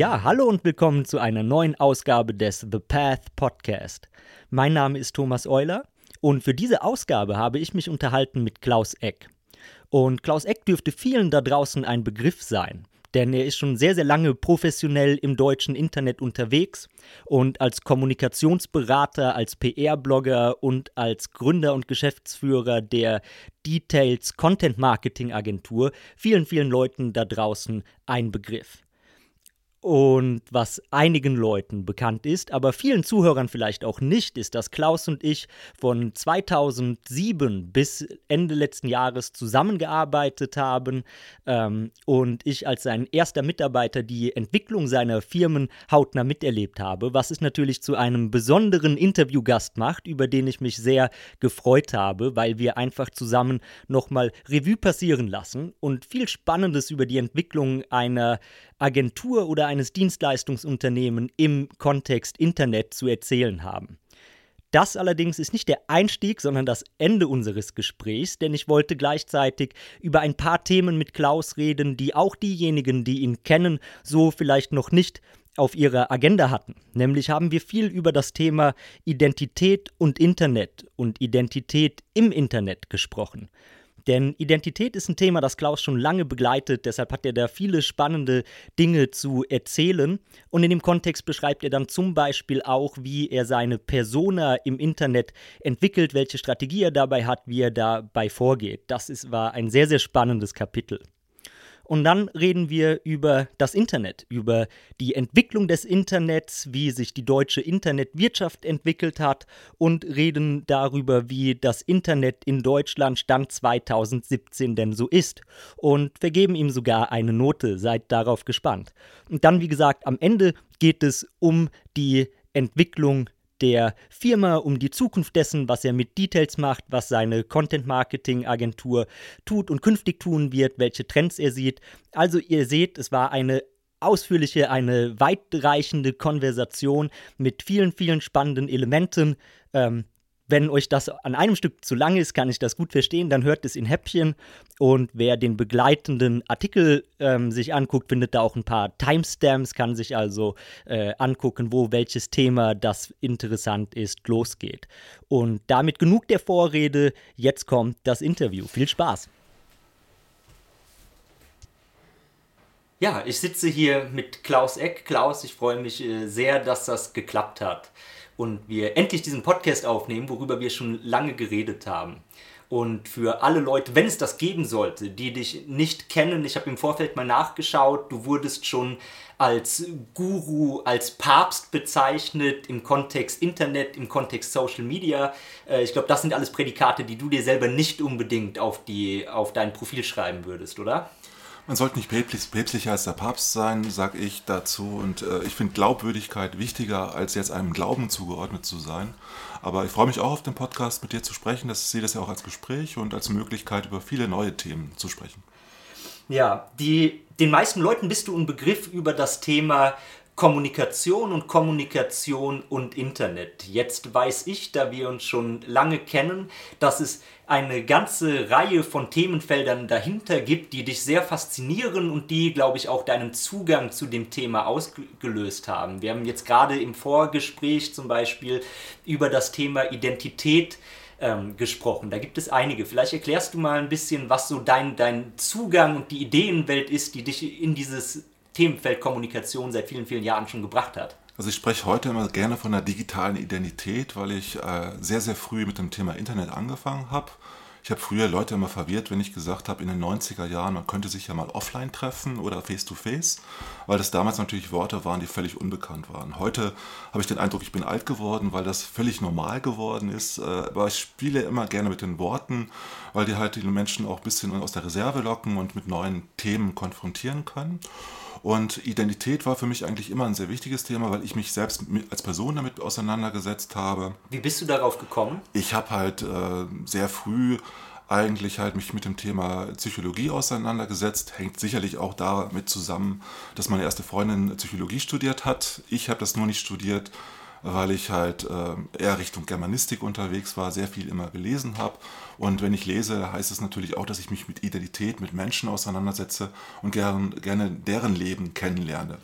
Ja, hallo und willkommen zu einer neuen Ausgabe des The Path Podcast. Mein Name ist Thomas Euler und für diese Ausgabe habe ich mich unterhalten mit Klaus Eck. Und Klaus Eck dürfte vielen da draußen ein Begriff sein denn er ist schon sehr, sehr lange professionell im deutschen Internet unterwegs und als Kommunikationsberater, als PR-Blogger und als Gründer und Geschäftsführer der Details Content Marketing Agentur vielen, vielen Leuten da draußen ein Begriff. Und was einigen Leuten bekannt ist, aber vielen Zuhörern vielleicht auch nicht, ist, dass Klaus und ich von 2007 bis Ende letzten Jahres zusammengearbeitet haben. Ähm, und ich als sein erster Mitarbeiter die Entwicklung seiner Firmen hautnah miterlebt habe, was es natürlich zu einem besonderen Interviewgast macht, über den ich mich sehr gefreut habe, weil wir einfach zusammen nochmal Revue passieren lassen und viel Spannendes über die Entwicklung einer Agentur oder eines Dienstleistungsunternehmens im Kontext Internet zu erzählen haben. Das allerdings ist nicht der Einstieg, sondern das Ende unseres Gesprächs, denn ich wollte gleichzeitig über ein paar Themen mit Klaus reden, die auch diejenigen, die ihn kennen, so vielleicht noch nicht auf ihrer Agenda hatten. Nämlich haben wir viel über das Thema Identität und Internet und Identität im Internet gesprochen. Denn Identität ist ein Thema, das Klaus schon lange begleitet, deshalb hat er da viele spannende Dinge zu erzählen. Und in dem Kontext beschreibt er dann zum Beispiel auch, wie er seine Persona im Internet entwickelt, welche Strategie er dabei hat, wie er dabei vorgeht. Das ist, war ein sehr, sehr spannendes Kapitel. Und dann reden wir über das Internet, über die Entwicklung des Internets, wie sich die deutsche Internetwirtschaft entwickelt hat und reden darüber, wie das Internet in Deutschland Stand 2017 denn so ist. Und wir geben ihm sogar eine Note, seid darauf gespannt. Und dann, wie gesagt, am Ende geht es um die Entwicklung der Firma, um die Zukunft dessen, was er mit Details macht, was seine Content-Marketing-Agentur tut und künftig tun wird, welche Trends er sieht. Also ihr seht, es war eine ausführliche, eine weitreichende Konversation mit vielen, vielen spannenden Elementen. Ähm, wenn euch das an einem Stück zu lang ist, kann ich das gut verstehen, dann hört es in Häppchen. Und wer den begleitenden Artikel ähm, sich anguckt, findet da auch ein paar Timestamps, kann sich also äh, angucken, wo welches Thema, das interessant ist, losgeht. Und damit genug der Vorrede, jetzt kommt das Interview. Viel Spaß! Ja, ich sitze hier mit Klaus Eck. Klaus, ich freue mich äh, sehr, dass das geklappt hat und wir endlich diesen Podcast aufnehmen, worüber wir schon lange geredet haben. Und für alle Leute, wenn es das geben sollte, die dich nicht kennen, ich habe im Vorfeld mal nachgeschaut, du wurdest schon als Guru, als Papst bezeichnet im Kontext Internet, im Kontext Social Media. Äh, ich glaube, das sind alles Prädikate, die du dir selber nicht unbedingt auf, die, auf dein Profil schreiben würdest, oder? Man sollte nicht päpstlicher als der Papst sein, sage ich dazu. Und äh, ich finde Glaubwürdigkeit wichtiger, als jetzt einem Glauben zugeordnet zu sein. Aber ich freue mich auch auf den Podcast mit dir zu sprechen. Das, sehe das ja auch als Gespräch und als Möglichkeit, über viele neue Themen zu sprechen. Ja, die, den meisten Leuten bist du ein Begriff über das Thema Kommunikation und Kommunikation und Internet. Jetzt weiß ich, da wir uns schon lange kennen, dass es eine ganze Reihe von Themenfeldern dahinter gibt, die dich sehr faszinieren und die, glaube ich, auch deinen Zugang zu dem Thema ausgelöst haben. Wir haben jetzt gerade im Vorgespräch zum Beispiel über das Thema Identität ähm, gesprochen. Da gibt es einige. Vielleicht erklärst du mal ein bisschen, was so dein, dein Zugang und die Ideenwelt ist, die dich in dieses Themenfeld Kommunikation seit vielen, vielen Jahren schon gebracht hat? Also ich spreche heute immer gerne von der digitalen Identität, weil ich äh, sehr, sehr früh mit dem Thema Internet angefangen habe. Ich habe früher Leute immer verwirrt, wenn ich gesagt habe, in den 90er Jahren, man könnte sich ja mal offline treffen oder face-to-face, -face, weil das damals natürlich Worte waren, die völlig unbekannt waren. Heute habe ich den Eindruck, ich bin alt geworden, weil das völlig normal geworden ist. Äh, aber ich spiele immer gerne mit den Worten, weil die halt die Menschen auch ein bisschen aus der Reserve locken und mit neuen Themen konfrontieren können. Und Identität war für mich eigentlich immer ein sehr wichtiges Thema, weil ich mich selbst als Person damit auseinandergesetzt habe. Wie bist du darauf gekommen? Ich habe halt äh, sehr früh eigentlich halt mich mit dem Thema Psychologie auseinandergesetzt. Hängt sicherlich auch damit zusammen, dass meine erste Freundin Psychologie studiert hat. Ich habe das nur nicht studiert weil ich halt äh, eher Richtung Germanistik unterwegs war, sehr viel immer gelesen habe. Und wenn ich lese, heißt es natürlich auch, dass ich mich mit Identität, mit Menschen auseinandersetze und gern, gerne deren Leben kennenlerne.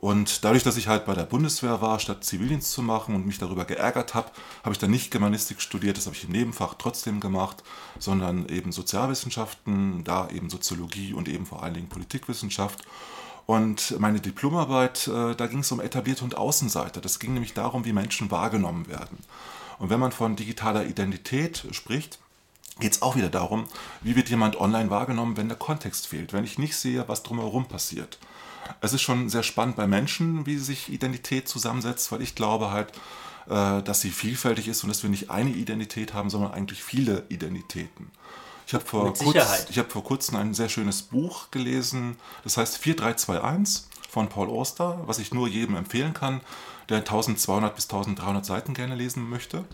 Und dadurch, dass ich halt bei der Bundeswehr war, statt Zivildienst zu machen und mich darüber geärgert habe, habe ich dann nicht Germanistik studiert, das habe ich im Nebenfach trotzdem gemacht, sondern eben Sozialwissenschaften, da eben Soziologie und eben vor allen Dingen Politikwissenschaft. Und meine Diplomarbeit, äh, da ging es um etablierte und Außenseiter. Das ging nämlich darum, wie Menschen wahrgenommen werden. Und wenn man von digitaler Identität spricht, geht es auch wieder darum, wie wird jemand online wahrgenommen, wenn der Kontext fehlt, wenn ich nicht sehe, was drumherum passiert es ist schon sehr spannend bei Menschen, wie sich Identität zusammensetzt, weil ich glaube halt, äh, dass sie vielfältig ist und dass wir nicht eine Identität haben, sondern eigentlich viele Identitäten. Ich habe vor, kurz, hab vor kurzem ein sehr schönes Buch gelesen, das heißt 4321 von Paul Oster, was ich nur jedem empfehlen kann, der 1200 bis 1300 Seiten gerne lesen möchte.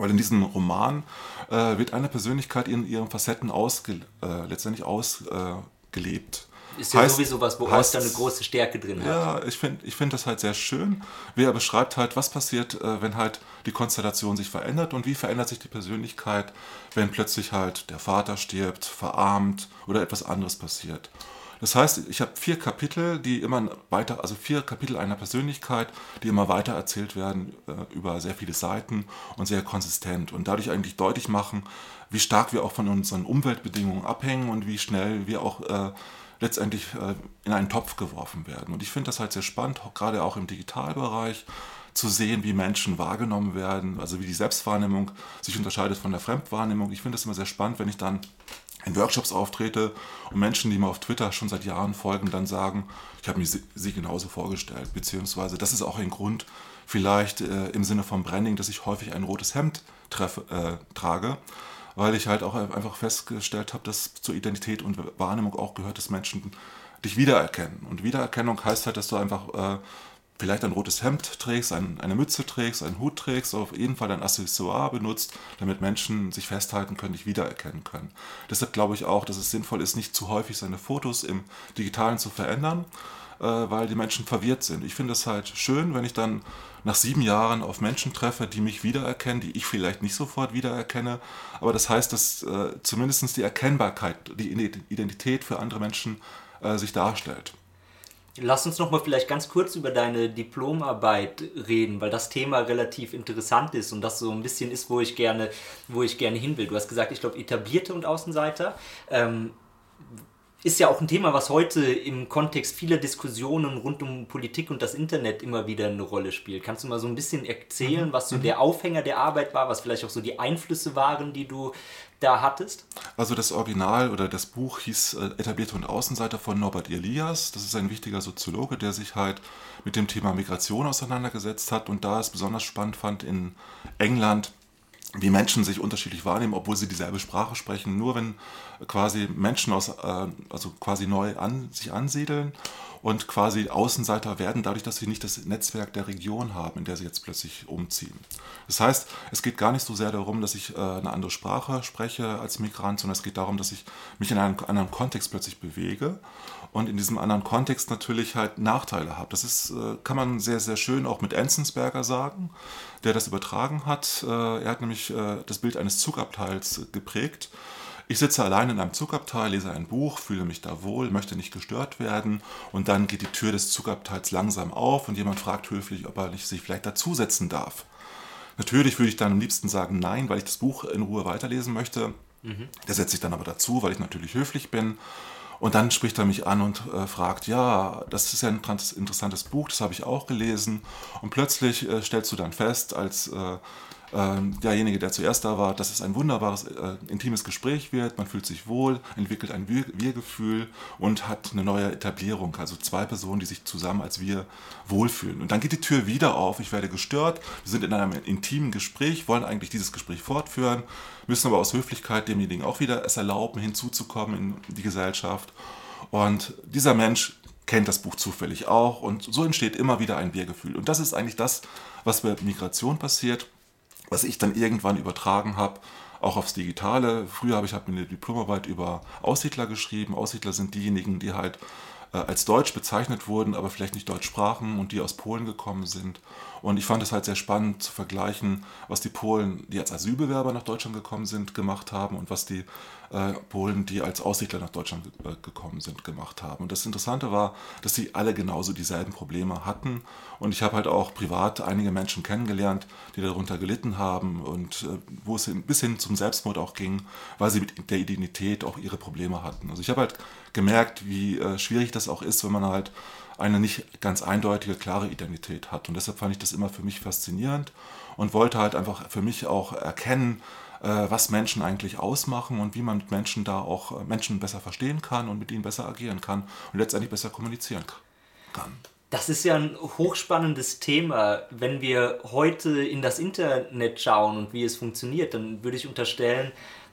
Weil in diesem Roman äh, wird eine Persönlichkeit in ihren Facetten ausge, äh, letztendlich ausgelebt. Ist ja heißt, sowieso was, wo Oster eine große Stärke drin hat. Ja, ich finde ich find das halt sehr schön, wie er beschreibt halt, was passiert, äh, wenn halt die Konstellation sich verändert und wie verändert sich die Persönlichkeit, wenn plötzlich halt der Vater stirbt, verarmt oder etwas anderes passiert. Das heißt, ich habe vier Kapitel, die immer weiter, also vier Kapitel einer Persönlichkeit, die immer weiter erzählt werden äh, über sehr viele Seiten und sehr konsistent und dadurch eigentlich deutlich machen, wie stark wir auch von unseren Umweltbedingungen abhängen und wie schnell wir auch äh, letztendlich äh, in einen Topf geworfen werden. Und ich finde das halt sehr spannend, gerade auch im Digitalbereich, zu sehen, wie Menschen wahrgenommen werden, also wie die Selbstwahrnehmung sich unterscheidet von der Fremdwahrnehmung. Ich finde das immer sehr spannend, wenn ich dann in Workshops auftrete und Menschen, die mir auf Twitter schon seit Jahren folgen, dann sagen, ich habe mir sie genauso vorgestellt, beziehungsweise das ist auch ein Grund, vielleicht äh, im Sinne von Branding, dass ich häufig ein rotes Hemd treffe, äh, trage, weil ich halt auch einfach festgestellt habe, dass zur Identität und Wahrnehmung auch gehört, dass Menschen dich wiedererkennen. Und Wiedererkennung heißt halt, dass du einfach äh, vielleicht ein rotes Hemd trägst, ein, eine Mütze trägst, einen Hut trägst, auf jeden Fall ein Accessoire benutzt, damit Menschen sich festhalten können, dich wiedererkennen können. Deshalb glaube ich auch, dass es sinnvoll ist, nicht zu häufig seine Fotos im Digitalen zu verändern, äh, weil die Menschen verwirrt sind. Ich finde es halt schön, wenn ich dann nach sieben Jahren auf Menschen treffe, die mich wiedererkennen, die ich vielleicht nicht sofort wiedererkenne. Aber das heißt, dass äh, zumindest die Erkennbarkeit, die Identität für andere Menschen äh, sich darstellt. Lass uns noch mal vielleicht ganz kurz über deine Diplomarbeit reden, weil das Thema relativ interessant ist und das so ein bisschen ist, wo ich gerne, wo ich gerne hin will. Du hast gesagt, ich glaube, etablierte und Außenseiter. Ähm, ist ja auch ein Thema, was heute im Kontext vieler Diskussionen rund um Politik und das Internet immer wieder eine Rolle spielt. Kannst du mal so ein bisschen erzählen, mhm. was so mhm. der Aufhänger der Arbeit war, was vielleicht auch so die Einflüsse waren, die du da hattest? Also das Original oder das Buch hieß äh, Etablierte und Außenseiter von Norbert Elias. Das ist ein wichtiger Soziologe, der sich halt mit dem Thema Migration auseinandergesetzt hat und da es besonders spannend fand in England wie Menschen sich unterschiedlich wahrnehmen, obwohl sie dieselbe Sprache sprechen. Nur wenn quasi Menschen aus, äh, also quasi neu an, sich ansiedeln und quasi Außenseiter werden, dadurch, dass sie nicht das Netzwerk der Region haben, in der sie jetzt plötzlich umziehen. Das heißt, es geht gar nicht so sehr darum, dass ich äh, eine andere Sprache spreche als Migrant, sondern es geht darum, dass ich mich in einem anderen Kontext plötzlich bewege und in diesem anderen Kontext natürlich halt Nachteile habe. Das ist, äh, kann man sehr, sehr schön auch mit Enzensberger sagen, der das übertragen hat. Äh, er hat nämlich das Bild eines Zugabteils geprägt. Ich sitze allein in einem Zugabteil, lese ein Buch, fühle mich da wohl, möchte nicht gestört werden und dann geht die Tür des Zugabteils langsam auf und jemand fragt höflich, ob er sich vielleicht dazusetzen darf. Natürlich würde ich dann am liebsten sagen nein, weil ich das Buch in Ruhe weiterlesen möchte. Mhm. Der setzt sich dann aber dazu, weil ich natürlich höflich bin und dann spricht er mich an und äh, fragt, ja, das ist ja ein interessantes Buch, das habe ich auch gelesen. Und plötzlich äh, stellst du dann fest, als äh, derjenige, der zuerst da war, dass es ein wunderbares, äh, intimes Gespräch wird, man fühlt sich wohl, entwickelt ein Wir-Gefühl und hat eine neue Etablierung, also zwei Personen, die sich zusammen als Wir wohlfühlen. Und dann geht die Tür wieder auf, ich werde gestört, wir sind in einem intimen Gespräch, wollen eigentlich dieses Gespräch fortführen, müssen aber aus Höflichkeit demjenigen auch wieder es erlauben, hinzuzukommen in die Gesellschaft. Und dieser Mensch kennt das Buch zufällig auch und so entsteht immer wieder ein Wir-Gefühl. Und das ist eigentlich das, was bei Migration passiert was ich dann irgendwann übertragen habe, auch aufs Digitale. Früher habe ich hab eine Diplomarbeit über Aussiedler geschrieben. Aussiedler sind diejenigen, die halt äh, als deutsch bezeichnet wurden, aber vielleicht nicht deutsch sprachen und die aus Polen gekommen sind. Und ich fand es halt sehr spannend zu vergleichen, was die Polen, die als Asylbewerber nach Deutschland gekommen sind, gemacht haben und was die äh, Polen, die als Aussiedler nach Deutschland äh, gekommen sind, gemacht haben. Und das Interessante war, dass sie alle genauso dieselben Probleme hatten. Und ich habe halt auch privat einige Menschen kennengelernt, die darunter gelitten haben und äh, wo es bis hin zum Selbstmord auch ging, weil sie mit der Identität auch ihre Probleme hatten. Also ich habe halt gemerkt, wie äh, schwierig das auch ist, wenn man halt eine nicht ganz eindeutige, klare Identität hat. Und deshalb fand ich das immer für mich faszinierend und wollte halt einfach für mich auch erkennen, äh, was Menschen eigentlich ausmachen und wie man mit Menschen da auch äh, Menschen besser verstehen kann und mit ihnen besser agieren kann und letztendlich besser kommunizieren kann. Das ist ja ein hochspannendes Thema. Wenn wir heute in das Internet schauen und wie es funktioniert, dann würde ich unterstellen,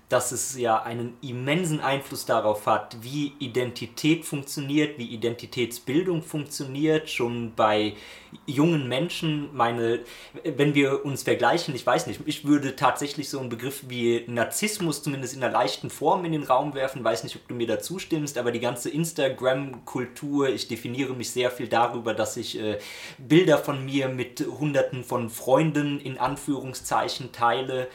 dass es ja einen immensen Einfluss darauf hat, wie Identität funktioniert, wie Identitätsbildung funktioniert, schon bei jungen Menschen. Meine, wenn wir uns vergleichen, ich weiß nicht, ich würde tatsächlich so einen Begriff wie Narzissmus zumindest in einer leichten Form in den Raum werfen, weiß nicht, ob du mir dazu stimmst, aber die ganze Instagram-Kultur, ich definiere mich sehr viel darüber, dass ich äh, Bilder von mir mit hunderten von Freunden in Anführungszeichen teile.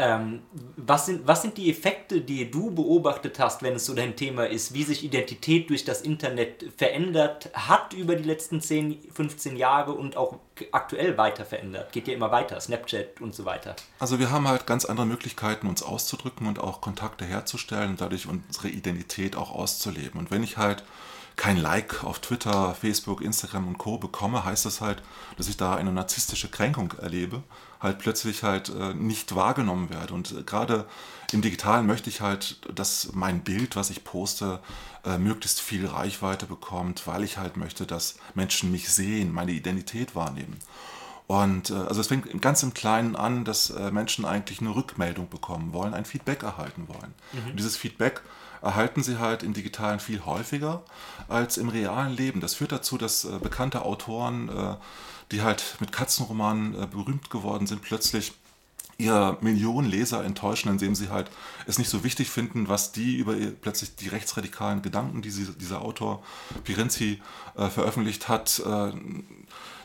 Ähm, was, sind, was sind die Effekte, die du beobachtet hast, wenn es so dein Thema ist, wie sich Identität durch das Internet verändert hat über die letzten 10, 15 Jahre und auch aktuell weiter verändert? Geht ja immer weiter, Snapchat und so weiter. Also wir haben halt ganz andere Möglichkeiten, uns auszudrücken und auch Kontakte herzustellen und dadurch unsere Identität auch auszuleben. Und wenn ich halt kein Like auf Twitter, Facebook, Instagram und Co. bekomme, heißt das halt, dass ich da eine narzisstische Kränkung erlebe, halt plötzlich halt äh, nicht wahrgenommen werde. Und äh, gerade im Digitalen möchte ich halt, dass mein Bild, was ich poste, äh, möglichst viel Reichweite bekommt, weil ich halt möchte, dass Menschen mich sehen, meine Identität wahrnehmen. Und also es fängt ganz im Kleinen an, dass Menschen eigentlich eine Rückmeldung bekommen wollen, ein Feedback erhalten wollen. Mhm. Und dieses Feedback erhalten sie halt im Digitalen viel häufiger als im realen Leben. Das führt dazu, dass bekannte Autoren, die halt mit Katzenromanen äh, berühmt geworden sind, plötzlich ihre Millionen Leser enttäuschen, indem sie halt es nicht so wichtig finden, was die über plötzlich die rechtsradikalen Gedanken, die sie, dieser Autor Pirenzi äh, veröffentlicht hat, äh,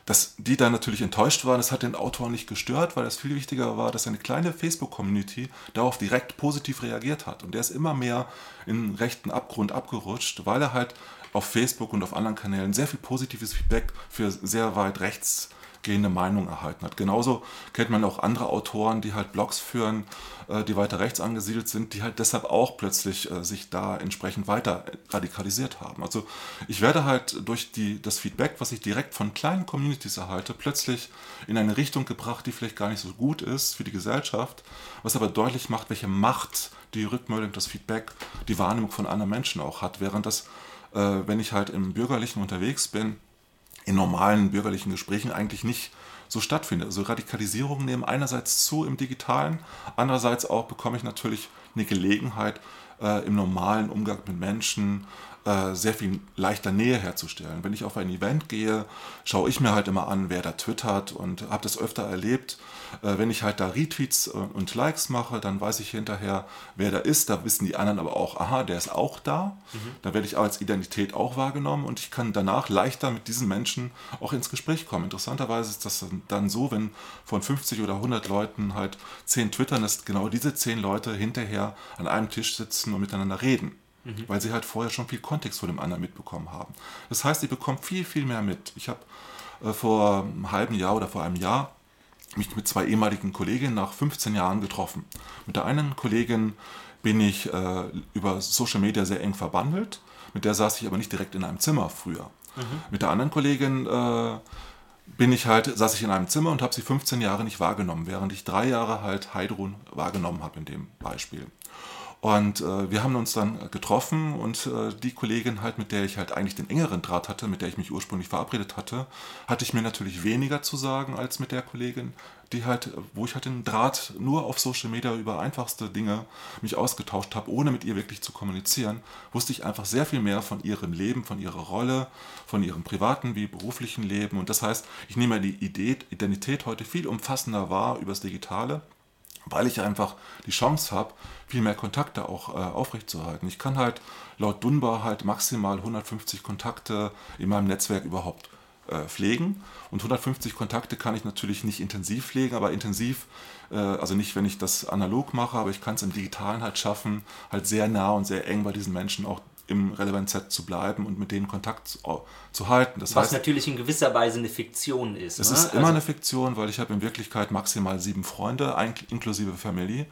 dass die dann natürlich enttäuscht waren, das hat den Autor nicht gestört, weil es viel wichtiger war, dass eine kleine Facebook-Community darauf direkt positiv reagiert hat. Und der ist immer mehr in rechten Abgrund abgerutscht, weil er halt auf Facebook und auf anderen Kanälen sehr viel positives Feedback für sehr weit rechts gehende Meinung erhalten hat. Genauso kennt man auch andere Autoren, die halt Blogs führen, äh, die weiter rechts angesiedelt sind, die halt deshalb auch plötzlich äh, sich da entsprechend weiter radikalisiert haben. Also ich werde halt durch die, das Feedback, was ich direkt von kleinen Communities erhalte, plötzlich in eine Richtung gebracht, die vielleicht gar nicht so gut ist für die Gesellschaft, was aber deutlich macht, welche Macht die Rückmeldung, das Feedback, die Wahrnehmung von anderen Menschen auch hat, während das, äh, wenn ich halt im Bürgerlichen unterwegs bin, in normalen bürgerlichen Gesprächen eigentlich nicht so stattfindet. Also Radikalisierungen nehmen einerseits zu im digitalen, andererseits auch bekomme ich natürlich eine Gelegenheit, äh, im normalen Umgang mit Menschen äh, sehr viel leichter Nähe herzustellen. Wenn ich auf ein Event gehe, schaue ich mir halt immer an, wer da twittert und habe das öfter erlebt. Äh, wenn ich halt da Retweets und Likes mache, dann weiß ich hinterher, wer da ist. Da wissen die anderen aber auch, aha, der ist auch da. Mhm. Da werde ich als Identität auch wahrgenommen und ich kann danach leichter mit diesen Menschen auch ins Gespräch kommen. Interessanterweise ist das dann so, wenn von 50 oder 100 Leuten halt 10 twittern, dass genau diese 10 Leute hinterher an einem Tisch sitzen und miteinander reden mhm. weil sie halt vorher schon viel Kontext von dem anderen mitbekommen haben. Das heißt, sie bekommen viel, viel mehr mit. Ich habe äh, vor einem halben Jahr oder vor einem Jahr mich mit zwei ehemaligen Kolleginnen nach 15 Jahren getroffen. Mit der einen Kollegin bin ich äh, über Social Media sehr eng verbandelt, mit der saß ich aber nicht direkt in einem Zimmer früher. Mhm. Mit der anderen Kollegin äh, bin ich halt, saß ich in einem Zimmer und habe sie 15 Jahre nicht wahrgenommen, während ich drei Jahre halt Heidrun wahrgenommen habe in dem Beispiel. Und äh, wir haben uns dann getroffen und äh, die Kollegin halt, mit der ich halt eigentlich den engeren Draht hatte, mit der ich mich ursprünglich verabredet hatte, hatte ich mir natürlich weniger zu sagen als mit der Kollegin, die halt, wo ich halt den Draht nur auf Social Media über einfachste Dinge mich ausgetauscht habe, ohne mit ihr wirklich zu kommunizieren, wusste ich einfach sehr viel mehr von ihrem Leben, von ihrer Rolle, von ihrem privaten wie beruflichen Leben. Und das heißt, ich nehme die Idee, Identität heute viel umfassender wahr übers Digitale weil ich einfach die Chance habe, viel mehr Kontakte auch äh, aufrechtzuerhalten. Ich kann halt laut Dunbar halt maximal 150 Kontakte in meinem Netzwerk überhaupt äh, pflegen. Und 150 Kontakte kann ich natürlich nicht intensiv pflegen, aber intensiv, äh, also nicht, wenn ich das analog mache, aber ich kann es im Digitalen halt schaffen, halt sehr nah und sehr eng bei diesen Menschen auch im Relevant Set zu bleiben und mit denen Kontakt zu, zu halten. Das Was heißt, natürlich in gewisser Weise eine Fiktion ist. Es ne? ist immer also, eine Fiktion, weil ich habe in Wirklichkeit maximal sieben Freunde, inklusive Familie,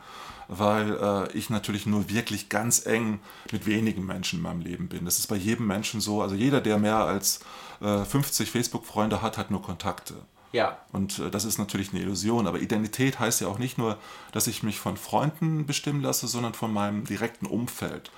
weil äh, ich natürlich nur wirklich ganz eng mit wenigen Menschen in meinem Leben bin. Das ist bei jedem Menschen so. Also jeder, der mehr als äh, 50 Facebook-Freunde hat, hat nur Kontakte. Ja. Und äh, das ist natürlich eine Illusion. Aber Identität heißt ja auch nicht nur, dass ich mich von Freunden bestimmen lasse, sondern von meinem direkten Umfeld.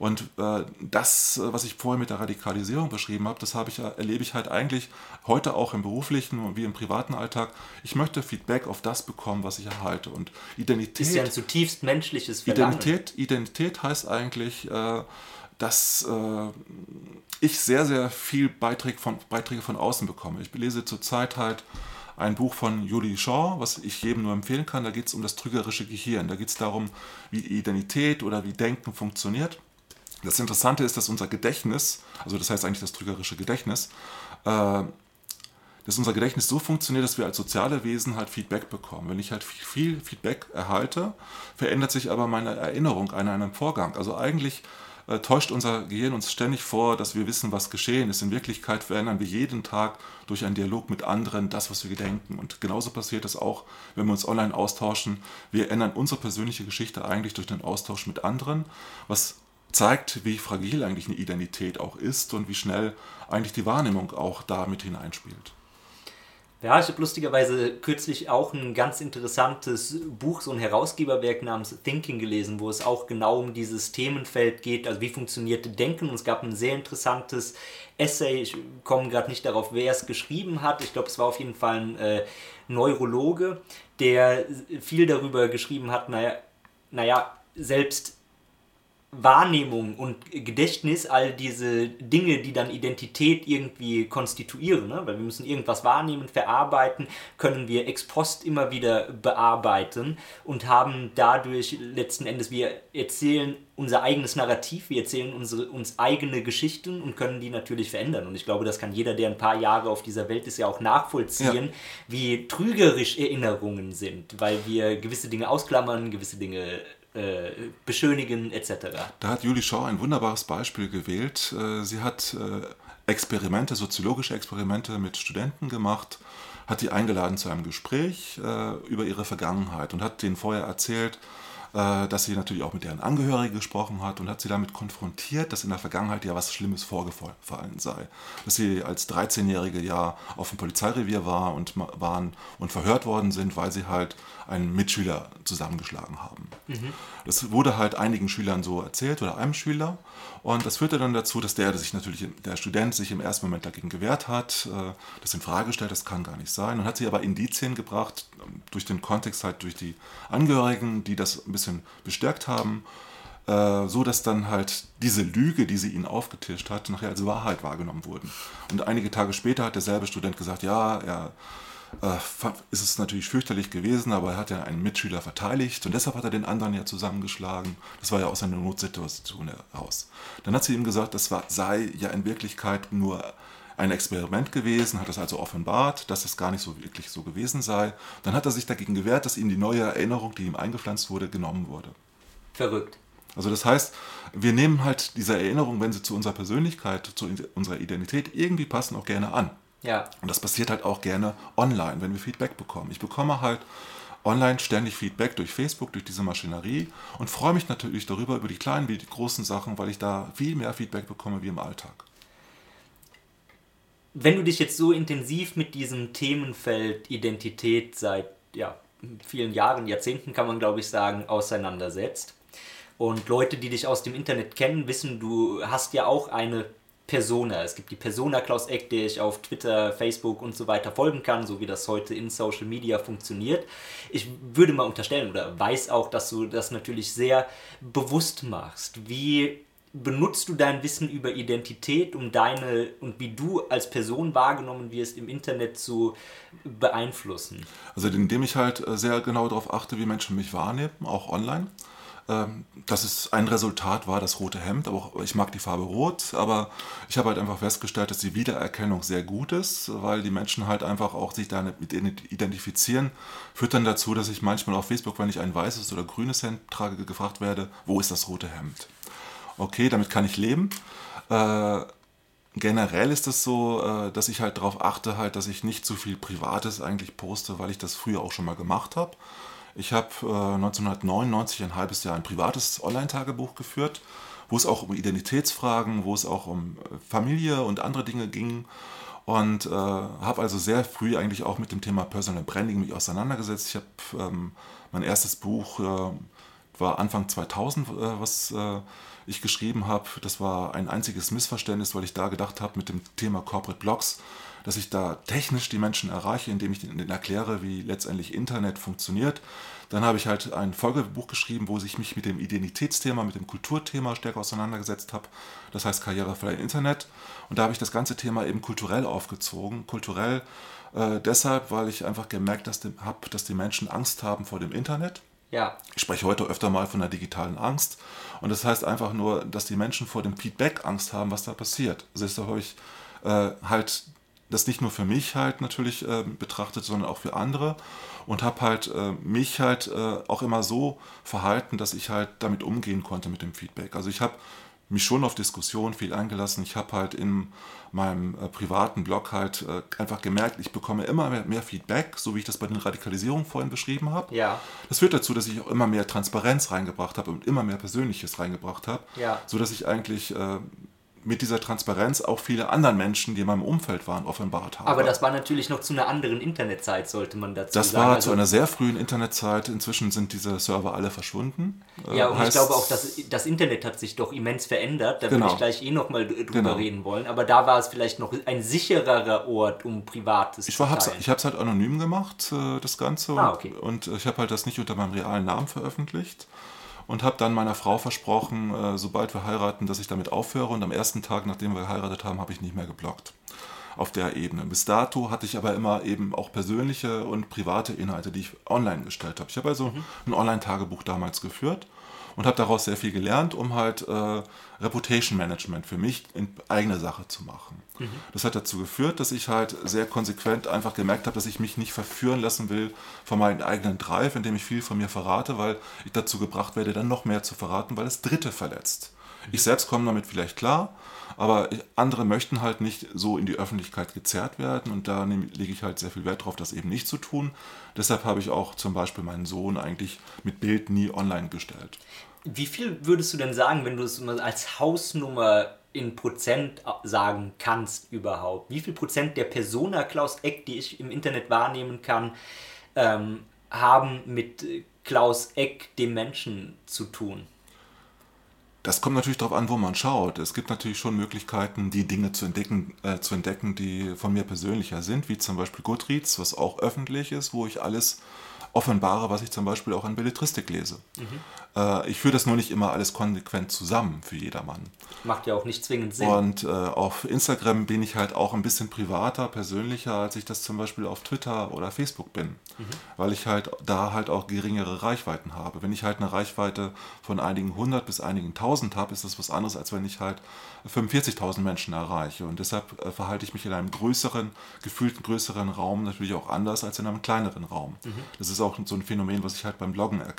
Und äh, das, was ich vorher mit der Radikalisierung beschrieben habe, das habe ich, erlebe ich halt eigentlich heute auch im beruflichen wie im privaten Alltag. Ich möchte Feedback auf das bekommen, was ich erhalte. Und Identität. Ist ja ein zutiefst menschliches Verlangen. Identität, Identität heißt eigentlich, äh, dass äh, ich sehr, sehr viel Beiträge von, Beiträge von außen bekomme. Ich lese zurzeit halt ein Buch von Julie Shaw, was ich jedem nur empfehlen kann. Da geht es um das trügerische Gehirn. Da geht es darum, wie Identität oder wie Denken funktioniert. Das Interessante ist, dass unser Gedächtnis, also das heißt eigentlich das trügerische Gedächtnis, äh, dass unser Gedächtnis so funktioniert, dass wir als soziale Wesen halt Feedback bekommen. Wenn ich halt viel, Feedback erhalte, verändert sich aber meine Erinnerung an einen Vorgang. Also eigentlich äh, täuscht unser Gehirn uns ständig vor, dass wir wissen, was geschehen ist. In Wirklichkeit verändern wir jeden Tag durch einen Dialog mit anderen das, was wir gedenken. Und genauso passiert es auch, wenn wir uns online austauschen. Wir ändern unsere persönliche Geschichte eigentlich durch den Austausch mit anderen, was zeigt, wie fragil eigentlich eine Identität auch ist und wie schnell eigentlich die Wahrnehmung auch da mit hineinspielt. Ja, ich habe lustigerweise kürzlich auch ein ganz interessantes Buch, so ein Herausgeberwerk namens Thinking gelesen, wo es auch genau um dieses Themenfeld geht, also wie funktioniert Denken. Und es gab ein sehr interessantes Essay, ich komme gerade nicht darauf, wer es geschrieben hat. Ich glaube, es war auf jeden Fall ein äh, Neurologe, der viel darüber geschrieben hat, naja, naja selbst Wahrnehmung und Gedächtnis, all diese Dinge, die dann Identität irgendwie konstituieren, ne? weil wir müssen irgendwas wahrnehmen, verarbeiten, können wir ex post immer wieder bearbeiten und haben dadurch letzten Endes, wir erzählen unser eigenes Narrativ, wir erzählen unsere, uns eigene Geschichten und können die natürlich verändern. Und ich glaube, das kann jeder, der ein paar Jahre auf dieser Welt ist, ja auch nachvollziehen, ja. wie trügerisch Erinnerungen sind, weil wir gewisse Dinge ausklammern, gewisse Dinge äh, beschönigen etc. Da hat Julie Shaw ein wunderbares Beispiel gewählt. Äh, sie hat äh, Experimente, soziologische Experimente mit Studenten gemacht, hat die eingeladen zu einem Gespräch über ihre Vergangenheit und hat denen vorher erzählt, äh, dass sie natürlich auch mit deren Angehörigen gesprochen hat und hat sie damit konfrontiert, dass in der Vergangenheit ja was Schlimmes vorgefallen sei. Dass sie als 13-Jährige ja auf dem Polizeirevier war und waren und verhört worden sind, weil sie halt einen Mitschüler zusammengeschlagen haben. Mhm. Das wurde halt einigen Schülern so erzählt oder einem Schüler und das führte dann dazu, dass der sich natürlich, der Student sich im ersten Moment dagegen gewehrt hat, äh, das in Frage stellt, das kann gar nicht sein und hat sie aber Indizien gebracht, durch den Kontext halt durch die Angehörigen, die das ein bisschen bestärkt haben, äh, so dass dann halt diese Lüge, die sie ihnen aufgetischt hat, nachher als Wahrheit wahrgenommen wurden. Und einige Tage später hat derselbe Student gesagt, ja, er ist es natürlich fürchterlich gewesen, aber er hat ja einen Mitschüler verteidigt und deshalb hat er den anderen ja zusammengeschlagen. Das war ja aus einer Notsituation heraus. Dann hat sie ihm gesagt, das war, sei ja in Wirklichkeit nur ein Experiment gewesen, hat das also offenbart, dass es gar nicht so wirklich so gewesen sei. Dann hat er sich dagegen gewehrt, dass ihm die neue Erinnerung, die ihm eingepflanzt wurde, genommen wurde. Verrückt. Also das heißt, wir nehmen halt diese Erinnerung, wenn sie zu unserer Persönlichkeit, zu unserer Identität irgendwie passen, auch gerne an. Ja. Und das passiert halt auch gerne online, wenn wir Feedback bekommen. Ich bekomme halt online ständig Feedback durch Facebook, durch diese Maschinerie und freue mich natürlich darüber, über die kleinen wie die großen Sachen, weil ich da viel mehr Feedback bekomme wie im Alltag wenn du dich jetzt so intensiv mit diesem Themenfeld Identität seit ja, vielen Jahren, Jahrzehnten kann man glaube ich sagen, auseinandersetzt und Leute, die dich aus dem Internet kennen, wissen, du hast ja auch eine Persona. Es gibt die Persona Klaus Eck, der ich auf Twitter, Facebook und so weiter folgen kann, so wie das heute in Social Media funktioniert. Ich würde mal unterstellen oder weiß auch, dass du das natürlich sehr bewusst machst. Wie benutzt du dein Wissen über Identität, um deine und wie du als Person wahrgenommen wirst im Internet zu beeinflussen? Also indem ich halt äh, sehr genau darauf achte, wie Menschen mich wahrnehmen, auch online. Ähm, dass es ein Resultat war, das rote Hemd, aber auch, ich mag die Farbe rot, aber ich habe halt einfach festgestellt, dass die Wiedererkennung sehr gut ist, weil die Menschen halt einfach auch sich damit identifizieren, führt dann dazu, dass ich manchmal auf Facebook, wenn ich ein weißes oder grünes Hemd trage, gefragt werde, wo ist das rote Hemd? Okay, damit kann ich leben. Äh, generell ist es so, äh, dass ich halt darauf achte, halt, dass ich nicht zu viel Privates eigentlich poste, weil ich das früher auch schon mal gemacht habe. Ich habe äh, 1999 ein halbes Jahr ein privates Online-Tagebuch geführt, wo es auch um Identitätsfragen, wo es auch um äh, Familie und andere Dinge ging. Und äh, habe also sehr früh eigentlich auch mit dem Thema Personal Branding mich auseinandergesetzt. Ich habe ähm, mein erstes Buch äh, war Anfang 2000, äh, was äh, ich geschrieben habe. Das war ein einziges Missverständnis, weil ich da gedacht habe mit dem Thema Corporate Blogs, dass ich da technisch die Menschen erreiche, indem ich ihnen erkläre, wie letztendlich Internet funktioniert. Dann habe ich halt ein Folgebuch geschrieben, wo ich mich mit dem Identitätsthema, mit dem Kulturthema stärker auseinandergesetzt habe. Das heißt Karrierefrei Internet. Und da habe ich das ganze Thema eben kulturell aufgezogen. Kulturell äh, deshalb, weil ich einfach gemerkt habe, dass die Menschen Angst haben vor dem Internet. Ja. Ich spreche heute öfter mal von der digitalen Angst. Und das heißt einfach nur, dass die Menschen vor dem Feedback Angst haben, was da passiert. Also deshalb habe ich äh, halt das nicht nur für mich halt natürlich äh, betrachtet, sondern auch für andere und habe halt äh, mich halt äh, auch immer so verhalten, dass ich halt damit umgehen konnte mit dem Feedback. Also ich habe mich schon auf Diskussionen viel eingelassen. Ich habe halt in meinem äh, privaten Blog halt äh, einfach gemerkt, ich bekomme immer mehr, mehr, Feedback, so wie ich das bei den Radikalisierungen vorhin beschrieben habe. Ja. Das führt dazu, dass ich auch immer mehr Transparenz reingebracht habe und immer mehr Persönliches reingebracht habe, ja. so dass ich eigentlich äh, mit dieser Transparenz auch viele anderen Menschen, die in meinem Umfeld waren, offenbart haben. Aber das war natürlich noch zu einer anderen Internetzeit, sollte man dazu das sagen. Das war also, zu einer sehr frühen Internetzeit. Inzwischen sind diese Server alle verschwunden. Ja, und heißt, ich glaube auch, dass das Internet hat sich doch immens verändert. Da genau. würde ich gleich eh nochmal drüber genau. reden wollen. Aber da war es vielleicht noch ein sichererer Ort, um Privates ich war, zu teilen. Ich habe es halt anonym gemacht, äh, das Ganze. Ah, okay. Und, und ich habe halt das nicht unter meinem realen Namen veröffentlicht und habe dann meiner Frau versprochen, äh, sobald wir heiraten, dass ich damit aufhöre. Und am ersten Tag, nachdem wir geheiratet haben, habe ich nicht mehr geblockt auf der Ebene. Bis dato hatte ich aber immer eben auch persönliche und private Inhalte, die ich online gestellt habe. Ich habe also mhm. ein Online-Tagebuch damals geführt und habe daraus sehr viel gelernt, um halt äh, Reputation Management für mich in eigene Sache zu machen. Mhm. Das hat dazu geführt, dass ich halt sehr konsequent einfach gemerkt habe, dass ich mich nicht verführen lassen will von meinem eigenen Drive, indem ich viel von mir verrate, weil ich dazu gebracht werde, dann noch mehr zu verraten, weil es Dritte verletzt. Mhm. Ich selbst komme damit vielleicht klar, aber andere möchten halt nicht so in die Öffentlichkeit gezerrt werden und da lege ich halt sehr viel Wert darauf, das eben nicht zu tun. Deshalb habe ich auch zum Beispiel meinen Sohn eigentlich mit Bild nie online gestellt. Wie viel würdest du denn sagen, wenn du es mal als Hausnummer in Prozent sagen kannst überhaupt? Wie viel Prozent der Persona Klaus Eck, die ich im Internet wahrnehmen kann, ähm, haben mit Klaus Eck, dem Menschen, zu tun? Das kommt natürlich darauf an, wo man schaut. Es gibt natürlich schon Möglichkeiten, die Dinge zu entdecken, äh, zu entdecken, die von mir persönlicher sind, wie zum Beispiel Goodreads, was auch öffentlich ist, wo ich alles offenbare, was ich zum Beispiel auch an Belletristik lese. Mhm. Äh, ich führe das nur nicht immer alles konsequent zusammen für jedermann. Macht ja auch nicht zwingend Sinn. Und äh, auf Instagram bin ich halt auch ein bisschen privater, persönlicher, als ich das zum Beispiel auf Twitter oder Facebook bin. Mhm. Weil ich halt da halt auch geringere Reichweiten habe. Wenn ich halt eine Reichweite von einigen hundert bis einigen tausend habe, ist das was anderes, als wenn ich halt 45.000 Menschen erreiche. Und deshalb äh, verhalte ich mich in einem größeren, gefühlten größeren Raum natürlich auch anders als in einem kleineren Raum. Mhm. Das ist auch so ein Phänomen, was ich halt beim Bloggen äh,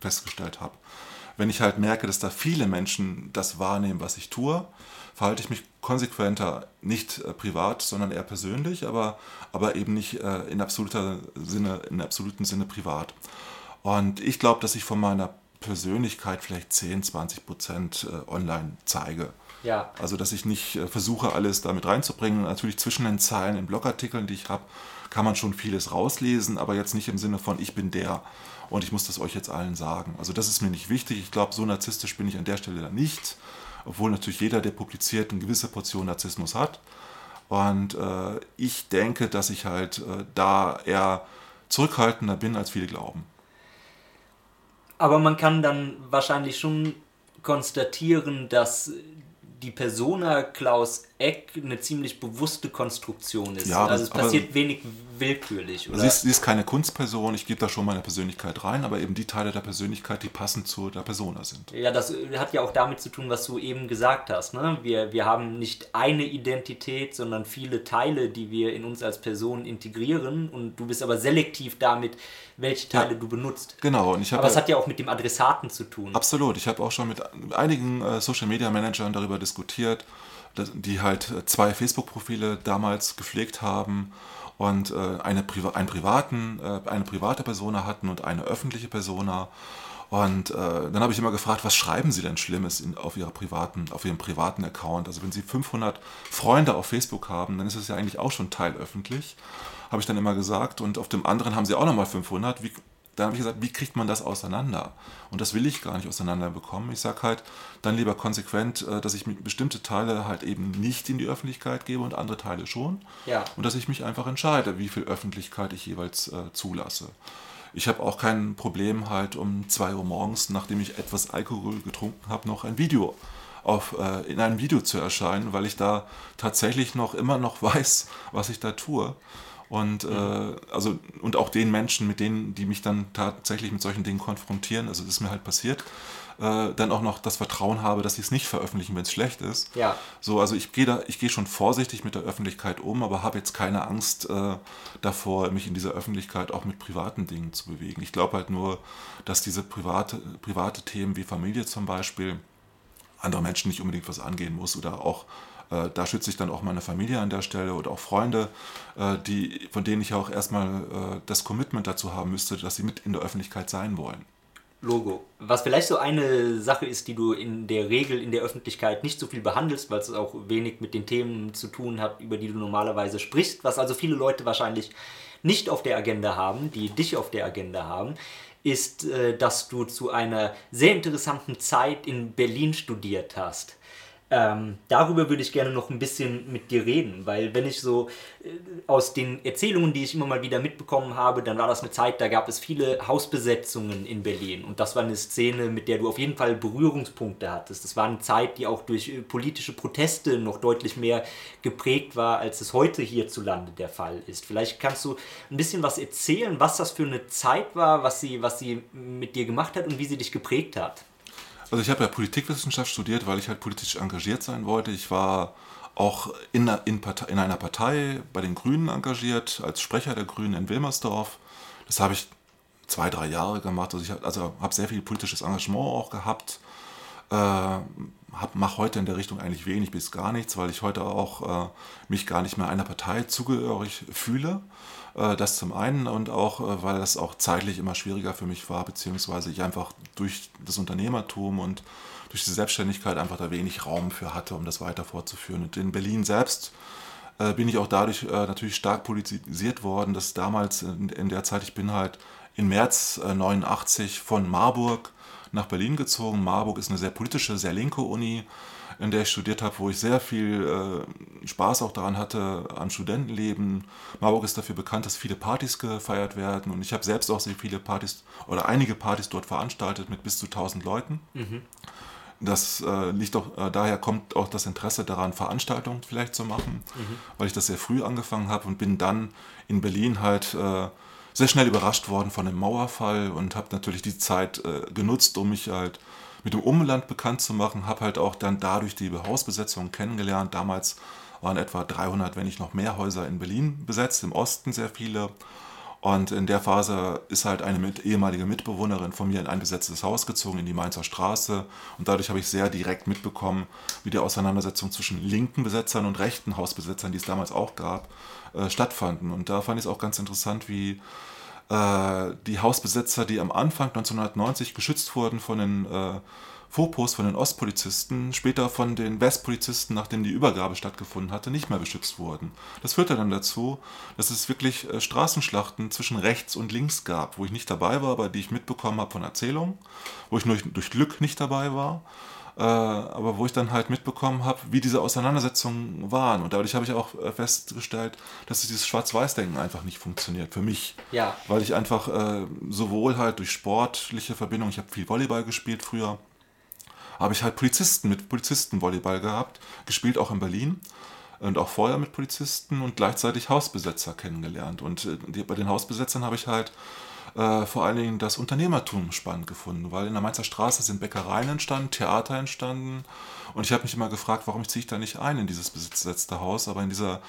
festgestellt habe. Wenn ich halt merke, dass da viele Menschen das wahrnehmen, was ich tue, verhalte ich mich konsequenter, nicht äh, privat, sondern eher persönlich, aber, aber eben nicht in, absoluter Sinne, in absoluten Sinne privat. Und ich glaube, dass ich von meiner Persönlichkeit vielleicht 10, 20 Prozent online zeige. Ja. Also, dass ich nicht äh, versuche, alles damit reinzubringen. Natürlich zwischen den Zeilen in Blogartikeln, die ich habe, kann man schon vieles rauslesen, aber jetzt nicht im Sinne von, ich bin der und ich muss das euch jetzt allen sagen. Also, das ist mir nicht wichtig. Ich glaube, so narzisstisch bin ich an der Stelle dann nicht, obwohl natürlich jeder, der publiziert, eine gewisse Portion Narzissmus hat. Und äh, ich denke, dass ich halt äh, da eher zurückhaltender bin, als viele glauben. Aber man kann dann wahrscheinlich schon konstatieren, dass die Persona Klaus Eck eine ziemlich bewusste Konstruktion ist. Ja, also es passiert wenig willkürlich. Oder? Sie, ist, sie ist keine Kunstperson, ich gebe da schon meine Persönlichkeit rein, aber eben die Teile der Persönlichkeit, die passend zu der Persona sind. Ja, das hat ja auch damit zu tun, was du eben gesagt hast. Ne? Wir, wir haben nicht eine Identität, sondern viele Teile, die wir in uns als Person integrieren und du bist aber selektiv damit, welche Teile ja, du benutzt. Genau. Und ich aber es hat ja auch mit dem Adressaten zu tun. Absolut. Ich habe auch schon mit einigen äh, Social-Media-Managern darüber diskutiert, die halt zwei Facebook-Profile damals gepflegt haben und äh, eine, einen privaten, äh, eine private Persona hatten und eine öffentliche Persona. Und äh, dann habe ich immer gefragt, was schreiben Sie denn Schlimmes auf, ihrer privaten, auf Ihrem privaten Account? Also wenn Sie 500 Freunde auf Facebook haben, dann ist es ja eigentlich auch schon teilöffentlich, habe ich dann immer gesagt. Und auf dem anderen haben Sie auch nochmal 500. Wie, da habe ich gesagt, wie kriegt man das auseinander? Und das will ich gar nicht auseinanderbekommen. Ich sage halt dann lieber konsequent, äh, dass ich bestimmte Teile halt eben nicht in die Öffentlichkeit gebe und andere Teile schon. Ja. Und dass ich mich einfach entscheide, wie viel Öffentlichkeit ich jeweils äh, zulasse. Ich habe auch kein Problem halt um 2 Uhr morgens, nachdem ich etwas Alkohol getrunken habe, noch ein Video auf, äh, in einem Video zu erscheinen, weil ich da tatsächlich noch immer noch weiß, was ich da tue und äh, also und auch den Menschen, mit denen, die mich dann tatsächlich mit solchen Dingen konfrontieren, also das ist mir halt passiert, äh, dann auch noch das Vertrauen habe, dass sie es nicht veröffentlichen, wenn es schlecht ist. Ja. So, also ich gehe da, ich gehe schon vorsichtig mit der Öffentlichkeit um, aber habe jetzt keine Angst äh, davor, mich in dieser Öffentlichkeit auch mit privaten Dingen zu bewegen. Ich glaube halt nur, dass diese private, private Themen wie Familie zum Beispiel andere Menschen nicht unbedingt was angehen muss oder auch äh, da schütze ich dann auch meine Familie an der Stelle oder auch Freunde, äh, die, von denen ich auch erstmal äh, das Commitment dazu haben müsste, dass sie mit in der Öffentlichkeit sein wollen. Logo. Was vielleicht so eine Sache ist, die du in der Regel in der Öffentlichkeit nicht so viel behandelst, weil es auch wenig mit den Themen zu tun hat, über die du normalerweise sprichst, was also viele Leute wahrscheinlich nicht auf der Agenda haben, die dich auf der Agenda haben, ist, dass du zu einer sehr interessanten Zeit in Berlin studiert hast. Ähm, darüber würde ich gerne noch ein bisschen mit dir reden, weil wenn ich so äh, aus den Erzählungen, die ich immer mal wieder mitbekommen habe, dann war das eine Zeit, da gab es viele Hausbesetzungen in Berlin und das war eine Szene, mit der du auf jeden Fall Berührungspunkte hattest. Das war eine Zeit, die auch durch äh, politische Proteste noch deutlich mehr geprägt war, als es heute hierzulande der Fall ist. Vielleicht kannst du ein bisschen was erzählen, was das für eine Zeit war, was sie, was sie mit dir gemacht hat und wie sie dich geprägt hat. Also ich habe ja Politikwissenschaft studiert, weil ich halt politisch engagiert sein wollte. Ich war auch in, in, Partei, in einer Partei bei den Grünen engagiert, als Sprecher der Grünen in Wilmersdorf. Das habe ich zwei, drei Jahre gemacht. Also ich hab, also habe sehr viel politisches Engagement auch gehabt. Äh, mache heute in der Richtung eigentlich wenig bis gar nichts, weil ich heute auch äh, mich gar nicht mehr einer Partei zugehörig fühle. Äh, das zum einen und auch, äh, weil das auch zeitlich immer schwieriger für mich war, beziehungsweise ich einfach durch das Unternehmertum und durch die Selbstständigkeit einfach da wenig Raum für hatte, um das weiter fortzuführen. Und in Berlin selbst äh, bin ich auch dadurch natürlich stark politisiert worden, dass damals in, der Zeit, ich bin halt im März 89 von Marburg nach Berlin gezogen. Marburg ist eine sehr politische, sehr linke Uni in der ich studiert habe, wo ich sehr viel äh, Spaß auch daran hatte am Studentenleben. Marburg ist dafür bekannt, dass viele Partys gefeiert werden und ich habe selbst auch sehr viele Partys oder einige Partys dort veranstaltet mit bis zu 1000 Leuten. Mhm. Das äh, liegt auch, äh, daher kommt auch das Interesse daran, Veranstaltungen vielleicht zu machen, mhm. weil ich das sehr früh angefangen habe und bin dann in Berlin halt äh, sehr schnell überrascht worden von dem Mauerfall und habe natürlich die Zeit äh, genutzt, um mich halt mit dem Umland bekannt zu machen. Habe halt auch dann dadurch die Hausbesetzung kennengelernt. Damals waren etwa 300, wenn nicht noch mehr Häuser in Berlin besetzt, im Osten sehr viele. Und in der Phase ist halt eine mit, ehemalige Mitbewohnerin von mir in ein besetztes Haus gezogen, in die Mainzer Straße. Und dadurch habe ich sehr direkt mitbekommen, wie die Auseinandersetzung zwischen linken Besetzern und rechten Hausbesetzern, die es damals auch gab, äh, stattfanden. Und da fand ich es auch ganz interessant, wie die Hausbesetzer, die am Anfang 1990 geschützt wurden von den äh, Fopos, von den Ostpolizisten, später von den Westpolizisten, nachdem die Übergabe stattgefunden hatte, nicht mehr beschützt wurden. Das führte dann dazu, dass es wirklich äh, Straßenschlachten zwischen rechts und links gab, wo ich nicht dabei war, aber die ich mitbekommen habe von Erzählungen, wo ich nur durch Glück nicht dabei war äh, aber wo ich dann halt mitbekommen habe, wie diese Auseinandersetzungen waren. Und dadurch habe ich auch äh, festgestellt, dass dieses Schwarz-Weiß-Denken einfach nicht funktioniert für mich. Ja. Weil ich einfach äh, sowohl halt durch sportliche Verbindung, ich habe viel Volleyball gespielt früher, habe ich halt Polizisten mit Polizistenvolleyball gehabt, gespielt auch in Berlin und auch vorher mit Polizisten und gleichzeitig Hausbesetzer kennengelernt. Und äh, die, bei den Hausbesetzern habe ich halt äh, vor allen Dingen das Unternehmertum spannend gefunden, weil in der Mainzer Straße sind Bäckereien entstanden, Theater entstanden und ich habe mich immer gefragt, warum ziehe ich da nicht ein in dieses besetzte Haus, aber in dieser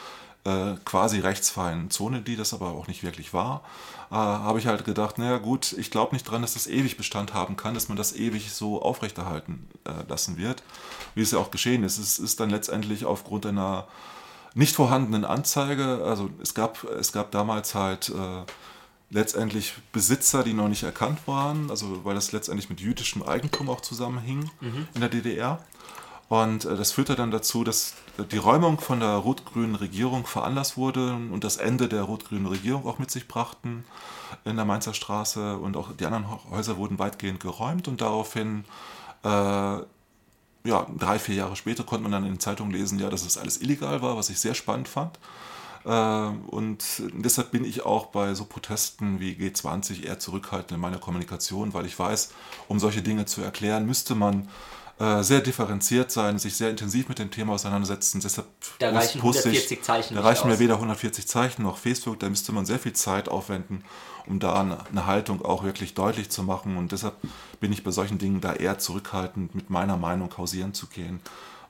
äh, quasi rechtsfreien Zone, die das aber auch nicht wirklich war, äh, habe ich halt gedacht, naja gut, ich glaube nicht dran, dass das ewig Bestand haben kann, dass man das ewig so aufrechterhalten äh, lassen wird, wie es ja auch geschehen ist. Es ist dann letztendlich aufgrund einer nicht vorhandenen Anzeige, also es gab, es gab damals halt äh, letztendlich Besitzer, die noch nicht erkannt waren, also weil das letztendlich mit jüdischem Eigentum auch zusammenhing mhm. in der DDR. Und äh, das führte dann dazu, dass die Räumung von der rot-grünen Regierung veranlasst wurde und das Ende der rot-grünen Regierung auch mit sich brachten in der Mainzer Straße und auch die anderen Häuser wurden weitgehend geräumt und daraufhin, äh, ja, drei, vier Jahre später konnte man dann in den Zeitungen lesen, ja, dass es alles illegal war, was ich sehr spannend fand. Äh, und deshalb bin ich auch bei so Protesten wie G20 eher zurückhaltend in meiner Kommunikation, weil ich weiß, um solche Dinge zu erklären, müsste man äh, sehr differenziert sein, sich sehr intensiv mit dem Thema auseinandersetzen. Deshalb da reichen 140 Zeichen. Da reichen mir weder 140 Zeichen noch Facebook. Da müsste man sehr viel Zeit aufwenden, um da eine Haltung auch wirklich deutlich zu machen. Und deshalb bin ich bei solchen Dingen da eher zurückhaltend, mit meiner Meinung hausieren zu gehen,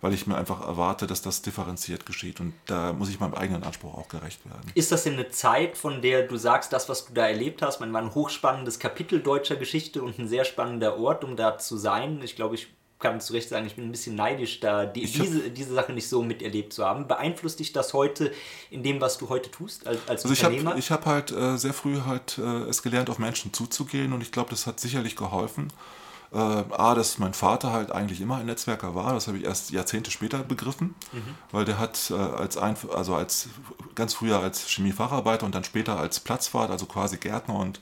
weil ich mir einfach erwarte, dass das differenziert geschieht. Und da muss ich meinem eigenen Anspruch auch gerecht werden. Ist das denn eine Zeit, von der du sagst, das, was du da erlebt hast, man war ein hochspannendes Kapitel deutscher Geschichte und ein sehr spannender Ort, um da zu sein? Ich glaube, ich kannst du recht sagen, ich bin ein bisschen neidisch, da die, diese, diese Sache nicht so miterlebt zu haben. Beeinflusst dich das heute in dem, was du heute tust als, als also Unternehmer? Ich habe hab halt äh, sehr früh halt äh, es gelernt, auf Menschen zuzugehen und ich glaube, das hat sicherlich geholfen. Äh, A, dass mein Vater halt eigentlich immer ein Netzwerker war, das habe ich erst Jahrzehnte später begriffen, mhm. weil der hat äh, als, ein, also als ganz früher als Chemiefacharbeiter und dann später als Platzwart, also quasi Gärtner und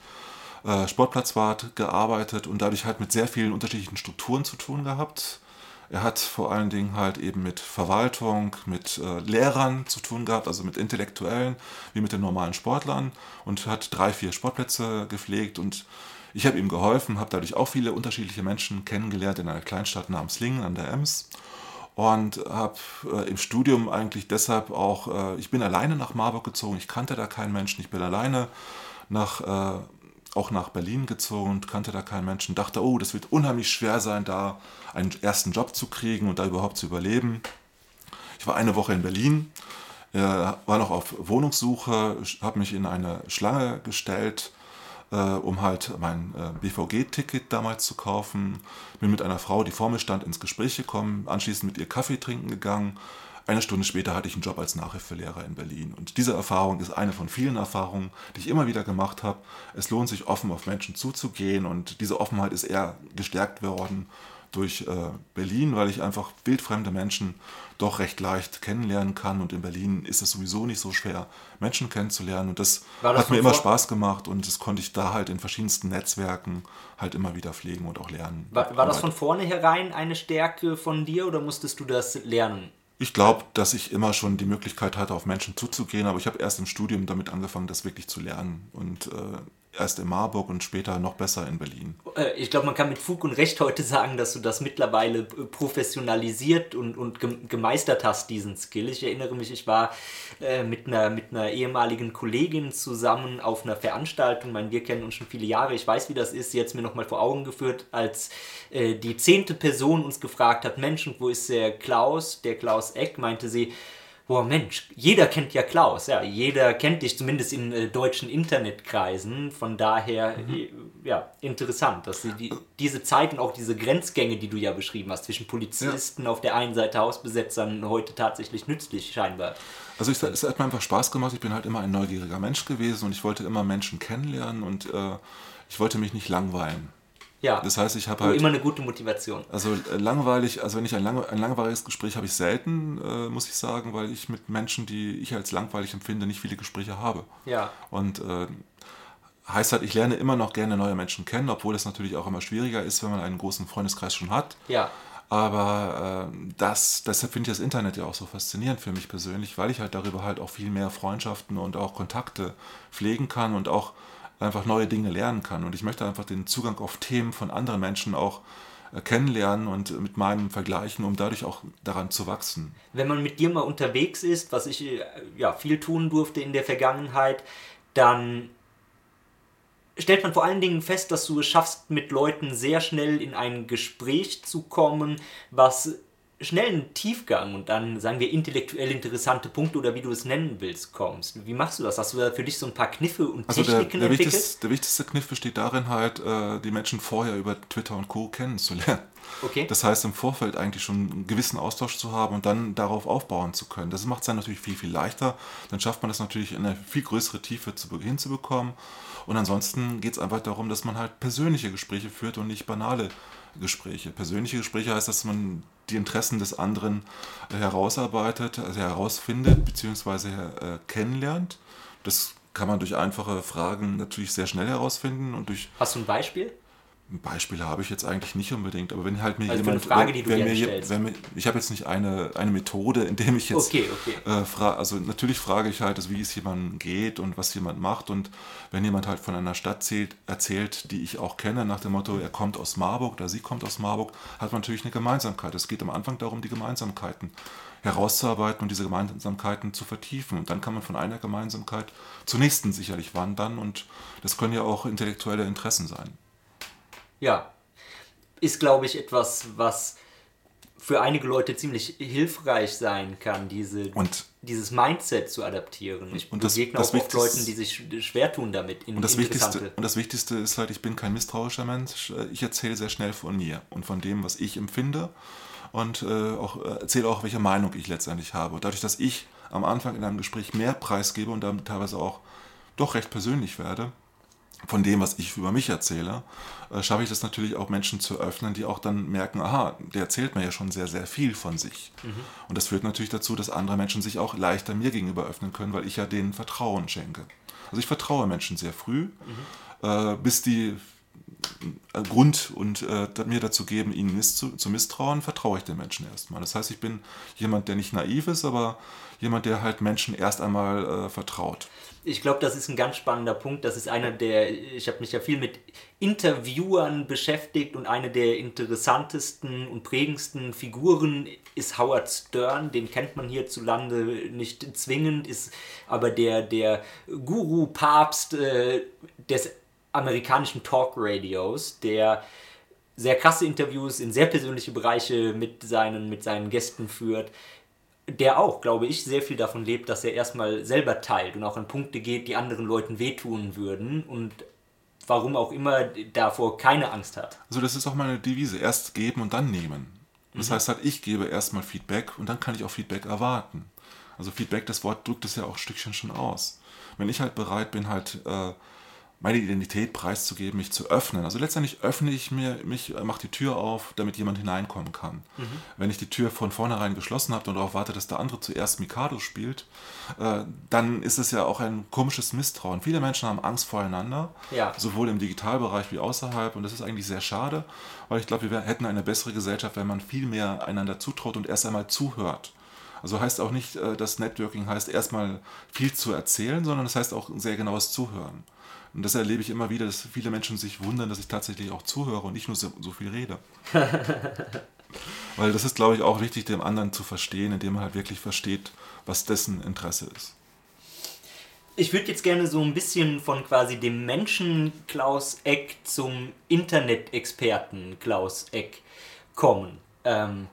äh, Sportplatzwart gearbeitet und dadurch halt mit sehr vielen unterschiedlichen Strukturen zu tun gehabt. Er hat vor allen Dingen halt eben mit Verwaltung, mit äh, Lehrern zu tun gehabt, also mit Intellektuellen, wie mit den normalen Sportlern und hat drei, vier Sportplätze gepflegt und ich habe ihm geholfen, habe dadurch auch viele unterschiedliche Menschen kennengelernt in einer Kleinstadt namens Lingen an der Ems und habe äh, im Studium eigentlich deshalb auch, äh, ich bin alleine nach Marburg gezogen, ich kannte da keinen Menschen, ich bin alleine nach äh, auch nach Berlin gezogen und kannte da keinen Menschen. Dachte, oh, das wird unheimlich schwer sein, da einen ersten Job zu kriegen und da überhaupt zu überleben. Ich war eine Woche in Berlin, äh, war noch auf Wohnungssuche, habe mich in eine Schlange gestellt, äh, um halt mein äh, BVG-Ticket damals zu kaufen. Bin mit einer Frau, die vor mir stand, ins Gespräch gekommen, anschließend mit ihr Kaffee trinken gegangen eine Stunde später hatte ich einen Job als Nachhilfelehrer in Berlin. Und diese Erfahrung ist eine von vielen Erfahrungen, die ich immer wieder gemacht habe. Es lohnt sich, offen auf Menschen zuzugehen und diese Offenheit ist eher gestärkt worden durch äh, Berlin, weil ich einfach wildfremde Menschen doch recht leicht kennenlernen kann. Und in Berlin ist es sowieso nicht so schwer, Menschen kennenzulernen. Und das, das hat mir immer Spaß gemacht und das konnte ich da halt in verschiedensten Netzwerken halt immer wieder pflegen und auch lernen. War, war das von vornherein eine Stärke von dir oder musstest du das lernen? Ich glaube, dass ich immer schon die Möglichkeit hatte, auf Menschen zuzugehen, aber ich habe erst im Studium damit angefangen, das wirklich zu lernen. Und äh, erst in Marburg und später noch besser in Berlin. Äh, ich glaube, man kann mit Fug und Recht heute sagen, dass du das mittlerweile professionalisiert und, und gemeistert hast, diesen Skill. Ich erinnere mich, ich war äh, mit, einer, mit einer ehemaligen Kollegin zusammen auf einer Veranstaltung. Ich meine, wir kennen uns schon viele Jahre. Ich weiß, wie das ist. Jetzt mir nochmal vor Augen geführt, als äh, die zehnte Person uns gefragt hat, Mensch, wo ist der Klaus? Der Klaus Eck, meinte sie, boah Mensch, jeder kennt ja Klaus, ja, jeder kennt dich zumindest in äh, deutschen Internetkreisen, von daher, mhm. Äh, ja, interessant, dass die, diese Zeit und auch diese Grenzgänge, die du ja beschrieben hast, zwischen Polizisten ja. auf der einen Seite, Hausbesetzern, heute tatsächlich nützlich scheinbar. Also ich, es hat mir einfach Spaß gemacht, ich bin halt immer ein neugieriger Mensch gewesen und ich wollte immer Menschen kennenlernen und äh, ich wollte mich nicht langweilen. Ja. Das heißt, ich habe halt. Immer eine gute Motivation. Also äh, langweilig, also wenn ich ein, lang, ein langweiliges Gespräch habe ich selten, äh, muss ich sagen, weil ich mit Menschen, die ich als langweilig empfinde, nicht viele Gespräche habe. Ja. Und äh, heißt halt, ich lerne immer noch gerne neue Menschen kennen, obwohl es natürlich auch immer schwieriger ist, wenn man einen großen Freundeskreis schon hat. Ja. Aber äh, das, deshalb finde ich das Internet ja auch so faszinierend für mich persönlich, weil ich halt darüber halt auch viel mehr Freundschaften und auch Kontakte pflegen kann und auch einfach neue Dinge lernen kann. Und ich möchte einfach den Zugang auf Themen von anderen Menschen auch äh, kennenlernen und mit meinem vergleichen, um dadurch auch daran zu wachsen. Wenn man mit dir mal unterwegs ist, was ich äh, ja viel tun durfte in der Vergangenheit, dann stellt man vor allen Dingen fest, dass du es schaffst, mit Leuten sehr schnell in ein Gespräch zu kommen, was schnellen Tiefgang und dann, sagen wir, intellektuell interessante Punkte oder wie du es nennen willst, kommst. Wie machst du das? Hast du da für dich so ein paar Kniffe und also Techniken der, der entwickelt? Wichtigste, der wichtigste Kniff besteht darin, halt äh, die Menschen vorher über Twitter und Co. kennenzulernen. Okay. Das heißt, im Vorfeld eigentlich schon einen gewissen Austausch zu haben und dann darauf aufbauen zu können. Das macht es dann natürlich viel, viel leichter. Dann schafft man das natürlich in eine viel größere Tiefe zu, hinzubekommen. Und ansonsten geht es einfach darum, dass man halt persönliche Gespräche führt und nicht banale Gespräche. Persönliche Gespräche heißt, dass man die Interessen des anderen äh, herausarbeitet, also herausfindet bzw. Äh, kennenlernt. Das kann man durch einfache Fragen natürlich sehr schnell herausfinden und durch Hast du ein Beispiel? Beispiele habe ich jetzt eigentlich nicht unbedingt, aber wenn halt mir Also jemand, Frage, wenn, die du wenn mir, je- wenn mir, ich habe jetzt nicht eine, eine Methode, in dem ich jetzt Okay, okay. äh, fra also natürlich frage ich halt, also wie es jemandem geht und was jemand macht und wenn jemand halt von einer Stadt zählt, erzählt, die ich auch kenne, nach dem Motto, er kommt aus Marburg oder sie kommt aus Marburg, hat man natürlich eine Gemeinsamkeit. Es geht am Anfang darum, die Gemeinsamkeiten herauszuarbeiten und diese Gemeinsamkeiten zu vertiefen. Und dann kann man von einer Gemeinsamkeit zur nächsten sicherlich wandern und das können ja auch intellektuelle Interessen sein. Ja. Ist, glaube ich, etwas, was für einige Leute ziemlich hilfreich sein kann, diese, Und dieses Mindset zu adaptieren. Ich Und das- begegne das auch oft Leuten, die sich sch- schwer tun damit. In Und das, Wichtigste, und das Wichtigste ist halt, ich bin kein misstrauischer Mensch. Ich erzähle sehr schnell von mir und von dem, was ich empfinde. Und äh, auch, äh, erzähle auch, welche Meinung ich letztendlich habe. Und dadurch, dass ich am Anfang in einem Gespräch mehr preisgebe und dann teilweise auch doch recht persönlich werde, von dem, was ich über mich erzähle, äh, schaffe ich das natürlich auch Menschen zu öffnen, die auch dann merken, aha, der erzählt mir ja schon sehr, sehr viel von sich. Und das führt natürlich dazu, dass andere Menschen sich auch leichter mir gegenüber öffnen können, weil ich ja denen Vertrauen schenke. Also ich vertraue Menschen sehr früh, äh, bis die äh, Grund und äh, mir dazu geben, ihnen miss zu, zu misstrauen, vertraue ich den Menschen erstmal. Das heißt, ich bin jemand, der nicht naiv ist, aber jemand, der halt Menschen erst einmal äh, vertraut. Ich glaube, das ist ein ganz spannender Punkt. Das ist einer der, ich habe mich ja viel mit Interviewern beschäftigt und eine der interessantesten und prägendsten Figuren ist Howard Stern. Den kennt man hierzulande nicht zwingend, ist aber der, der Guru-Papst äh, des amerikanischen Talk-Radios, der sehr krasse Interviews in sehr persönliche Bereiche mit seinen, mit seinen Gästen führt der auch, glaube ich, sehr viel davon lebt, dass er erstmal selber teilt und auch an Punkte geht, die anderen Leuten wehtun würden und warum auch immer davor keine Angst hat. Also das ist auch meine Devise, erst geben und dann nehmen. Das heißt halt, ich gebe erstmal Feedback und dann kann ich auch Feedback erwarten. Also Feedback, das Wort drückt es ja auch ein Stückchen schon aus. Wenn ich halt bereit bin, halt äh, meine Identität preiszugeben, mich zu öffnen. Also letztendlich öffne ich mir, mich, äh, mache die Tür auf, damit jemand hineinkommen kann. Wenn ich die Tür von vornherein geschlossen habe und darauf warte, dass der andere zuerst Mikado spielt, äh, dann ist es ja auch ein komisches Misstrauen. Viele Menschen haben Angst voreinander, Ja. sowohl im Digitalbereich wie außerhalb. Und das ist eigentlich sehr schade, weil ich glaube, wir hätten eine bessere Gesellschaft, wenn man viel mehr einander zutraut und erst einmal zuhört. Also heißt auch nicht, äh, dass Networking heißt, erstmal viel zu erzählen, sondern es heißt auch ein sehr genaues Zuhören. Und das erlebe ich immer wieder, dass viele Menschen sich wundern, dass ich tatsächlich auch zuhöre und nicht nur so, so viel rede. Weil das ist, glaube ich, auch wichtig, dem anderen zu verstehen, indem man halt wirklich versteht, was dessen Interesse ist. Ich würde jetzt gerne so ein bisschen von quasi dem Menschen Klaus Eck zum Internet-Experten Klaus Eck kommen. Ähm,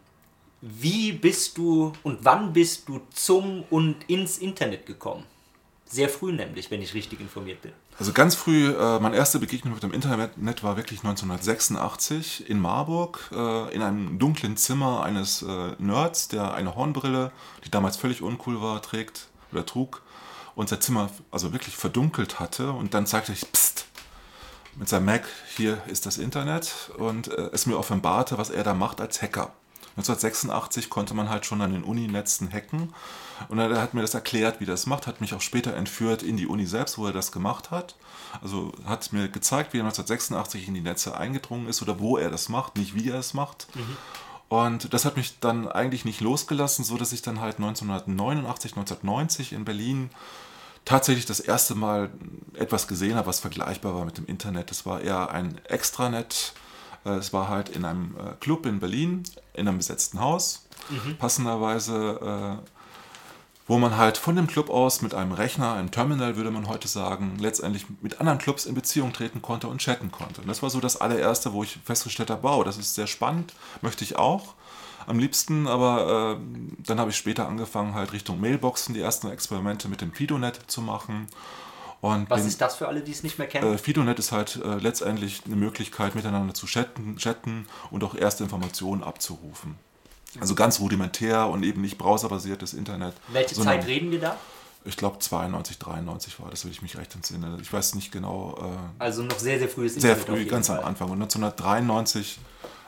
wie bist du und wann bist du zum und ins Internet gekommen? Sehr früh nämlich, wenn ich richtig informiert bin. Also ganz früh, äh, meine erste Begegnung mit dem Internet war wirklich 1986 in Marburg, äh, in einem dunklen Zimmer eines äh, Nerds, der eine Hornbrille, die damals völlig uncool war, trägt oder trug und sein Zimmer also wirklich verdunkelt hatte und dann zeigte ich, pst, mit seinem Mac, hier ist das Internet und äh, es mir offenbarte, was er da macht als Hacker. 1986 konnte man halt schon an den Uninetzen hacken und er hat mir das erklärt, wie er das macht, hat mich auch später entführt in die Uni selbst, wo er das gemacht hat. Also hat mir gezeigt, wie er 1986 in die Netze eingedrungen ist oder wo er das macht, nicht wie er es macht. Und das hat mich dann eigentlich nicht losgelassen, so dass ich dann halt 1989, 1990 in Berlin tatsächlich das erste Mal etwas gesehen habe, was vergleichbar war mit dem Internet. Das war eher ein Extranet, es war halt in einem äh, Club in Berlin, in einem besetzten Haus, mhm. passenderweise, äh, wo man halt von dem Club aus mit einem Rechner, einem Terminal würde man heute sagen, letztendlich mit anderen Clubs in Beziehung treten konnte und chatten konnte. Und das war so das allererste, wo ich festgestellt habe, wow, das ist sehr spannend, möchte ich auch am liebsten, aber äh, dann habe ich später angefangen, halt Richtung Mailboxen die ersten Experimente mit dem FidoNet zu machen. Und Was den, ist das für alle, die es nicht mehr kennen? Äh, FidoNet ist halt äh, letztendlich eine Möglichkeit, miteinander zu chatten, chatten und auch erste Informationen abzurufen. Also ganz rudimentär und eben nicht browserbasiertes Internet. Welche Zeit reden wir da? Ich glaube 92, 93 war das, würde ich mich recht entsinnen. Ich weiß nicht genau. Äh, also noch sehr, sehr frühes Internet. Sehr früh, ganz Fall. am Anfang. Und 1993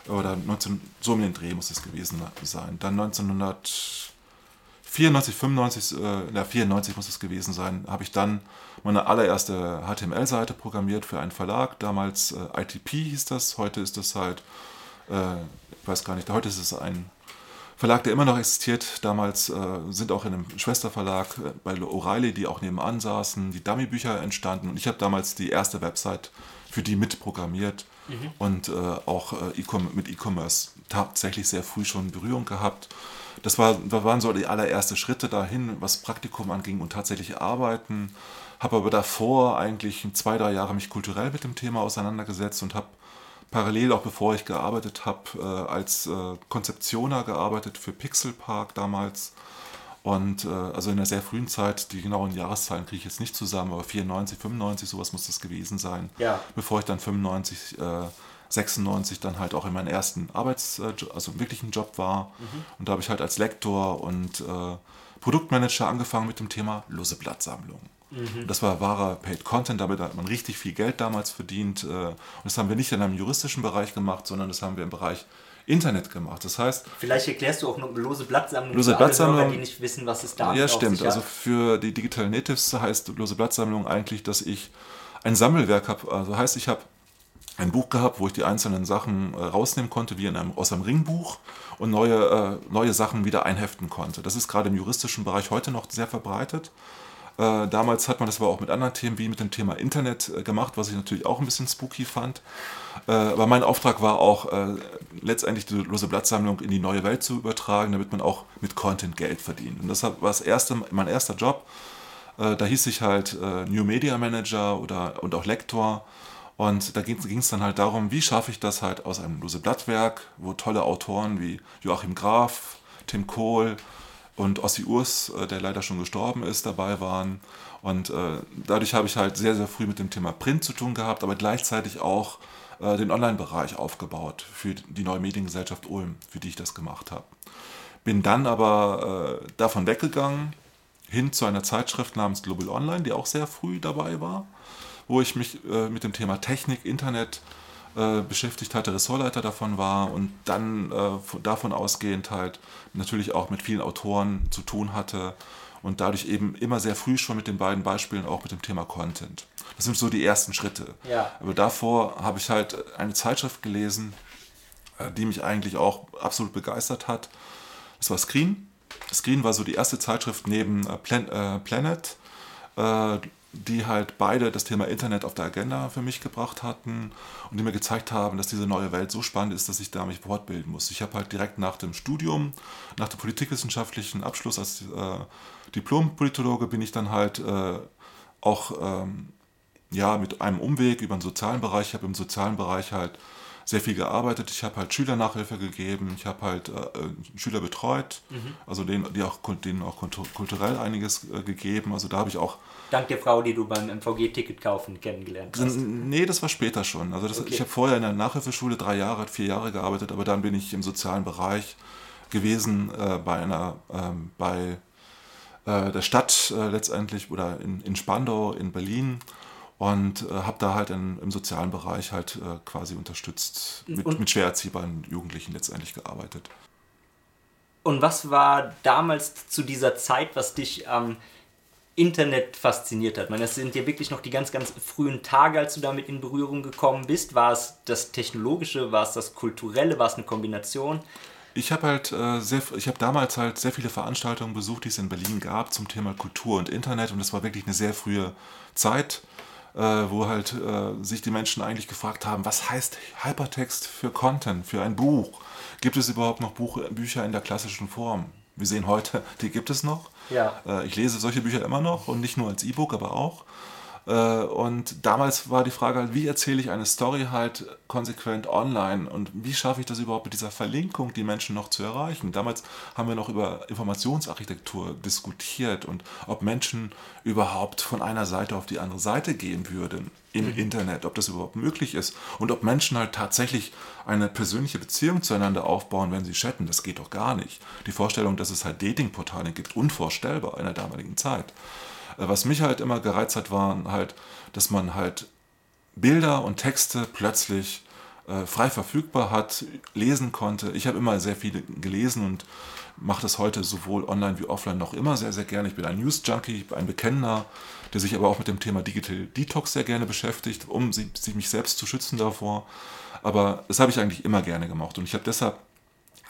oder 19, so um den Dreh muss es gewesen sein. Dann 1994, 95, äh, na, 94 muss es gewesen sein, habe ich dann meine allererste HTML-Seite programmiert für einen Verlag. Damals äh, ITP hieß das, heute ist das halt, äh, ich weiß gar nicht, heute ist es ein Verlag, der immer noch existiert. Damals äh, sind auch in einem Schwesterverlag äh, bei O'Reilly, die auch nebenan saßen, die Dummy-Bücher entstanden. Und ich habe damals die erste Website für die mitprogrammiert mhm. und äh, auch e mit E-Commerce tatsächlich sehr früh schon Berührung gehabt. Das, war, das waren so die allerersten Schritte dahin, was Praktikum anging und tatsächlich Arbeiten. Habe aber davor eigentlich zwei, drei Jahre mich kulturell mit dem Thema auseinandergesetzt und habe parallel, auch bevor ich gearbeitet habe, äh, als äh, Konzeptioner gearbeitet für Pixel Park damals und äh, also in einer sehr frühen Zeit, die genauen Jahreszahlen kriege ich jetzt nicht zusammen, aber 94, 95, sowas muss das gewesen sein. Ja. Bevor ich dann 95, äh, 96 dann halt auch in meinen ersten Arbeits-, also wirklichen Job war. Mhm. Und da habe ich halt als Lektor und Produktmanager angefangen mit dem Thema lose Blattsammlung. Mhm. Das war wahrer Paid Content, damit hat man richtig viel Geld damals verdient. Äh, und das haben wir nicht in einem juristischen Bereich gemacht, sondern das haben wir im Bereich Internet gemacht. Das heißt. Vielleicht erklärst du auch eine lose Blattsammlung lose für Blattsammlung, Hörer, die nicht wissen, was es da Ja, stimmt. Also für die Digital Natives heißt lose Blattsammlung eigentlich, dass ich ein Sammelwerk habe. Also heißt, ich habe ein Buch gehabt, wo ich die einzelnen Sachen äh, rausnehmen konnte, wie in einem, aus einem Ringbuch und neue, äh, neue Sachen wieder einheften konnte. Das ist gerade im juristischen Bereich heute noch sehr verbreitet. Äh, damals hat man das aber auch mit anderen Themen wie mit dem Thema Internet äh, gemacht, was ich natürlich auch ein bisschen spooky fand. Äh, aber mein Auftrag war auch, äh, letztendlich die lose Blattsammlung in die neue Welt zu übertragen, damit man auch mit Content Geld verdient. Und das war das erste, mein erster Job. Äh, da hieß ich halt äh, New Media Manager oder, und auch Lektor. Und da ging es dann halt darum, wie schaffe ich das halt aus einem lose Blattwerk, wo tolle Autoren wie Joachim Graf, Tim Kohl und Ossi Urs, der leider schon gestorben ist, dabei waren. Und äh, dadurch habe ich halt sehr, sehr früh mit dem Thema Print zu tun gehabt, aber gleichzeitig auch äh, den Online-Bereich aufgebaut für die neue Mediengesellschaft Ulm, für die ich das gemacht habe. Bin dann aber äh, davon weggegangen, hin zu einer Zeitschrift namens Global Online, die auch sehr früh dabei war, wo ich mich äh, mit dem Thema Technik, Internet äh, beschäftigt hatte, Ressortleiter davon war und dann äh, davon ausgehend halt natürlich auch mit vielen Autoren zu tun hatte und dadurch eben immer sehr früh schon mit den beiden Beispielen auch mit dem Thema Content. Das sind so die ersten Schritte. Ja. Aber davor habe ich halt eine Zeitschrift gelesen, äh, die mich eigentlich auch absolut begeistert hat. Das war Screen. Screen war so die erste Zeitschrift neben äh, Plan äh, Planet, äh, die halt beide das Thema Internet auf der Agenda für mich gebracht hatten und die mir gezeigt haben, dass diese neue Welt so spannend ist, dass ich da mich fortbilden muss. Ich habe halt direkt nach dem Studium, nach dem politikwissenschaftlichen Abschluss als äh, Diplom-Politologe bin ich dann halt äh, auch ähm, ja, mit einem Umweg über den sozialen Bereich. Ich habe im sozialen Bereich halt sehr viel gearbeitet. Ich habe halt Schülernachhilfe gegeben, ich habe halt äh, Schüler betreut, mhm. also denen, die auch, denen auch kulturell einiges äh, gegeben. Also da habe ich auch. Dank der Frau, die du beim MVG-Ticket kaufen kennengelernt hast. Nee, das war später schon. Also das, okay. ich habe vorher in der Nachhilfeschule drei Jahre, vier Jahre gearbeitet, aber dann bin ich im sozialen Bereich gewesen äh, bei einer, ähm, bei äh, der Stadt äh, letztendlich oder in, in Spandau in Berlin und äh, habe da halt in, im sozialen Bereich halt äh, quasi unterstützt, mit, mit schwer erziehbaren Jugendlichen letztendlich gearbeitet. Und was war damals zu dieser Zeit, was dich am ähm, Internet fasziniert hat? Ich meine, das sind ja wirklich noch die ganz, ganz frühen Tage, als du damit in Berührung gekommen bist. War es das Technologische, war es das Kulturelle, war es eine Kombination? Ich habe halt äh, sehr, ich habe damals halt sehr viele Veranstaltungen besucht, die es in Berlin gab zum Thema Kultur und Internet und das war wirklich eine sehr frühe Zeit. äh, wo halt äh, sich die Menschen eigentlich gefragt haben, was heißt Hypertext für Content, für ein Buch? Gibt es überhaupt noch Buch, Bücher in der klassischen Form? Wir sehen heute, die gibt es noch. Ja. Äh, ich lese solche Bücher immer noch und nicht nur als E-Book, aber auch. Äh, und damals war die Frage halt, wie erzähle ich eine Story halt konsequent online und wie schaffe ich das überhaupt mit dieser Verlinkung, die Menschen noch zu erreichen? Damals haben wir noch über Informationsarchitektur diskutiert und ob Menschen überhaupt von einer Seite auf die andere Seite gehen würden im mhm. Internet, ob das überhaupt möglich ist und ob Menschen halt tatsächlich eine persönliche Beziehung zueinander aufbauen, wenn sie chatten. Das geht doch gar nicht. Die Vorstellung, dass es halt Datingportale gibt, unvorstellbar in der damaligen Zeit. Äh, was mich halt immer gereizt hat, waren halt, dass man halt Bilder und Texte plötzlich äh, frei verfügbar hat, lesen konnte. Ich habe immer sehr viele gelesen und mache das heute sowohl online wie offline noch immer sehr, sehr gerne. Ich bin ein News-Junkie, ein Bekennender, der sich aber auch mit dem Thema Digital Detox sehr gerne beschäftigt, um sich, mich selbst zu schützen davor. Aber das habe ich eigentlich immer gerne gemacht und ich habe deshalb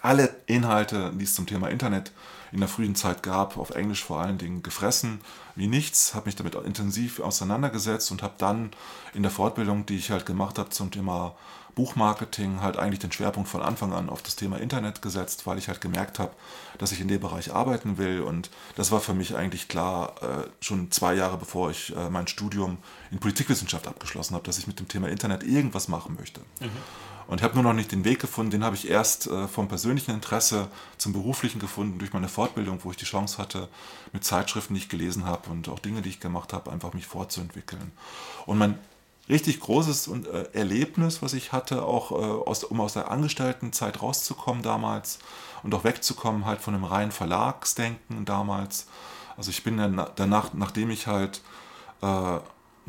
alle Inhalte, die es zum Thema Internet in der frühen Zeit gab, auf Englisch vor allen Dingen gefressen wie nichts, habe mich damit intensiv auseinandergesetzt und habe dann in der Fortbildung, die ich halt gemacht habe zum Thema Buchmarketing, halt eigentlich den Schwerpunkt von Anfang an auf das Thema Internet gesetzt, weil ich halt gemerkt habe, dass ich in dem Bereich arbeiten will. Und das war für mich eigentlich klar, äh, schon zwei Jahre bevor ich äh, mein Studium in Politikwissenschaft abgeschlossen habe, dass ich mit dem Thema Internet irgendwas machen möchte. Mhm. Und ich habe nur noch nicht den Weg gefunden, den habe ich erst äh, vom persönlichen Interesse zum beruflichen gefunden, durch meine Fortbildung, wo ich die Chance hatte, mit Zeitschriften, die ich gelesen habe und auch Dinge, die ich gemacht habe, einfach mich fortzuentwickeln. Und mein richtig großes äh, Erlebnis, was ich hatte, auch äh, aus, um aus der Angestelltenzeit rauszukommen damals und auch wegzukommen halt von dem reinen Verlagsdenken damals. Also ich bin dann danach, nachdem ich halt äh,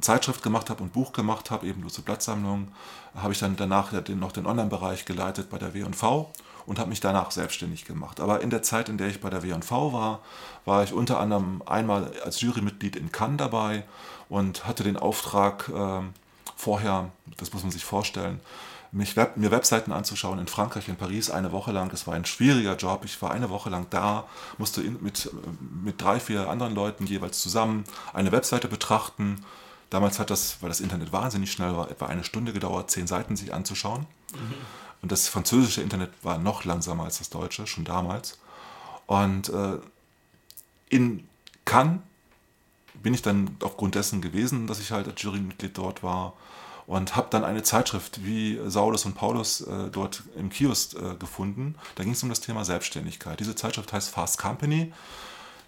Zeitschrift gemacht habe und Buch gemacht habe, eben nur zur Blattsammlung, habe ich dann danach den, noch den Online-Bereich geleitet bei der W&V und habe mich danach selbstständig gemacht. Aber in der Zeit, in der ich bei der W&V war, war ich unter anderem einmal als Jurymitglied in Cannes dabei und hatte den Auftrag äh, vorher, das muss man sich vorstellen, mich Web, mir Webseiten anzuschauen in Frankreich, in Paris, eine Woche lang. Es war ein schwieriger Job. Ich war eine Woche lang da, musste in, mit, mit drei, vier anderen Leuten jeweils zusammen eine Webseite betrachten Damals hat das, weil das Internet wahnsinnig schnell war, etwa eine Stunde gedauert, zehn Seiten sich anzuschauen. Mhm. Und das französische Internet war noch langsamer als das deutsche, schon damals. Und äh, in Cannes bin ich dann aufgrund dessen gewesen, dass ich halt als Jurymitglied dort war und habe dann eine Zeitschrift wie Saulus und Paulus äh, dort im Kiosk äh, gefunden. Da ging es um das Thema Selbstständigkeit. Diese Zeitschrift heißt Fast Company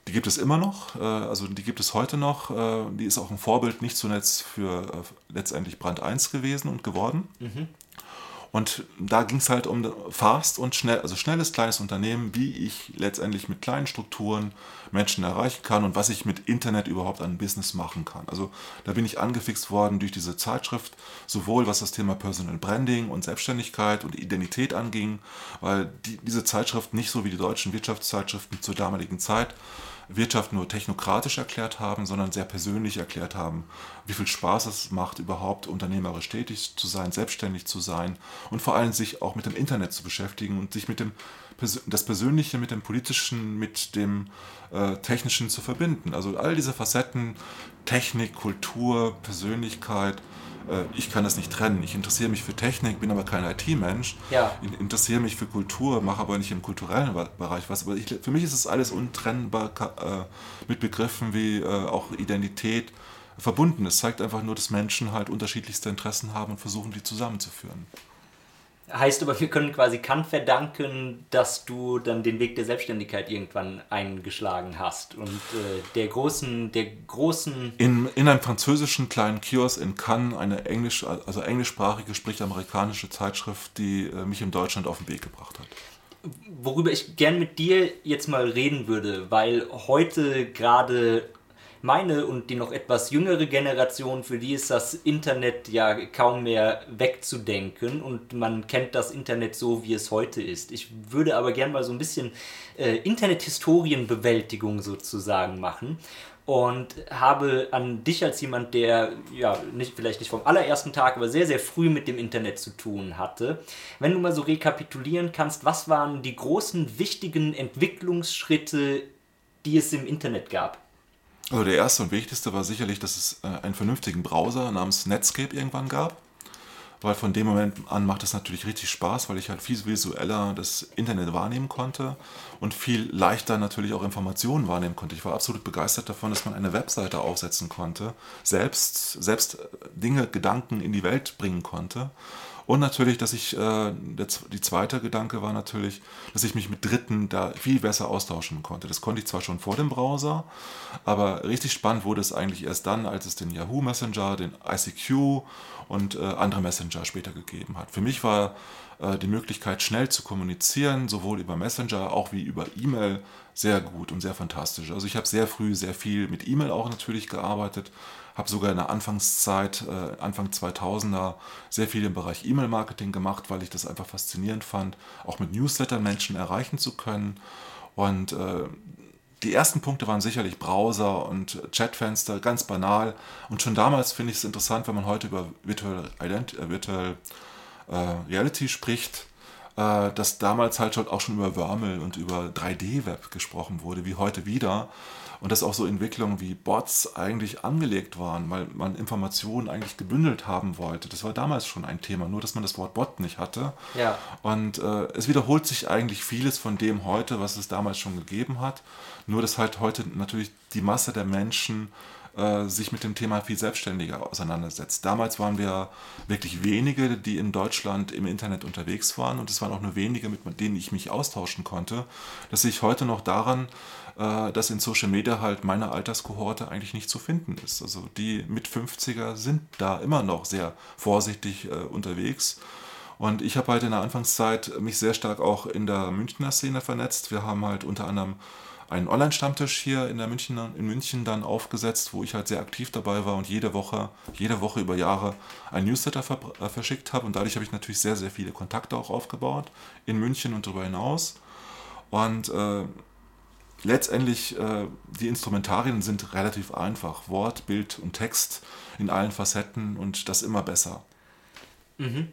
die gibt es immer noch, äh, also die gibt es heute noch. Äh, die ist auch ein Vorbild nicht zuletzt für äh, letztendlich Brand 1 gewesen und geworden. Mhm. Und da ging es halt um fast und schnell, also schnelles kleines Unternehmen, wie ich letztendlich mit kleinen Strukturen Menschen erreichen kann und was ich mit Internet überhaupt an Business machen kann. Also da bin ich angefixt worden durch diese Zeitschrift, sowohl was das Thema Personal Branding und Selbstständigkeit und Identität anging, weil die, diese Zeitschrift nicht so wie die deutschen Wirtschaftszeitschriften zur damaligen Zeit Wirtschaft nur technokratisch erklärt haben, sondern sehr persönlich erklärt haben, wie viel Spaß es macht, überhaupt unternehmerisch tätig zu sein, selbstständig zu sein und vor allem sich auch mit dem Internet zu beschäftigen und sich mit dem das Persönliche mit dem Politischen, mit dem äh, Technischen zu verbinden. Also all diese Facetten, Technik, Kultur, Persönlichkeit, ich kann das nicht trennen. Ich interessiere mich für Technik, bin aber kein IT-Mensch. Ja. Ich interessiere mich für Kultur, mache aber nicht im kulturellen Bereich was. Aber ich, für mich ist es alles untrennbar äh, mit Begriffen wie äh, auch Identität verbunden. Es zeigt einfach nur, dass Menschen halt unterschiedlichste Interessen haben und versuchen, die zusammenzuführen. Heißt aber, wir können quasi Kant verdanken, dass du dann den Weg der Selbstständigkeit irgendwann eingeschlagen hast und äh, der großen, der großen. In, in einem französischen kleinen Kiosk in Cannes, eine englisch, also englischsprachige, sprich amerikanische Zeitschrift, die äh, mich in Deutschland auf den Weg gebracht hat. Worüber ich gern mit dir jetzt mal reden würde, weil heute gerade meine und die noch etwas jüngere Generation, für die ist das Internet ja kaum mehr wegzudenken und man kennt das Internet so, wie es heute ist. Ich würde aber gern mal so ein bisschen äh, Internet-Historienbewältigung sozusagen machen und habe an dich als jemand, der ja nicht, vielleicht nicht vom allerersten Tag, aber sehr, sehr früh mit dem Internet zu tun hatte. Wenn du mal so rekapitulieren kannst, was waren die großen, wichtigen Entwicklungsschritte, die es im Internet gab? Also der erste und wichtigste war sicherlich, dass es äh, einen vernünftigen Browser namens Netscape irgendwann gab. Weil von dem Moment an macht es natürlich richtig Spaß, weil ich halt viel visueller das Internet wahrnehmen konnte und viel leichter natürlich auch Informationen wahrnehmen konnte. Ich war absolut begeistert davon, dass man eine Webseite aufsetzen konnte, selbst, selbst Dinge, Gedanken in die Welt bringen konnte und natürlich, dass ich, äh, der, die zweite Gedanke war natürlich, dass ich mich mit Dritten da viel besser austauschen konnte. Das konnte ich zwar schon vor dem Browser, aber richtig spannend wurde es eigentlich erst dann, als es den Yahoo Messenger, den ICQ und äh, andere Messenger später gegeben hat. Für mich war äh, die Möglichkeit, schnell zu kommunizieren, sowohl über Messenger auch wie über E-Mail, sehr gut und sehr fantastisch. Also ich habe sehr früh sehr viel mit E-Mail auch natürlich gearbeitet, habe sogar in der Anfangszeit, äh, Anfang 2000er, sehr viel im Bereich E-Mail-Marketing gemacht, weil ich das einfach faszinierend fand, auch mit Newslettern Menschen erreichen zu können. Und äh, die ersten Punkte waren sicherlich Browser und Chatfenster, ganz banal. Und schon damals finde ich es interessant, wenn man heute über Virtual, Ident äh, Virtual äh, Reality spricht, äh, dass damals halt auch schon über Wörmel und über 3D-Web gesprochen wurde, wie heute wieder und dass auch so Entwicklungen wie Bots eigentlich angelegt waren, weil man Informationen eigentlich gebündelt haben wollte. Das war damals schon ein Thema, nur dass man das Wort Bot nicht hatte. Ja. Und äh, es wiederholt sich eigentlich vieles von dem heute, was es damals schon gegeben hat. Nur dass halt heute natürlich die Masse der Menschen äh, sich mit dem Thema viel selbstständiger auseinandersetzt. Damals waren wir wirklich wenige, die in Deutschland im Internet unterwegs waren und es waren auch nur wenige, mit denen ich mich austauschen konnte. Das sehe ich heute noch daran, äh, dass in Social Media halt meine Alterskohorte eigentlich nicht zu finden ist. Also die mit 50er sind da immer noch sehr vorsichtig äh, unterwegs. Und ich habe halt in der Anfangszeit mich sehr stark auch in der Münchner Szene vernetzt. Wir haben halt unter anderem einen Online-Stammtisch hier in, der München, in München dann aufgesetzt, wo ich halt sehr aktiv dabei war und jede Woche, jede Woche über Jahre ein Newsletter ver äh, verschickt habe. Und dadurch habe ich natürlich sehr, sehr viele Kontakte auch aufgebaut in München und darüber hinaus. Und äh, letztendlich, äh, die Instrumentarien sind relativ einfach. Wort, Bild und Text in allen Facetten und das immer besser. Mhm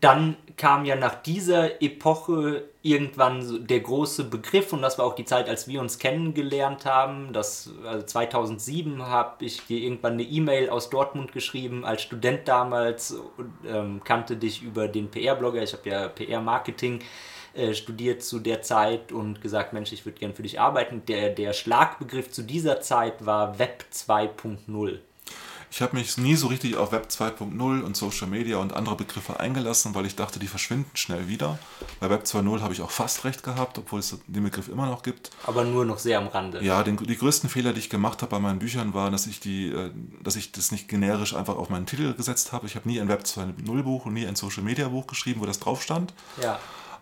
dann kam ja nach dieser Epoche irgendwann der große Begriff und das war auch die Zeit, als wir uns kennengelernt haben. Das, also 2007 habe ich dir irgendwann eine E-Mail aus Dortmund geschrieben, als Student damals, und, ähm, kannte dich über den PR-Blogger. Ich habe ja PR-Marketing äh, studiert zu der Zeit und gesagt, Mensch, ich würde gern für dich arbeiten. Der, der Schlagbegriff zu dieser Zeit war Web 2.0. Ich habe mich nie so richtig auf Web 2.0 und Social Media und andere Begriffe eingelassen, weil ich dachte, die verschwinden schnell wieder. Bei Web 2.0 habe ich auch fast recht gehabt, obwohl es den Begriff immer noch gibt. Aber nur noch sehr am Rande. Ja, den, die größten Fehler, die ich gemacht habe bei meinen Büchern, waren, dass ich, die, äh, dass ich das nicht generisch einfach auf meinen Titel gesetzt habe. Ich habe nie ein Web 2.0 Buch und nie ein Social Media Buch geschrieben, wo das drauf stand. Ja.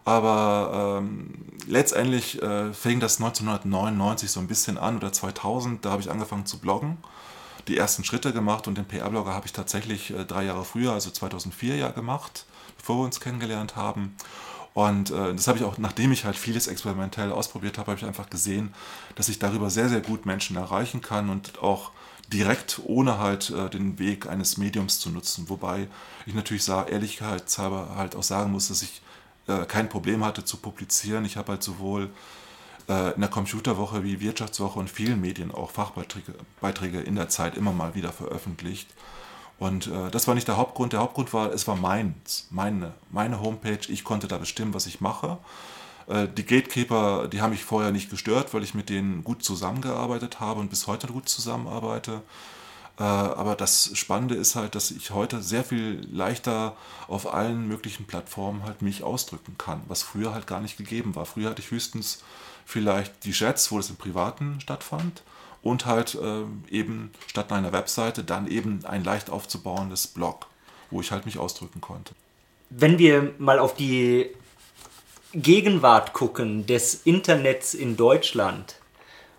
Aber ähm, letztendlich äh, fing das 1999 so ein bisschen an oder 2000, da habe ich angefangen zu bloggen die ersten Schritte gemacht und den PR-Blogger habe ich tatsächlich äh, drei Jahre früher, also 2004 ja gemacht, bevor wir uns kennengelernt haben. Und äh, das habe ich auch, nachdem ich halt vieles experimentell ausprobiert habe, habe ich einfach gesehen, dass ich darüber sehr, sehr gut Menschen erreichen kann und auch direkt, ohne halt äh, den Weg eines Mediums zu nutzen. Wobei ich natürlich sah, ehrlichkeitshalber halt auch sagen muss, dass ich äh, kein Problem hatte zu publizieren. Ich habe halt sowohl äh, in der Computerwoche wie Wirtschaftswoche und vielen Medien auch Fachbeiträge Beiträge in der Zeit immer mal wieder veröffentlicht. Und äh, das war nicht der Hauptgrund. Der Hauptgrund war, es war meins, meine, meine Homepage. Ich konnte da bestimmen, was ich mache. Äh, die Gatekeeper, die haben mich vorher nicht gestört, weil ich mit denen gut zusammengearbeitet habe und bis heute gut zusammenarbeite. Äh, aber das Spannende ist halt, dass ich heute sehr viel leichter auf allen möglichen Plattformen halt mich ausdrücken kann, was früher halt gar nicht gegeben war. Früher hatte ich höchstens vielleicht die Chats, wo es im Privaten stattfand und halt äh, eben statt einer Webseite dann eben ein leicht aufzubauendes Blog, wo ich halt mich ausdrücken konnte. Wenn wir mal auf die Gegenwart gucken des Internets in Deutschland,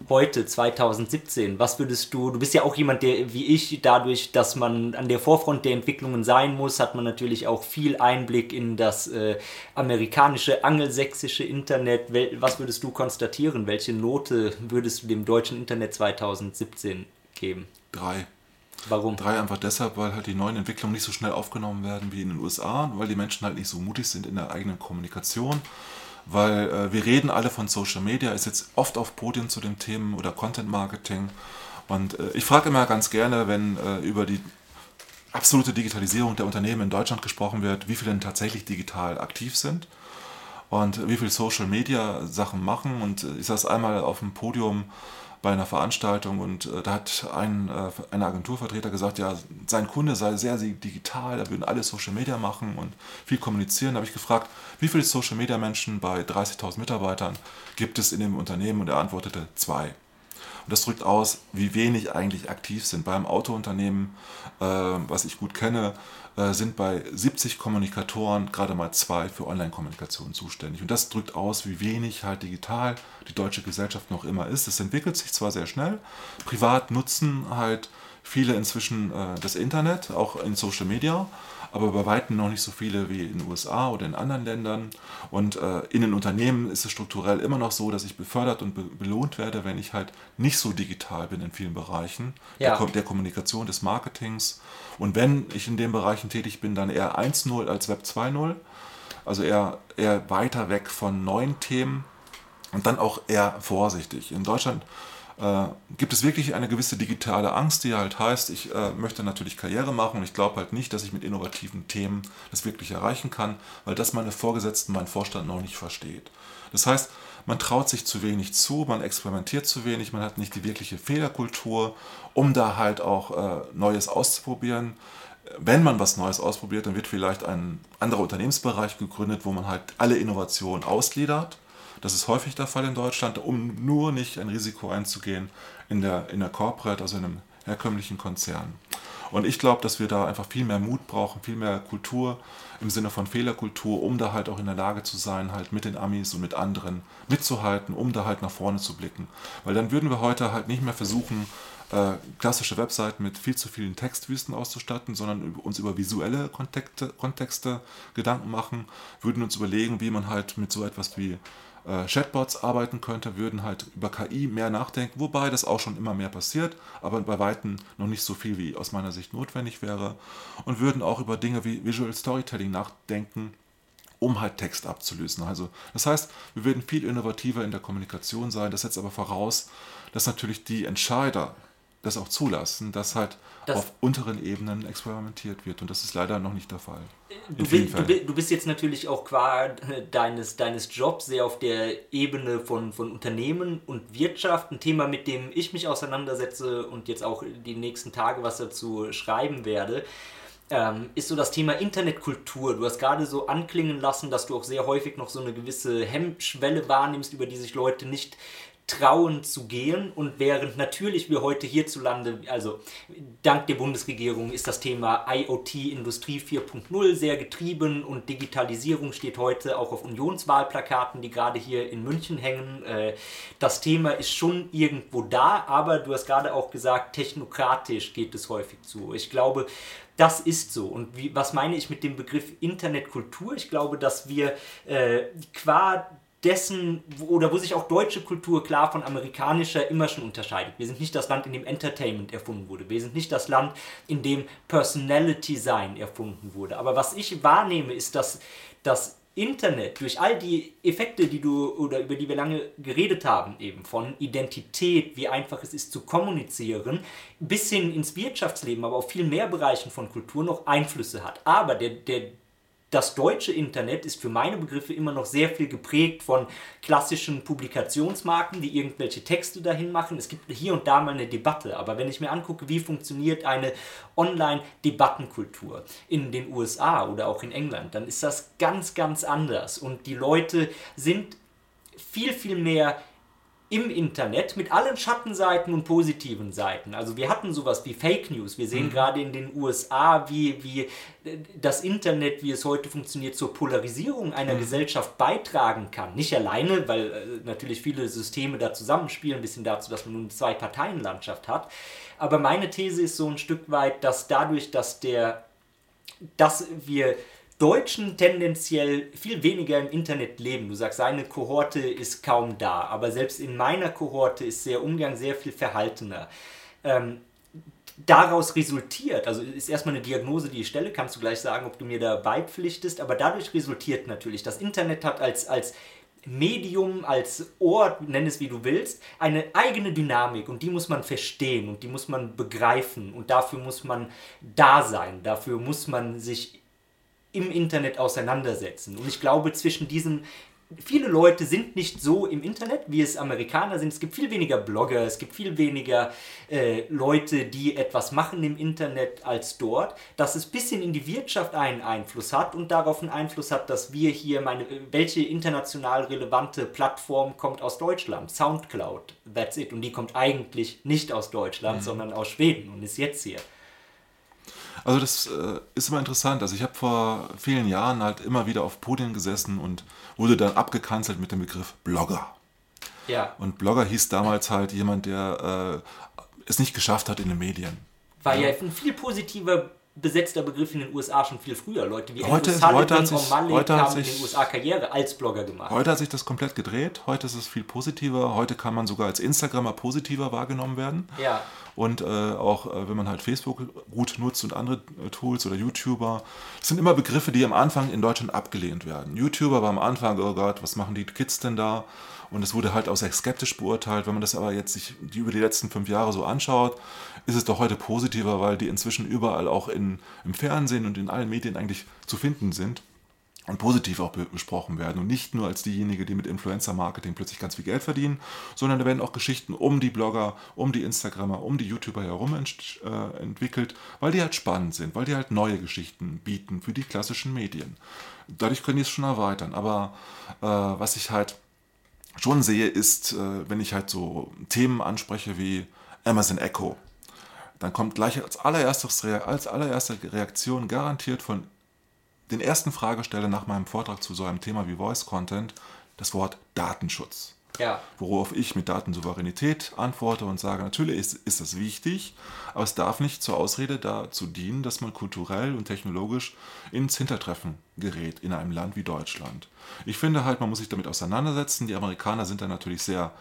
heute, 2017, was würdest du, du bist ja auch jemand, der wie ich, dadurch, dass man an der Vorfront der Entwicklungen sein muss, hat man natürlich auch viel Einblick in das äh, amerikanische, angelsächsische Internet. Was würdest du konstatieren? Welche Note würdest du dem deutschen Internet 2017 geben? Drei. Warum? Drei einfach deshalb, weil halt die neuen Entwicklungen nicht so schnell aufgenommen werden wie in den USA, weil die Menschen halt nicht so mutig sind in der eigenen Kommunikation weil äh, wir reden alle von Social Media, ist jetzt oft auf Podien zu den Themen oder Content Marketing, Und äh, ich frage immer ganz gerne, wenn äh, über die absolute Digitalisierung der Unternehmen in Deutschland gesprochen wird, wie viele denn tatsächlich digital aktiv sind und wie viele Social Media Sachen machen. Und ich saß einmal auf dem Podium bei einer Veranstaltung und äh, da hat ein, äh, ein Agenturvertreter gesagt, ja, sein Kunde sei sehr, sehr digital, er würden alle Social Media machen und viel kommunizieren. Da habe ich gefragt, wie viele Social Media Menschen bei 30.000 Mitarbeitern gibt es in dem Unternehmen und er antwortete zwei. Und das drückt aus, wie wenig eigentlich aktiv sind. Beim Autounternehmen, äh, was ich gut kenne, sind bei 70 Kommunikatoren gerade mal zwei für Online-Kommunikation zuständig. Und das drückt aus, wie wenig halt digital die deutsche Gesellschaft noch immer ist. Es entwickelt sich zwar sehr schnell, privat nutzen halt viele inzwischen äh, das Internet, auch in Social Media, aber bei weitem noch nicht so viele wie in den USA oder in anderen Ländern. Und äh, in den Unternehmen ist es strukturell immer noch so, dass ich befördert und be belohnt werde, wenn ich halt nicht so digital bin in vielen Bereichen ja. der, der, Kommunikation, des Marketings. Und wenn ich in den Bereichen tätig bin, dann eher 1.0 als Web 2.0. Also eher, eher weiter weg von neuen Themen und dann auch eher vorsichtig. In Deutschland äh, gibt es wirklich eine gewisse digitale Angst, die halt heißt, ich äh, möchte natürlich Karriere machen und ich glaube halt nicht, dass ich mit innovativen Themen das wirklich erreichen kann, weil das meine Vorgesetzten, mein Vorstand noch nicht versteht. Das heißt, man traut sich zu wenig zu, man experimentiert zu wenig, man hat nicht die wirkliche Fehlerkultur, um da halt auch äh, Neues auszuprobieren. Wenn man was Neues ausprobiert, dann wird vielleicht ein anderer Unternehmensbereich gegründet, wo man halt alle Innovationen ausgliedert das ist häufig der Fall in Deutschland, um nur nicht ein Risiko einzugehen in der, in der Corporate, also in einem herkömmlichen Konzern. Und ich glaube, dass wir da einfach viel mehr Mut brauchen, viel mehr Kultur im Sinne von Fehlerkultur, um da halt auch in der Lage zu sein, halt mit den Amis und mit anderen mitzuhalten, um da halt nach vorne zu blicken. Weil dann würden wir heute halt nicht mehr versuchen, äh, klassische Webseiten mit viel zu vielen Textwüsten auszustatten, sondern uns über visuelle Kontexte, Kontexte Gedanken machen, würden uns überlegen, wie man halt mit so etwas wie äh, Chatbots arbeiten könnte, würden halt über KI mehr nachdenken, wobei das auch schon immer mehr passiert, aber bei Weitem noch nicht so viel, wie aus meiner Sicht notwendig wäre. Und würden auch über Dinge wie Visual Storytelling nachdenken, um halt Text abzulösen. Also das heißt, wir würden viel innovativer in der Kommunikation sein. Das setzt aber voraus, dass natürlich die Entscheider das auch zulassen, dass halt das auf unteren Ebenen experimentiert wird. Und das ist leider noch nicht der Fall. Du, bist, du, bist jetzt natürlich auch qua deines, deines Jobs sehr auf der Ebene von, von Unternehmen und Wirtschaft. Ein Thema, mit dem ich mich auseinandersetze und jetzt auch die nächsten Tage was dazu schreiben werde. Ähm, ist so das Thema Internetkultur. Du hast gerade so anklingen lassen, dass du auch sehr häufig noch so eine gewisse Hemmschwelle wahrnimmst, über die sich Leute nicht trauen zu gehen. Und während natürlich wir heute hierzulande, also dank der Bundesregierung, ist das Thema IoT Industrie 4.0 sehr getrieben und Digitalisierung steht heute auch auf Unionswahlplakaten, die gerade hier in München hängen. Äh, das Thema ist schon irgendwo da, aber du hast gerade auch gesagt, technokratisch geht es häufig zu. Ich glaube, das ist so. Und wie, was meine ich mit dem Begriff Internetkultur? Ich glaube, dass wir äh, qua dessen, oder wo sich auch deutsche Kultur klar von amerikanischer immer schon unterscheidet. Wir sind nicht das Land, in dem Entertainment erfunden wurde. Wir sind nicht das Land, in dem Personality Sein erfunden wurde. Aber was ich wahrnehme, ist, dass das Internet durch all die Effekte, die du oder über die wir lange geredet haben, eben von Identität, wie einfach es ist zu kommunizieren, bis hin ins Wirtschaftsleben, aber auf viel mehr Bereichen von Kultur noch Einflüsse hat. Aber der, der das deutsche Internet ist für meine Begriffe immer noch sehr viel geprägt von klassischen Publikationsmarken, die irgendwelche Texte dahin machen. Es gibt hier und da mal eine Debatte, aber wenn ich mir angucke, wie funktioniert eine Online-Debattenkultur in den USA oder auch in England, dann ist das ganz, ganz anders und die Leute sind viel, viel mehr im Internet mit allen Schattenseiten und positiven Seiten. Also wir hatten sowas wie Fake News. Wir sehen mhm. gerade in den USA, wie, wie äh, das Internet, wie es heute funktioniert, zur Polarisierung einer mhm. Gesellschaft beitragen kann. Nicht alleine, weil äh, natürlich viele Systeme da zusammenspielen, bis hin dazu, dass man nun eine Zwei-Parteien-Landschaft hat. Aber meine These ist so ein Stück weit, dass dadurch, dass der dass wir Deutschen tendenziell viel weniger im Internet leben. Du sagst, seine Kohorte ist kaum da, aber selbst in meiner Kohorte ist der Umgang sehr viel verhaltener. Ähm, daraus resultiert, also ist erstmal eine Diagnose, die ich stelle, kannst du gleich sagen, ob du mir da beipflichtest, aber dadurch resultiert natürlich, das Internet hat als, als Medium, als Ort, nenn es wie du willst, eine eigene Dynamik und die muss man verstehen und die muss man begreifen und dafür muss man da sein, dafür muss man sich im Internet auseinandersetzen. Und ich glaube, zwischen diesen viele Leute sind nicht so im Internet, wie es Amerikaner sind. Es gibt viel weniger Blogger, es gibt viel weniger äh, Leute, die etwas machen im Internet als dort, dass es ein bisschen in die Wirtschaft einen Einfluss hat und darauf einen Einfluss hat, dass wir hier, meine, welche international relevante Plattform kommt aus Deutschland? Soundcloud, that's it. Und die kommt eigentlich nicht aus Deutschland, mhm. sondern aus Schweden und ist jetzt hier. Also das äh, ist immer interessant. Also ich habe vor vielen Jahren halt immer wieder auf Podien gesessen und wurde dann abgekanzelt mit dem Begriff Blogger. Ja. Und Blogger hieß damals halt jemand, der äh, es nicht geschafft hat in den Medien. War ja, ja ein viel positiver besetzter Begriff in den USA schon viel früher. Leute wie heute, Andrew heute hat sich, heute haben sich, in den USA Karriere als Blogger gemacht. Heute hat sich das komplett gedreht. Heute ist es viel positiver. Heute kann man sogar als Instagrammer positiver wahrgenommen werden. Ja. Und äh, auch äh, wenn man halt Facebook gut nutzt und andere äh, Tools oder YouTuber. Das sind immer Begriffe, die am Anfang in Deutschland abgelehnt werden. YouTuber war am Anfang, oh Gott, was machen die Kids denn da? Und es wurde halt auch sehr skeptisch beurteilt. Wenn man das aber jetzt sich die über die letzten fünf Jahre so anschaut, ist es doch heute positiver, weil die inzwischen überall auch in, im Fernsehen und in allen Medien eigentlich zu finden sind und positiv auch besprochen werden und nicht nur als diejenigen, die mit Influencer-Marketing plötzlich ganz viel Geld verdienen, sondern da werden auch Geschichten um die Blogger, um die Instagrammer, um die YouTuber herum ent äh, entwickelt, weil die halt spannend sind, weil die halt neue Geschichten bieten für die klassischen Medien. Dadurch können die es schon erweitern. Aber äh, was ich halt schon sehe, ist, äh, wenn ich halt so Themen anspreche wie Amazon Echo, dann kommt gleich als, allererstes, als allererste Reaktion garantiert von den ersten Fragesteller nach meinem Vortrag zu so einem Thema wie Voice Content das Wort Datenschutz. Ja. Worauf ich mit Datensouveränität antworte und sage, natürlich ist, ist das wichtig, aber es darf nicht zur Ausrede dazu dienen, dass man kulturell und technologisch ins Hintertreffen gerät in einem Land wie Deutschland. Ich finde halt, man muss sich damit auseinandersetzen. Die Amerikaner sind da natürlich sehr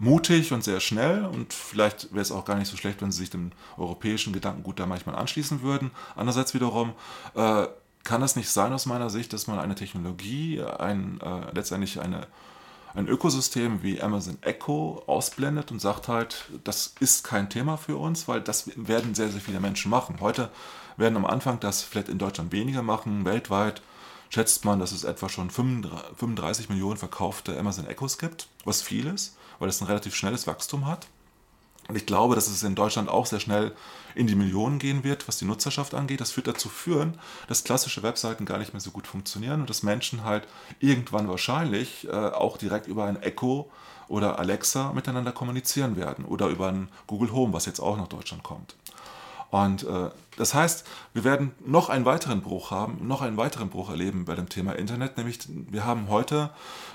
mutig und sehr schnell und vielleicht wäre es auch gar nicht so schlecht, wenn sie sich dem europäischen Gedankengut da manchmal anschließen würden. Andererseits wiederum äh, kann es nicht sein aus meiner Sicht, dass man eine Technologie, ein, äh, letztendlich eine ein Ökosystem wie Amazon Echo ausblendet und sagt halt, das ist kein Thema für uns, weil das werden sehr, sehr viele Menschen machen. Heute werden am Anfang das vielleicht in Deutschland weniger machen. Weltweit schätzt man, dass es etwa schon 35 Millionen verkaufte Amazon Echos gibt, was viel ist, weil es ein relativ schnelles Wachstum hat. Und ich glaube, dass es in Deutschland auch sehr schnell in die Millionen gehen wird, was die Nutzerschaft angeht. Das wird dazu führen, dass klassische Webseiten gar nicht mehr so gut funktionieren und dass Menschen halt irgendwann wahrscheinlich äh, auch direkt über ein Echo oder Alexa miteinander kommunizieren werden oder über ein Google Home, was jetzt auch nach Deutschland kommt. Und äh, das heißt, wir werden noch einen weiteren Bruch haben, noch einen weiteren Bruch erleben bei dem Thema Internet, nämlich wir haben heute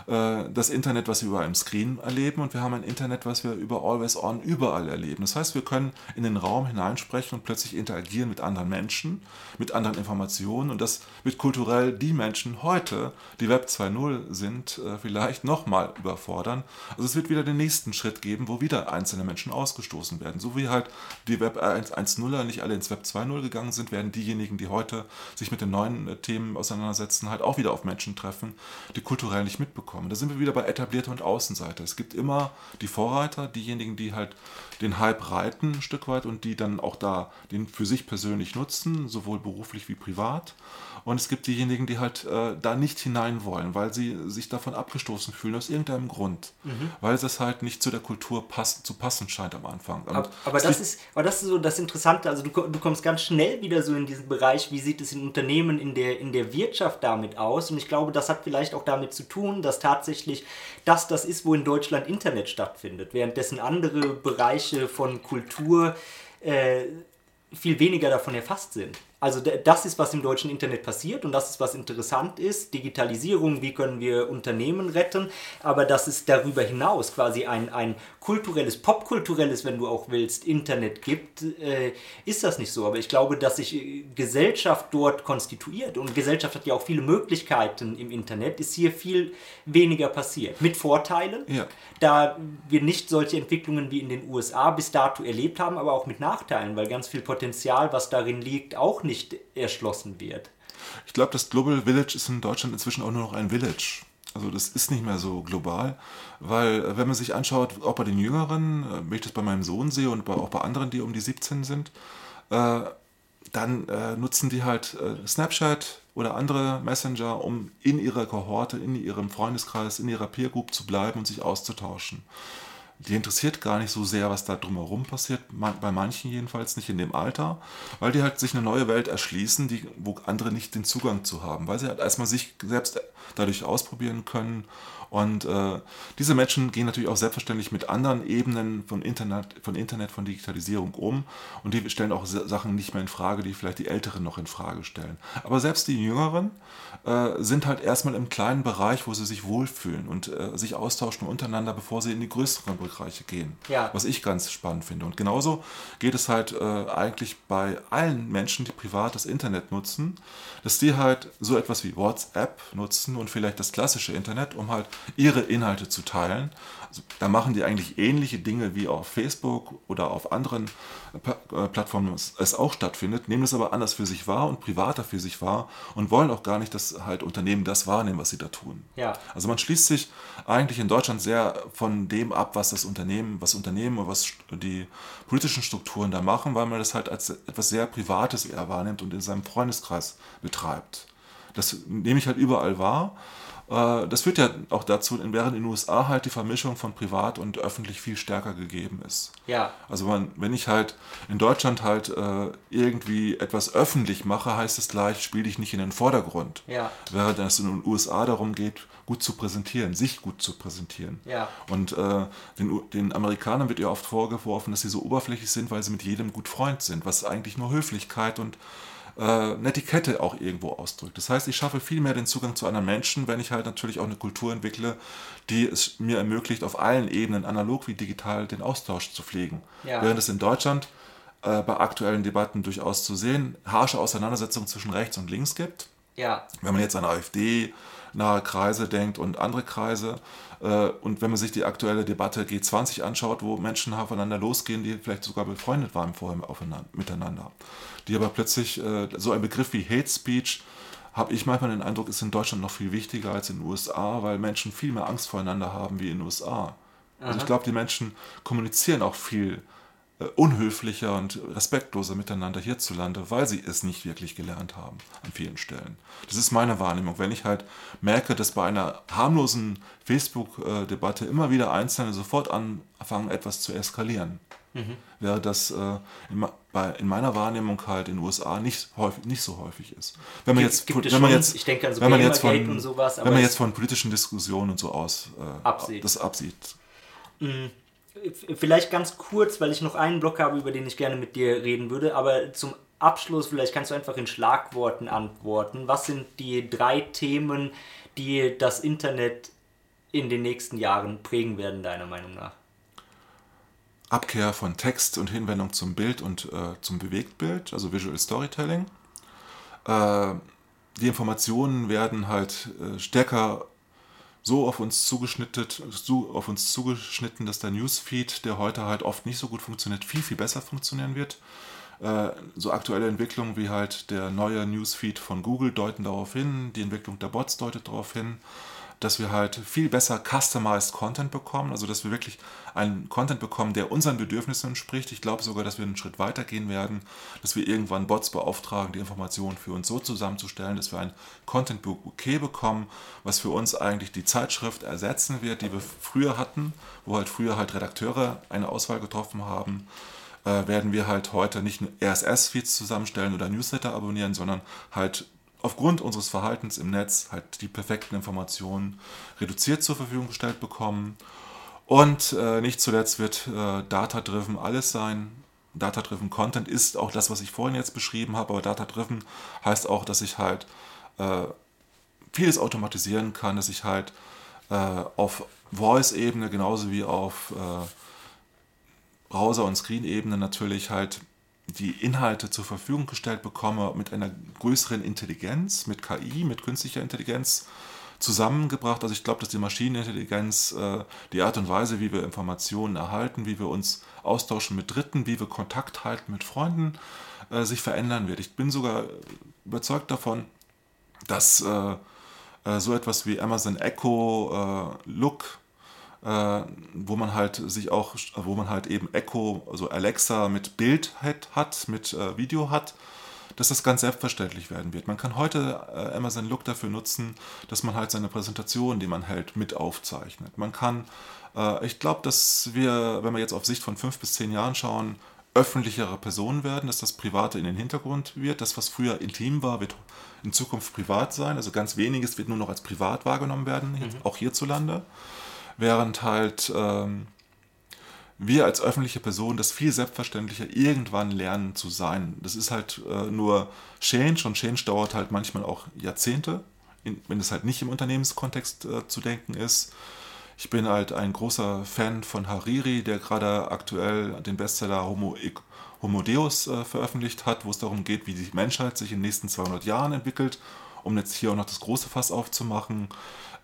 äh, das Internet, was wir über einem Screen erleben und wir haben ein Internet, was wir über Always On überall erleben. Das heißt, wir können in den Raum hineinsprechen und plötzlich interagieren mit anderen Menschen, mit anderen Informationen und das wird kulturell die Menschen heute, die Web 2.0 sind, äh, vielleicht nochmal überfordern. Also es wird wieder den nächsten Schritt geben, wo wieder einzelne Menschen ausgestoßen werden. So wie halt die Web 1.0er nicht alle ins Web 2.0 gegangen sind, werden diejenigen, die heute sich mit den neuen äh, Themen auseinandersetzen, halt auch wieder auf Menschen treffen, die kulturell nicht mitbekommen. Da sind wir wieder bei etablierte und Außenseiter. Es gibt immer die Vorreiter, diejenigen, die halt den Hype reiten ein Stück weit und die dann auch da den für sich persönlich nutzen, sowohl beruflich wie privat. Und es gibt diejenigen, die halt äh, da nicht hinein wollen, weil sie sich davon abgestoßen fühlen, aus irgendeinem Grund. Mhm. Weil es halt nicht zu der Kultur pass zu passen scheint am Anfang. Aber, aber, das ist, aber das ist so das Interessante. Also du, du kommst ganz schnell wieder so in diesen Bereich, wie sieht es in Unternehmen, in der, in der Wirtschaft damit aus. Und ich glaube, das hat vielleicht auch damit zu tun, dass tatsächlich das das ist, wo in Deutschland Internet stattfindet. Währenddessen andere Bereiche von Kultur äh, viel weniger davon erfasst sind. Also das ist, was im deutschen Internet passiert und das ist, was interessant ist. Digitalisierung, wie können wir Unternehmen retten, aber dass es darüber hinaus quasi ein, ein kulturelles, popkulturelles, wenn du auch willst, Internet gibt, äh, ist das nicht so. Aber ich glaube, dass sich äh, Gesellschaft dort konstituiert und Gesellschaft hat ja auch viele Möglichkeiten im Internet, ist hier viel weniger passiert. Mit Vorteilen, ja. da wir nicht solche Entwicklungen wie in den USA bis dato erlebt haben, aber auch mit Nachteilen, weil ganz viel Potenzial, was darin liegt, auch nicht erschlossen wird. Ich glaube, das Global Village ist in Deutschland inzwischen auch nur noch ein Village. Also das ist nicht mehr so global, weil äh, wenn man sich anschaut, auch bei den Jüngeren, äh, wenn ich das bei meinem Sohn sehe und bei, auch bei anderen, die um die 17 sind, äh, dann äh, nutzen die halt äh, Snapchat oder andere Messenger, um in ihrer Kohorte, in ihrem Freundeskreis, in ihrer Peer Group zu bleiben und sich auszutauschen die interessiert gar nicht so sehr, was da drumherum passiert, bei manchen jedenfalls nicht in dem Alter, weil die halt sich eine neue Welt erschließen, die, wo andere nicht den Zugang zu haben, weil sie halt erstmal sich selbst dadurch ausprobieren können und äh, diese Menschen gehen natürlich auch selbstverständlich mit anderen Ebenen von Internet, von Internet, von Digitalisierung um und die stellen auch Sachen nicht mehr in Frage, die vielleicht die Älteren noch in Frage stellen. Aber selbst die Jüngeren äh, sind halt erstmal im kleinen Bereich, wo sie sich wohlfühlen und äh, sich austauschen untereinander, bevor sie in die größeren Bereiche gehen. Ja. Was ich ganz spannend finde. Und genauso geht es halt äh, eigentlich bei allen Menschen, die privat das Internet nutzen, dass die halt so etwas wie WhatsApp nutzen und vielleicht das klassische Internet, um halt ihre Inhalte zu teilen. Also, da machen die eigentlich ähnliche Dinge wie auf Facebook oder auf anderen äh, Plattformen es auch stattfindet, nehmen es aber anders für sich wahr und privater für sich wahr und wollen auch gar nicht, dass halt Unternehmen das wahrnehmen, was sie da tun. Ja. Also man schließt sich eigentlich in Deutschland sehr von dem ab, was das Unternehmen, was Unternehmen oder was die politischen Strukturen da machen, weil man das halt als etwas sehr Privates eher wahrnimmt und in seinem Freundeskreis betreibt. Das nehme ich halt überall wahr äh, das führt ja auch dazu, während in den USA halt die Vermischung von privat und öffentlich viel stärker gegeben ist. Ja. Also man, wenn ich halt in Deutschland halt äh, irgendwie etwas öffentlich mache, heißt es gleich, spiele ich nicht in den Vordergrund. Ja. Während es in den USA darum geht, gut zu präsentieren, sich gut zu präsentieren. Ja. Und äh, den, den Amerikanern wird ja oft vorgeworfen, dass sie so oberflächlich sind, weil sie mit jedem gut Freund sind, was eigentlich nur Höflichkeit und äh, Netiquette auch irgendwo ausdrückt. Das heißt, ich schaffe viel mehr den Zugang zu anderen Menschen, wenn ich halt natürlich auch eine Kultur entwickle, die es mir ermöglicht, auf allen Ebenen, analog wie digital, den Austausch zu pflegen. Ja. Während es in Deutschland äh, bei aktuellen Debatten durchaus zu sehen, harsche Auseinandersetzungen zwischen rechts und links gibt. Ja. Wenn man jetzt an AfD nahe Kreise denkt und andere Kreise. Äh, und wenn man sich die aktuelle Debatte G20 anschaut, wo Menschen aufeinander losgehen, die vielleicht sogar befreundet waren vorher miteinander, die aber plötzlich äh, so ein Begriff wie Hate Speech habe ich manchmal den Eindruck, ist in Deutschland noch viel wichtiger als in den USA, weil Menschen viel mehr Angst voreinander haben wie in den USA. Also ich glaube, die Menschen kommunizieren auch viel unhöflicher und respektloser miteinander hierzulande, weil sie es nicht wirklich gelernt haben an vielen Stellen. Das ist meine Wahrnehmung. Wenn ich halt merke, dass bei einer harmlosen Facebook-Debatte immer wieder Einzelne sofort anfangen, etwas zu eskalieren, mhm. wäre das äh, in, meiner Wahrnehmung halt in den USA nicht, häufig, nicht so häufig ist. Wenn man jetzt, gibt wenn man jetzt, ich denke an so wenn man jetzt von, sowas, wenn man jetzt von politischen Diskussionen und so aus äh, absieht. das absieht. Mhm vielleicht ganz kurz, weil ich noch einen Block habe, über den ich gerne mit dir reden würde, aber zum Abschluss, vielleicht kannst du einfach in Schlagworten antworten. Was sind die drei Themen, die das Internet in den nächsten Jahren prägen werden, deiner Meinung nach? Abkehr von Text und Hinwendung zum Bild und äh, zum Bewegtbild, also Visual Storytelling. Äh, die Informationen werden halt äh, stärker so auf uns zugeschnitten, so auf uns zugeschnitten, dass der Newsfeed, der heute halt oft nicht so gut funktioniert, viel, viel besser funktionieren wird. Äh, so aktuelle Entwicklungen wie halt der neue Newsfeed von Google deuten darauf hin, die Entwicklung der Bots deutet darauf hin dass wir halt viel besser customized Content bekommen, also dass wir wirklich einen Content bekommen, der unseren Bedürfnissen entspricht. Ich glaube sogar, dass wir einen Schritt weiter gehen werden, dass wir irgendwann Bots beauftragen, die Informationen für uns so zusammenzustellen, dass wir ein Content-Bouquet bekommen, was für uns eigentlich die Zeitschrift ersetzen wird, die wir früher hatten, wo halt früher halt Redakteure eine Auswahl getroffen haben äh, werden wir halt heute nicht RSS-Feeds zusammenstellen oder Newsletter abonnieren, sondern halt aufgrund unseres Verhaltens im Netz halt die perfekten Informationen reduziert zur Verfügung gestellt bekommen. Und äh, nicht zuletzt wird äh, Data-Driven alles sein. Data-Driven Content ist auch das, was ich vorhin jetzt beschrieben habe, aber Data-Driven heißt auch, dass ich halt äh, vieles automatisieren kann, dass ich halt äh, auf Voice-Ebene genauso wie auf äh, Browser- und Screen-Ebene natürlich halt die Inhalte zur Verfügung gestellt bekomme mit einer größeren Intelligenz, mit KI, mit künstlicher Intelligenz zusammengebracht. Also ich glaube, dass die Maschinenintelligenz äh, die Art und Weise, wie wir Informationen erhalten, wie wir uns austauschen mit Dritten, wie wir Kontakt halten mit Freunden, äh, sich verändern wird. Ich bin sogar überzeugt davon, dass äh, äh, so etwas wie Amazon Echo äh, Look, äh, wo man halt sich auch, wo man halt eben Echo, also Alexa mit Bild hat, hat mit äh, Video hat, dass das ganz selbstverständlich werden wird. Man kann heute äh, Amazon Look dafür nutzen, dass man halt seine Präsentation, die man hält, mit aufzeichnet. Man kann, äh, ich glaube, dass wir, wenn wir jetzt auf Sicht von fünf bis zehn Jahren schauen, öffentlichere Personen werden, dass das Private in den Hintergrund wird. Das, was früher intim war, wird in Zukunft privat sein. Also ganz weniges wird nur noch als privat wahrgenommen werden, mhm. auch hierzulande. Während halt ähm, wir als öffentliche Person das viel selbstverständlicher irgendwann lernen zu sein. Das ist halt äh, nur Change und Change dauert halt manchmal auch Jahrzehnte, in, wenn es halt nicht im Unternehmenskontext äh, zu denken ist. Ich bin halt ein großer Fan von Hariri, der gerade aktuell den Bestseller Homo, Homo Deus äh, veröffentlicht hat, wo es darum geht, wie die Menschheit sich in den nächsten 200 Jahren entwickelt, um jetzt hier auch noch das große Fass aufzumachen.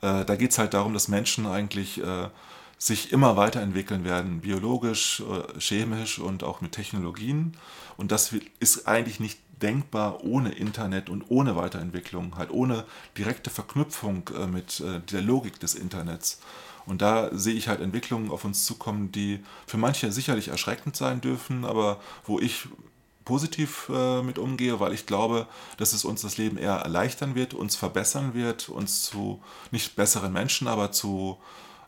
Äh, da geht es halt darum, dass Menschen eigentlich äh, sich immer weiterentwickeln werden, biologisch, äh, chemisch und auch mit Technologien. Und das ist eigentlich nicht denkbar ohne Internet und ohne Weiterentwicklung, halt ohne direkte Verknüpfung äh, mit äh, der Logik des Internets. Und da sehe ich halt Entwicklungen auf uns zukommen, die für manche sicherlich erschreckend sein dürfen, aber wo ich positiv äh, mit umgehe, weil ich glaube, dass es uns das Leben eher erleichtern wird, uns verbessern wird, uns zu nicht besseren Menschen, aber zu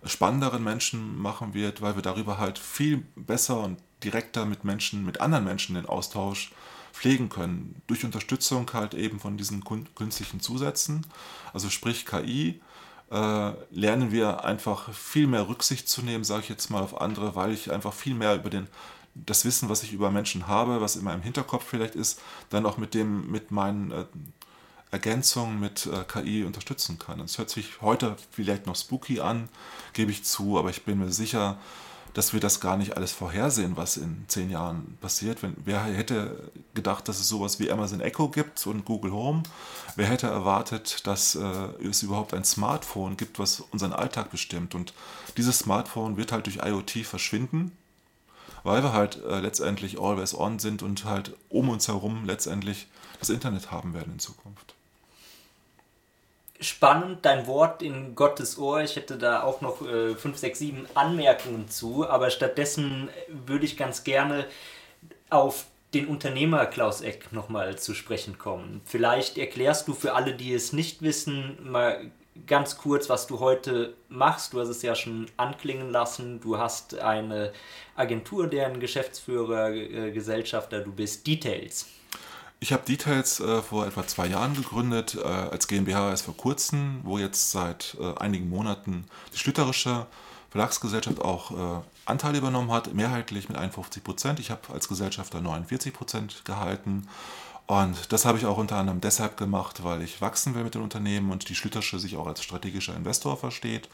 spannenderen Menschen machen wird, weil wir darüber halt viel besser und direkter mit Menschen, mit anderen Menschen den Austausch pflegen können. Durch Unterstützung halt eben von diesen künstlichen Zusätzen, also sprich KI, äh, lernen wir einfach viel mehr Rücksicht zu nehmen, sage ich jetzt mal auf andere, weil ich einfach viel mehr über den das Wissen, was ich über Menschen habe, was in meinem Hinterkopf vielleicht ist, dann auch mit dem, mit meinen äh, Ergänzungen mit äh, KI unterstützen kann. Es hört sich heute vielleicht noch spooky an, gebe ich zu, aber ich bin mir sicher, dass wir das gar nicht alles vorhersehen, was in zehn Jahren passiert. Wenn, wer hätte gedacht, dass es sowas wie Amazon Echo gibt und Google Home? Wer hätte erwartet, dass äh, es überhaupt ein Smartphone gibt, was unseren Alltag bestimmt? Und dieses Smartphone wird halt durch IoT verschwinden, weil wir halt äh, letztendlich always on sind und halt um uns herum letztendlich das Internet haben werden in Zukunft spannend, dein Wort in Gottes Ohr. Ich hätte da auch noch äh, 5, 6, 7 Anmerkungen zu, aber stattdessen würde ich ganz gerne auf den Unternehmer Klaus Eck nochmal zu sprechen kommen. Vielleicht erklärst du für alle, die es nicht wissen, mal ganz kurz, was du heute machst. Du hast es ja schon anklingen lassen. Du hast eine Agentur, deren Geschäftsführer, äh, Gesellschafter du bist. Details. Ich habe Details äh, vor etwa zwei Jahren gegründet, äh, als GmbH erst vor kurzem, wo jetzt seit äh, einigen Monaten die Schlüterische Verlagsgesellschaft auch äh, Anteile übernommen hat, mehrheitlich mit 51 Prozent. Ich habe als Gesellschafter 49 Prozent gehalten. Und das habe ich auch unter anderem deshalb gemacht, weil ich wachsen will mit den Unternehmen und die Schlüterische sich auch als strategischer Investor versteht.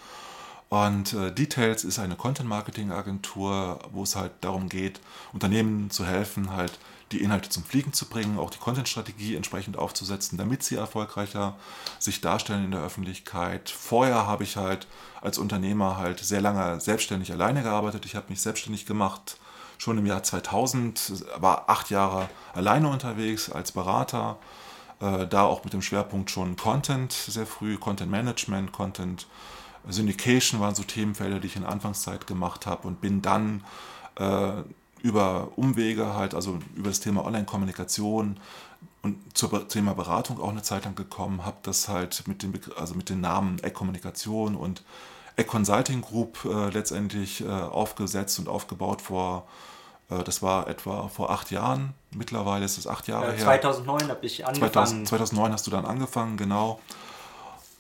Und äh, Details ist eine Content-Marketing-Agentur, wo es halt darum geht, Unternehmen zu helfen, halt die Inhalte zum Fliegen zu bringen, auch die Content-Strategie entsprechend aufzusetzen, damit sie erfolgreicher sich darstellen in der Öffentlichkeit. Vorher habe ich halt als Unternehmer halt sehr lange selbstständig alleine gearbeitet. Ich habe mich selbstständig gemacht schon im Jahr 2000, war acht Jahre alleine unterwegs als Berater, äh, da auch mit dem Schwerpunkt schon Content sehr früh, Content Management, Content Syndication waren so Themenfelder, die ich in der Anfangszeit gemacht habe und bin dann äh, über Umwege halt, also über das Thema Online-Kommunikation und zum Thema Beratung auch eine Zeit lang gekommen, habe das halt mit dem, also mit den Namen Eck-Kommunikation und Eck-Consulting Group äh, letztendlich äh, aufgesetzt und aufgebaut vor, äh, das war etwa vor acht Jahren, mittlerweile ist es acht Jahre her. 2009 habe ich angefangen. 2000, 2009 hast du dann angefangen, genau.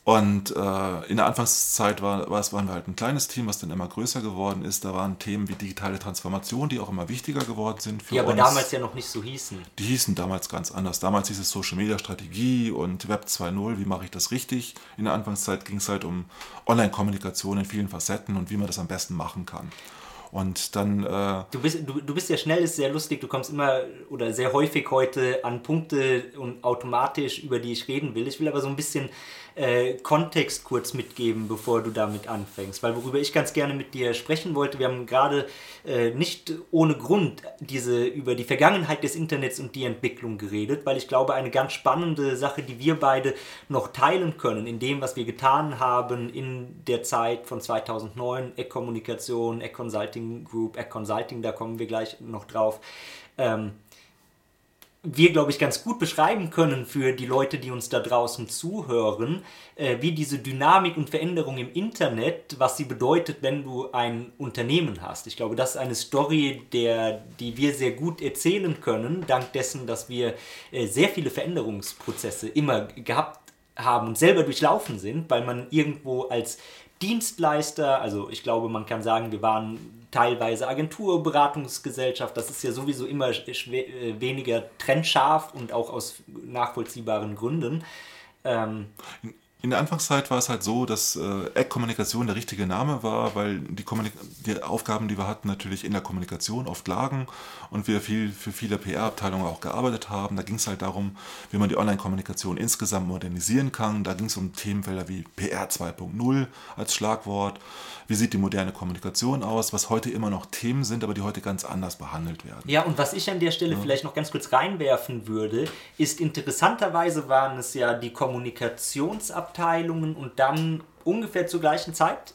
Und äh, in der Anfangszeit war, war, waren wir halt ein kleines Team, was dann immer größer geworden ist. Da waren Themen wie digitale Transformation, die auch immer wichtiger geworden sind für uns. Die aber damals ja noch nicht so hießen. Die hießen damals ganz anders. Damals hieß es Social Media Strategie und Web 2.0, wie mache ich das richtig? In der Anfangszeit ging es halt um Online-Kommunikation in vielen Facetten und wie man das am besten machen kann. Und dann. Äh du, bist, du, du bist sehr schnell, ist sehr lustig, du kommst immer oder sehr häufig heute an Punkte und automatisch, über die ich reden will. Ich will aber so ein bisschen äh, Kontext kurz mitgeben, bevor du damit anfängst. Weil worüber ich ganz gerne mit dir sprechen wollte, wir haben gerade äh, nicht ohne Grund diese über die Vergangenheit des Internets und die Entwicklung geredet, weil ich glaube, eine ganz spannende Sache, die wir beide noch teilen können, in dem, was wir getan haben in der Zeit von 2009, Eck-Kommunikation, Eck-Consulting Group, Eck-Consulting, da kommen wir gleich noch drauf. Ähm, wir, glaube ich, ganz gut beschreiben können für die Leute, die uns da draußen zuhören, äh, wie diese Dynamik und Veränderung im Internet, was sie bedeutet, wenn du ein Unternehmen hast. Ich glaube, das ist eine Story, der, die wir sehr gut erzählen können, dank dessen, dass wir äh, sehr viele Veränderungsprozesse immer gehabt haben und selber durchlaufen sind, weil man irgendwo als Dienstleister, also ich glaube, man kann sagen, wir waren teilweise Agentur, Beratungsgesellschaft, das ist ja sowieso immer äh, weniger trennscharf und auch aus nachvollziehbaren Gründen. Ähm, in der Anfangszeit war es halt so, dass äh, Eck-Kommunikation der richtige Name war, weil die, die, Aufgaben, die wir hatten, natürlich in der Kommunikation oft lagen und wir viel für viele PR-Abteilungen auch gearbeitet haben. Da ging es halt darum, wie man die Online-Kommunikation insgesamt modernisieren kann. Da ging es um Themenfelder wie PR 2.0 als Schlagwort. Wie sieht die moderne Kommunikation aus, was heute immer noch Themen sind, aber die heute ganz anders behandelt werden. Ja, und was ich an der Stelle ja. vielleicht noch ganz kurz reinwerfen würde, ist interessanterweise waren es ja die Kommunikationsabteilungen, Abteilungen und dann ungefähr zur gleichen Zeit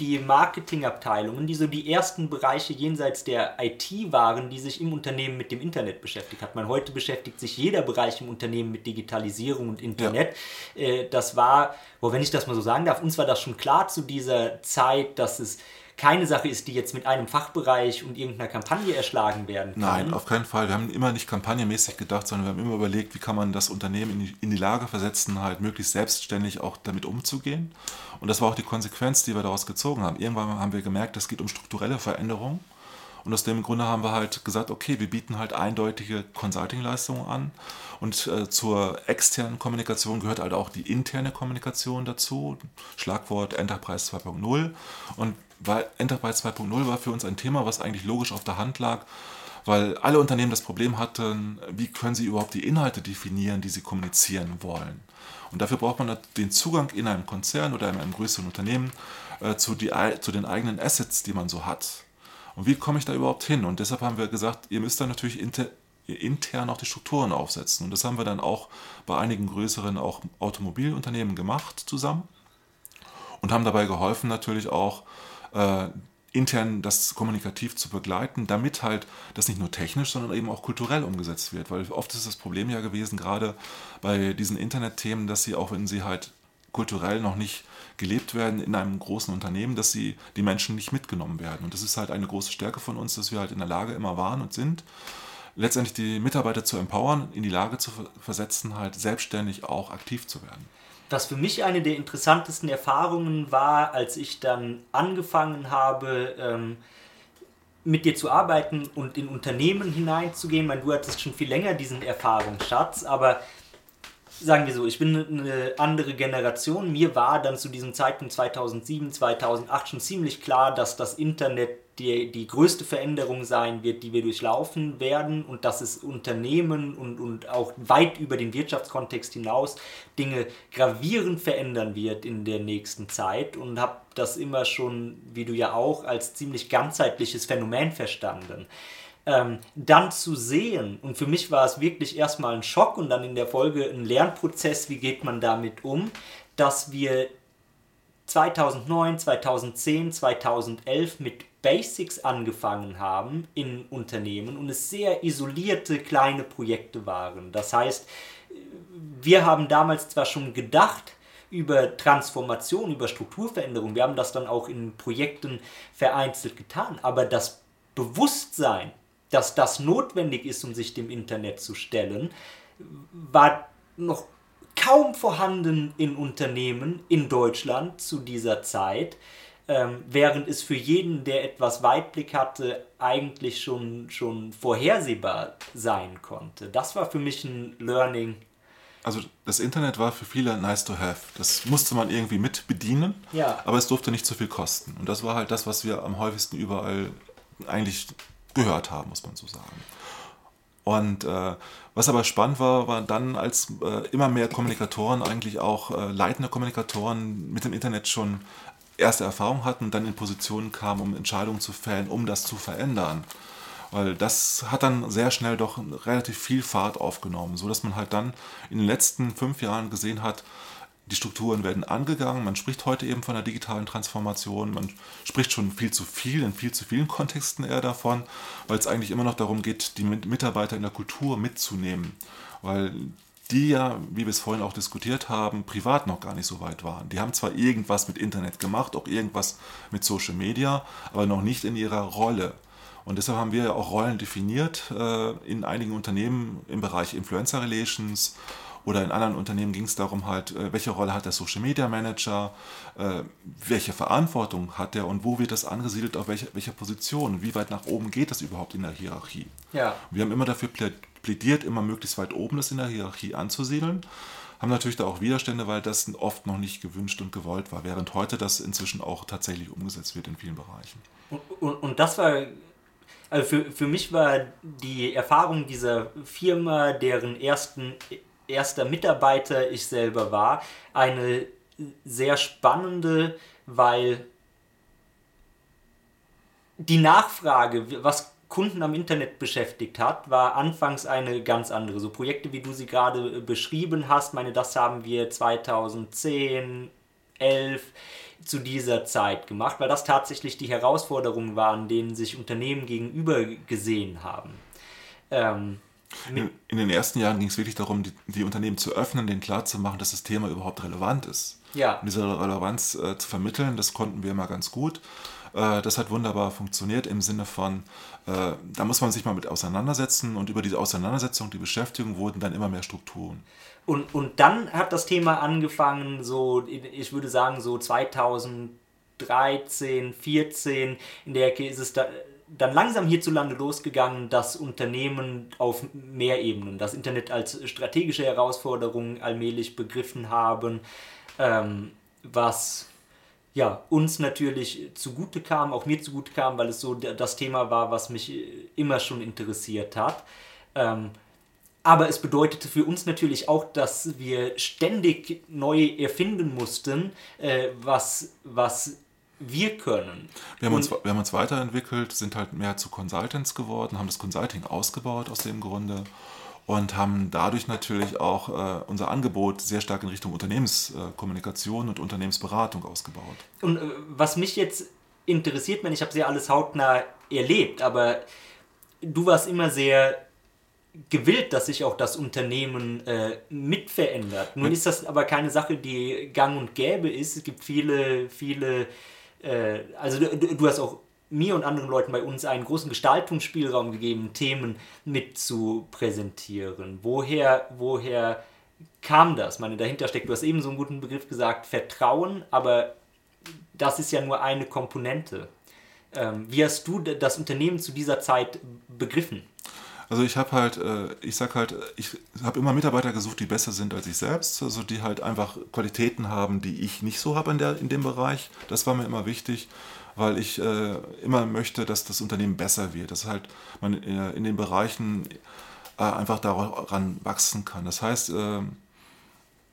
die Marketingabteilungen, die so die ersten Bereiche jenseits der IT waren, die sich im Unternehmen mit dem Internet beschäftigt hat. Man heute beschäftigt sich jeder Bereich im Unternehmen mit Digitalisierung und Internet. Ja. Äh, das war, wo wenn ich das mal so sagen darf, uns war das schon klar zu dieser Zeit, dass es keine Sache ist, die jetzt mit einem Fachbereich und irgendeiner Kampagne erschlagen werden kann. Nein, auf keinen Fall. Wir haben immer nicht kampagnenmäßig gedacht, sondern wir haben immer überlegt, wie kann man das Unternehmen in die, in die Lage versetzen, halt möglichst selbstständig auch damit umzugehen. Und das war auch die Konsequenz, die wir daraus gezogen haben. Irgendwann haben wir gemerkt, es geht um strukturelle Veränderungen. Und aus dem Grunde haben wir halt gesagt, okay, wir bieten halt eindeutige Consulting-Leistungen an. Und äh, zur externen Kommunikation gehört halt auch die interne Kommunikation dazu. Schlagwort Enterprise 2.0. Und weil Enterprise 2.0 war für uns ein Thema, was eigentlich logisch auf der Hand lag, weil alle Unternehmen das Problem hatten, wie können sie überhaupt die Inhalte definieren, die sie kommunizieren wollen. Und dafür braucht man den Zugang in einem Konzern oder in einem größeren Unternehmen äh, zu, die, zu den eigenen Assets, die man so hat. Und wie komme ich da überhaupt hin? Und deshalb haben wir gesagt, ihr müsst da natürlich inter, intern auch die Strukturen aufsetzen. Und das haben wir dann auch bei einigen größeren auch Automobilunternehmen gemacht zusammen und haben dabei geholfen natürlich auch äh, intern das kommunikativ zu begleiten, damit halt das nicht nur technisch, sondern eben auch kulturell umgesetzt wird. Weil oft ist das Problem ja gewesen, gerade bei diesen Internetthemen, dass sie auch, wenn sie halt kulturell noch nicht gelebt werden in einem großen Unternehmen, dass sie die Menschen nicht mitgenommen werden. Und das ist halt eine große Stärke von uns, dass wir halt in der Lage immer waren und sind, letztendlich die Mitarbeiter zu empowern, in die Lage zu versetzen, halt selbstständig auch aktiv zu werden was für mich eine der interessantesten Erfahrungen war, als ich dann angefangen habe, ähm, mit dir zu arbeiten und in Unternehmen hineinzugehen. Ich meine, du hattest schon viel länger diesen Erfahrungsschatz, aber sagen wir so, ich bin eine andere Generation. Mir war dann zu diesem Zeitpunkt 2007, 2008 schon ziemlich klar, dass das Internet die, die größte Veränderung sein wird, die wir durchlaufen werden und dass es Unternehmen und, und auch weit über den Wirtschaftskontext hinaus Dinge gravierend verändern wird in der nächsten Zeit und habe das immer schon, wie du ja auch, als ziemlich ganzheitliches Phänomen verstanden. Ähm, dann zu sehen, und für mich war es wirklich erstmal ein Schock und dann in der Folge ein Lernprozess, wie geht man damit um, dass wir 2009, 2010, 2011 mit Basics angefangen haben in Unternehmen und es sehr isolierte kleine Projekte waren. Das heißt, wir haben damals zwar schon gedacht über Transformation, über Strukturveränderung, wir haben das dann auch in Projekten vereinzelt getan, aber das Bewusstsein, dass das notwendig ist, um sich dem Internet zu stellen, war noch kaum vorhanden in Unternehmen in Deutschland zu dieser Zeit ähm, während es für jeden, der etwas Weitblick hatte, eigentlich schon, schon vorhersehbar sein konnte. Das war für mich ein Learning. Also das Internet war für viele nice to have. Das musste man irgendwie mit bedienen, ja. aber es durfte nicht zu viel kosten. Und das war halt das, was wir am häufigsten überall eigentlich gehört haben, muss man so sagen. Und äh, was aber spannend war, war dann, als äh, immer mehr Kommunikatoren, eigentlich auch äh, leitende Kommunikatoren mit dem Internet schon erste Erfahrungen hatten und dann in Positionen kamen, um Entscheidungen zu fällen, um das zu verändern. Weil das hat dann sehr schnell doch relativ viel Fahrt aufgenommen, so dass man halt dann in den letzten fünf Jahren gesehen hat, die Strukturen werden angegangen. Man spricht heute eben von der digitalen Transformation. Man spricht schon viel zu viel, in viel zu vielen Kontexten eher davon, weil es eigentlich immer noch darum geht, die Mitarbeiter in der Kultur mitzunehmen. Weil die ja, wie wir es vorhin auch diskutiert haben, privat noch gar nicht so weit waren. Die haben zwar irgendwas mit Internet gemacht, auch irgendwas mit Social Media, aber noch nicht in ihrer Rolle. Und deshalb haben wir auch Rollen definiert äh, in einigen Unternehmen im Bereich Influencer Relations oder in anderen Unternehmen ging es darum halt, äh, welche Rolle hat der Social Media Manager, äh, welche Verantwortung hat er und wo wird das angesiedelt, auf welcher, welcher Position, wie weit nach oben geht das überhaupt in der Hierarchie. Ja. Wir haben immer dafür plädiert, immer möglichst weit oben das in der Hierarchie anzusiedeln haben natürlich da auch Widerstände, weil das oft noch nicht gewünscht und gewollt war, während heute das inzwischen auch tatsächlich umgesetzt wird in vielen Bereichen. Und, und, und das war, also für, für mich war die Erfahrung dieser Firma, deren ersten erster Mitarbeiter ich selber war, eine sehr spannende, weil die Nachfrage, was Kunden am Internet beschäftigt hat, war anfangs eine ganz andere. So Projekte, wie du sie gerade beschrieben hast, meine, das haben wir 2010, 11 zu dieser Zeit gemacht, weil das tatsächlich die Herausforderungen waren, denen sich Unternehmen gegenüber gesehen haben. Ähm, in, in, den ersten Jahren ging es wirklich darum, die, die, Unternehmen zu öffnen, denen klarzumachen, dass das Thema überhaupt relevant ist. Ja. Diese Relevanz äh, zu vermitteln, das konnten wir immer ganz gut. Äh, das hat wunderbar funktioniert im Sinne von, äh, da muss man sich mal mit auseinandersetzen und über diese Auseinandersetzung, die Beschäftigung, wurden dann immer mehr Strukturen. Und, und dann hat das Thema angefangen, so, ich würde sagen, so 2013, 14, in der Ecke ist es da dann langsam hierzulande losgegangen, dass Unternehmen auf mehr Ebenen das Internet als strategische Herausforderung allmählich begriffen haben, ähm, was ja, uns natürlich zugute kam, auch mir zugute kam, weil es so das Thema war, was mich immer schon interessiert hat. Ähm, aber es bedeutete für uns natürlich auch, dass wir ständig neu erfinden mussten, äh, was, was wir können. Wir haben, uns, wir haben uns weiterentwickelt, sind halt mehr zu Consultants geworden, haben das Consulting ausgebaut aus dem Grunde und haben dadurch natürlich auch äh, unser Angebot sehr stark in Richtung Unternehmenskommunikation und Unternehmensberatung ausgebaut. Und äh, was mich jetzt interessiert, ich habe sehr alles hautnah erlebt, aber du warst immer sehr gewillt, dass sich auch das Unternehmen äh, mitverändert. Nun ist das aber keine Sache, die gang und gäbe ist. Es gibt viele, viele äh, also du, du hast auch mir und anderen Leuten bei uns einen großen Gestaltungsspielraum gegeben, Themen mit zu präsentieren. Woher, woher kam das? meine, dahinter steckt, du hast eben so einen guten Begriff gesagt, Vertrauen, aber das ist ja nur eine Komponente. Ähm, wie hast du das Unternehmen zu dieser Zeit begriffen? Also ich habe halt, äh, ich sag halt, ich habe immer Mitarbeiter gesucht, die besser sind als ich selbst, also die halt einfach Qualitäten haben, die ich nicht so habe in, in dem Bereich. Das war mir immer wichtig, weil ich äh, immer möchte, dass das Unternehmen besser wird, dass halt man äh, in den Bereichen äh, einfach daran wachsen kann. Das heißt, äh,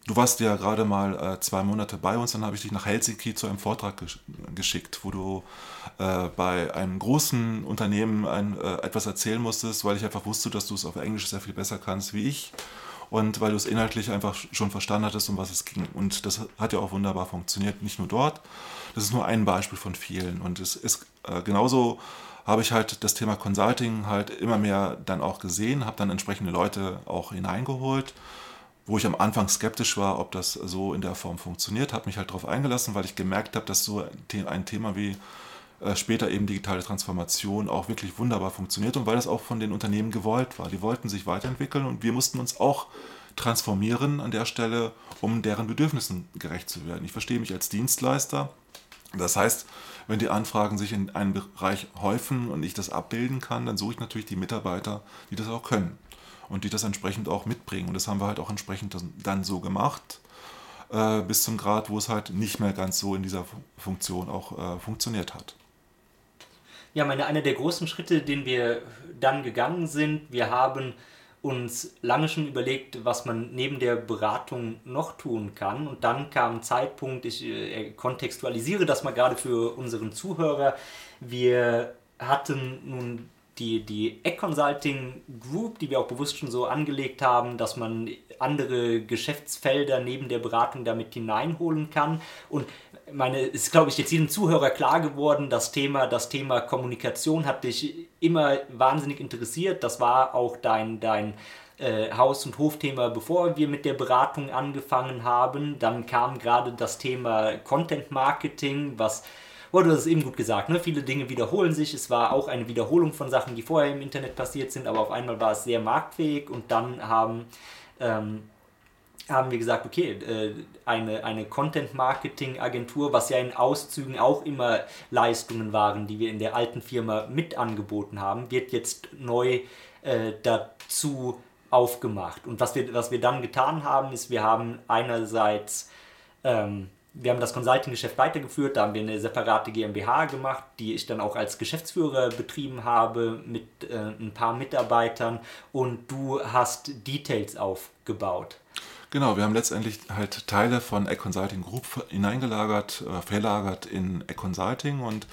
Du warst ja gerade mal äh, zwei Monate bei uns, dann habe ich dich nach Helsinki zu einem Vortrag gesch geschickt, wo du äh, bei einem großen Unternehmen ein, äh, etwas erzählen musstest, weil ich einfach wusste, dass du es auf Englisch sehr viel besser kannst wie ich und weil du es inhaltlich einfach schon verstanden hattest, um was es ging. Und das hat ja auch wunderbar funktioniert, nicht nur dort. Das ist nur ein Beispiel von vielen. Und es ist äh, genauso habe ich halt das Thema Consulting halt immer mehr dann auch gesehen, habe dann entsprechende Leute auch hineingeholt wo ich am Anfang skeptisch war, ob das so in der Form funktioniert, habe mich halt darauf eingelassen, weil ich gemerkt habe, dass so ein Thema wie äh, später eben digitale Transformation auch wirklich wunderbar funktioniert und weil das auch von den Unternehmen gewollt war. Die wollten sich weiterentwickeln und wir mussten uns auch transformieren an der Stelle, um deren Bedürfnissen gerecht zu werden. Ich verstehe mich als Dienstleister. Das heißt, wenn die Anfragen sich in einem Bereich häufen und ich das abbilden kann, dann suche ich natürlich die Mitarbeiter, die das auch können und die das entsprechend auch mitbringen. Und das haben wir halt auch entsprechend dann so gemacht, äh, bis zum Grad, wo es halt nicht mehr ganz so in dieser Funktion auch äh, funktioniert hat. Ja, meine, einer der großen Schritte, den wir dann gegangen sind, wir haben uns lange schon überlegt, was man neben der Beratung noch tun kann. Und dann kam ein Zeitpunkt, ich äh, kontextualisiere das mal gerade für unseren Zuhörer. Wir hatten nun die, die Egg Consulting Group, die wir auch bewusst schon so angelegt haben, dass man andere Geschäftsfelder neben der Beratung damit hineinholen kann. Und meine, ist, glaube ich, jetzt jedem Zuhörer klar geworden, das Thema, das Thema Kommunikation hat dich immer wahnsinnig interessiert. Das war auch dein, dein äh, Haus- und Hofthema, bevor wir mit der Beratung angefangen haben. Dann kam gerade das Thema Content Marketing, was Oh, du hast es eben gut gesagt, ne? viele Dinge wiederholen sich. Es war auch eine Wiederholung von Sachen, die vorher im Internet passiert sind, aber auf einmal war es sehr marktfähig und dann haben ähm, haben wir gesagt, okay, äh, eine, eine Content-Marketing-Agentur, was ja in Auszügen auch immer Leistungen waren, die wir in der alten Firma mit angeboten haben, wird jetzt neu äh, dazu aufgemacht. Und was wir, was wir dann getan haben, ist, wir haben einerseits, ähm, wir haben das Consulting-Geschäft weitergeführt, da haben wir eine separate GmbH gemacht, die ich dann auch als Geschäftsführer betrieben habe mit äh, ein paar Mitarbeitern und du hast Details aufgebaut. Genau, wir haben letztendlich halt Teile von Egg Consulting Group hineingelagert, äh, verlagert in Egg Consulting und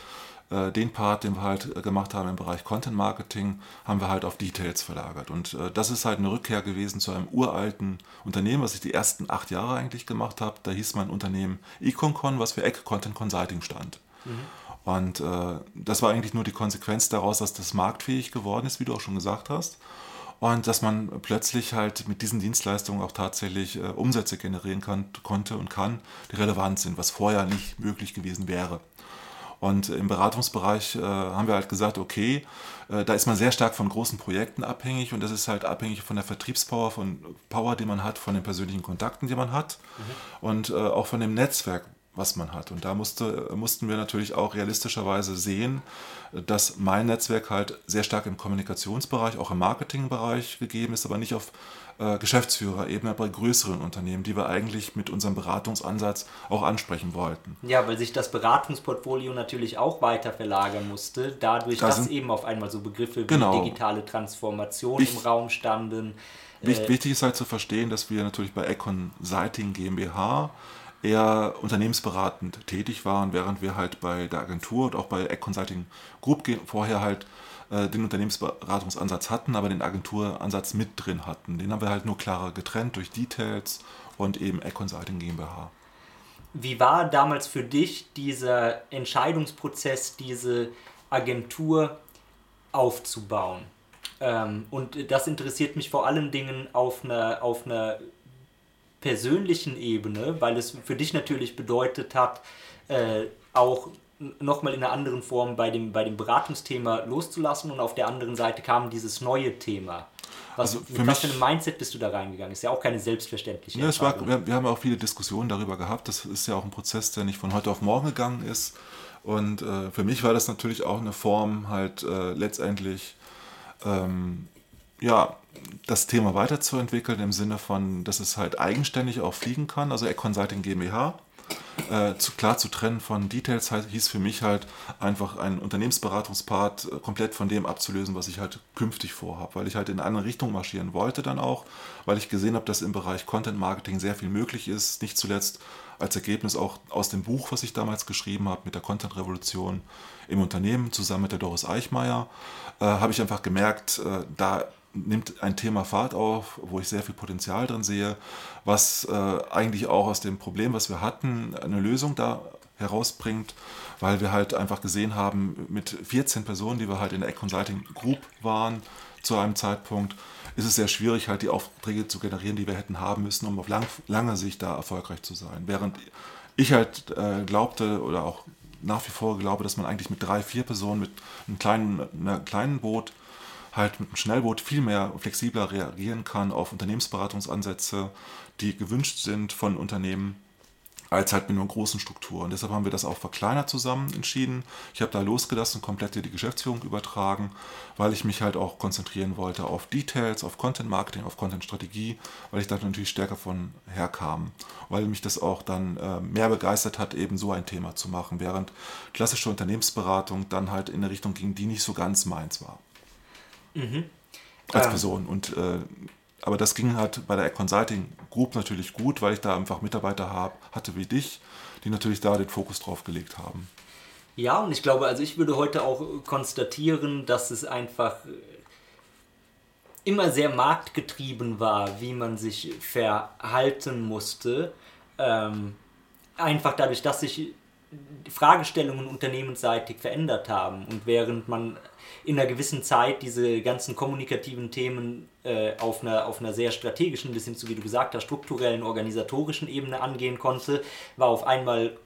äh, den Part, den wir halt äh, gemacht haben im Bereich Content Marketing, haben wir halt auf Details verlagert. Und äh, das ist halt eine Rückkehr gewesen zu einem uralten Unternehmen, was ich die ersten acht Jahre eigentlich gemacht habe. Da hieß mein Unternehmen EconCon, was für Egg Content Consulting stand. Mhm. Und äh, das war eigentlich nur die Konsequenz daraus, dass das marktfähig geworden ist, wie du auch schon gesagt hast und dass man plötzlich halt mit diesen Dienstleistungen auch tatsächlich äh, Umsätze generieren kann, konnte und kann, die relevant sind, was vorher nicht möglich gewesen wäre. Und im Beratungsbereich äh, haben wir halt gesagt, okay, äh, da ist man sehr stark von großen Projekten abhängig und das ist halt abhängig von der Vertriebspower, von Power, die man hat, von den persönlichen Kontakten, die man hat mhm. und äh, auch von dem Netzwerk, was man hat. Und da musste, mussten wir natürlich auch realistischerweise sehen, dass mein Netzwerk halt sehr stark im Kommunikationsbereich, auch im Marketingbereich gegeben ist, aber nicht auf äh, Geschäftsführerebene bei größeren Unternehmen, die wir eigentlich mit unserem Beratungsansatz auch ansprechen wollten. Ja, weil sich das Beratungsportfolio natürlich auch weiter verlagern musste, dadurch, da dass eben auf einmal so Begriffe wie genau. digitale Transformation ich, im Raum standen. Wichtig ist halt zu verstehen, dass wir natürlich bei Econ Sighting GmbH eher unternehmensberatend tätig waren, während wir halt bei der Agentur und auch bei Egg Consulting Group vorher halt äh, den Unternehmensberatungsansatz hatten, aber den Agenturansatz mit drin hatten. Den haben wir halt nur klarer getrennt durch Details und eben Egg Consulting GmbH. Wie war damals für dich dieser Entscheidungsprozess, diese Agentur aufzubauen? Ähm, und das interessiert mich vor allen Dingen auf einer, auf einer persönlichen Ebene, weil es für dich natürlich bedeutet hat, äh, auch nochmal in einer anderen Form bei dem, bei dem Beratungsthema loszulassen und auf der anderen Seite kam dieses neue Thema. Was, also mit was für einem Mindset bist du da reingegangen? Ist ja auch keine selbstverständliche ja, war, wir, wir, haben auch viele Diskussionen darüber gehabt. Das ist ja auch ein Prozess, der nicht von heute auf morgen gegangen ist. Und äh, für mich war das natürlich auch eine Form, halt äh, letztendlich ähm, ja, das Thema weiterzuentwickeln im Sinne von, dass es halt eigenständig auch fliegen kann, also Egg Consulting GmbH. Äh, zu, klar zu trennen von Details halt, hieß für mich halt einfach einen Unternehmensberatungspart äh, komplett von dem abzulösen, was ich halt künftig vorhabe, weil ich halt in eine andere Richtung marschieren wollte dann auch, weil ich gesehen habe, dass im Bereich Content Marketing sehr viel möglich ist, nicht zuletzt als Ergebnis auch aus dem Buch, was ich damals geschrieben habe mit der Content Revolution im Unternehmen zusammen mit der Doris Eichmeier, äh, habe ich einfach gemerkt, äh, da nimmt ein Thema Fahrt auf, wo ich sehr viel Potenzial drin sehe, was äh, eigentlich auch aus dem Problem, was wir hatten, eine Lösung da herausbringt, weil wir halt einfach gesehen haben, mit 14 Personen, die wir halt in der Egg Consulting Group waren zu einem Zeitpunkt, ist es sehr schwierig, halt die Aufträge zu generieren, die wir hätten haben müssen, um auf lang, lange Sicht da erfolgreich zu sein. Während ich halt äh, glaubte oder auch nach wie vor glaube, dass man eigentlich mit drei, vier Personen mit einem kleinen, einem kleinen Boot halt mit dem Schnellboot viel mehr flexibler reagieren kann auf Unternehmensberatungsansätze, die gewünscht sind von Unternehmen als halt mit nur großen Strukturen. Deshalb haben wir das auch verkleinert zusammen entschieden. Ich habe da losgelassen, komplett die Geschäftsführung übertragen, weil ich mich halt auch konzentrieren wollte auf Details, auf Content Marketing, auf Content Strategie, weil ich da natürlich stärker von herkam. weil mich das auch dann äh, mehr begeistert hat, eben so ein Thema zu machen, während klassische Unternehmensberatung dann halt in eine Richtung ging, die nicht so ganz meins war. Mhm. Als ähm. Person. Und äh, aber das ging halt bei der Consulting Group natürlich gut, weil ich da einfach Mitarbeiter hab, hatte wie dich, die natürlich da den Fokus drauf gelegt haben. Ja, und ich glaube, also ich würde heute auch konstatieren, dass es einfach immer sehr marktgetrieben war, wie man sich verhalten musste. Ähm, einfach dadurch, dass sich Fragestellungen unternehmensseitig verändert haben und während man in einer gewissen Zeit diese ganzen kommunikativen Themen äh, auf, einer, auf einer sehr strategischen, bis hin zu, wie du gesagt hast, strukturellen, organisatorischen Ebene angehen konnte, war auf einmal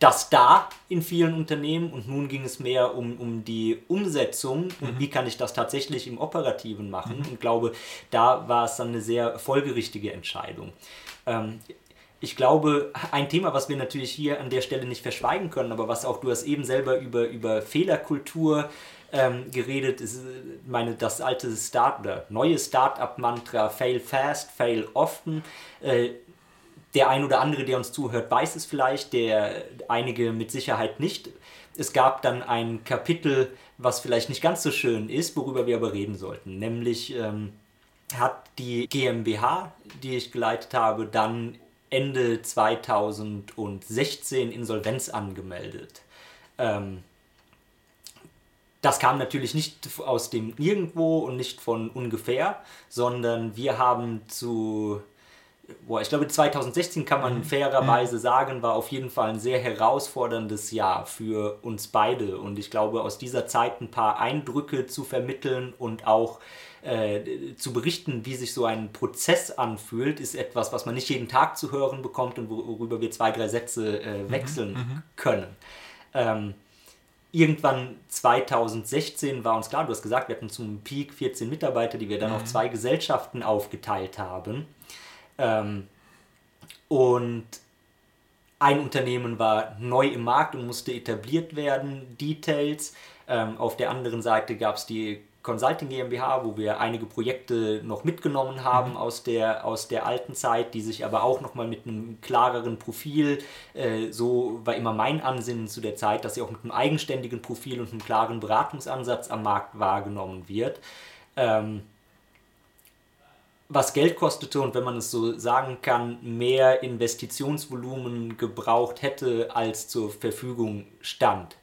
das da in vielen Unternehmen und nun ging es mehr um, um die Umsetzung und mhm. wie kann ich das tatsächlich im Operativen machen mhm. und glaube, da war es dann eine sehr folgerichtige Entscheidung. Ähm, ich glaube, ein Thema, was wir natürlich hier an der Stelle nicht verschweigen können, aber was auch du hast eben selber über, über Fehlerkultur ähm, geredet, ist meine, das alte Start oder neue Start-up-Mantra Fail fast, fail often. Äh, der ein oder andere, der uns zuhört, weiß es vielleicht, der einige mit Sicherheit nicht. Es gab dann ein Kapitel, was vielleicht nicht ganz so schön ist, worüber wir aber reden sollten. Nämlich ähm, hat die GmbH, die ich geleitet habe, dann Ende 2016 Insolvenz angemeldet. Ähm, das kam natürlich nicht aus dem Nirgendwo und nicht von ungefähr, sondern wir haben zu boah, ich glaube 2016 kann man mhm. fairerweise mhm. sagen, war auf jeden Fall ein sehr herausforderndes Jahr für uns beide. Und ich glaube, aus dieser Zeit ein paar Eindrücke zu vermitteln und auch äh, zu berichten, wie sich so ein Prozess anfühlt, ist etwas, was man nicht jeden Tag zu hören bekommt und worüber wir zwei, drei Sätze äh, mhm. wechseln mhm. können. Ähm, irgendwann 2016 war uns klar, du hast gesagt, wir hatten zum Peak 14 Mitarbeiter, die wir dann mhm. auf zwei Gesellschaften aufgeteilt haben. Ähm, und ein Unternehmen war neu im Markt und musste etabliert werden, Details. Ähm, auf der anderen Seite gab es die Consulting GmbH, wo wir einige Projekte noch mitgenommen haben mhm. aus, der, aus der alten Zeit, die sich aber auch nochmal mit einem klareren Profil, äh, so war immer mein Ansinnen zu der Zeit, dass sie auch mit einem eigenständigen Profil und einem klaren Beratungsansatz am Markt wahrgenommen wird. Ähm, was Geld kostete und wenn man es so sagen kann, mehr Investitionsvolumen gebraucht hätte, als zur Verfügung stand,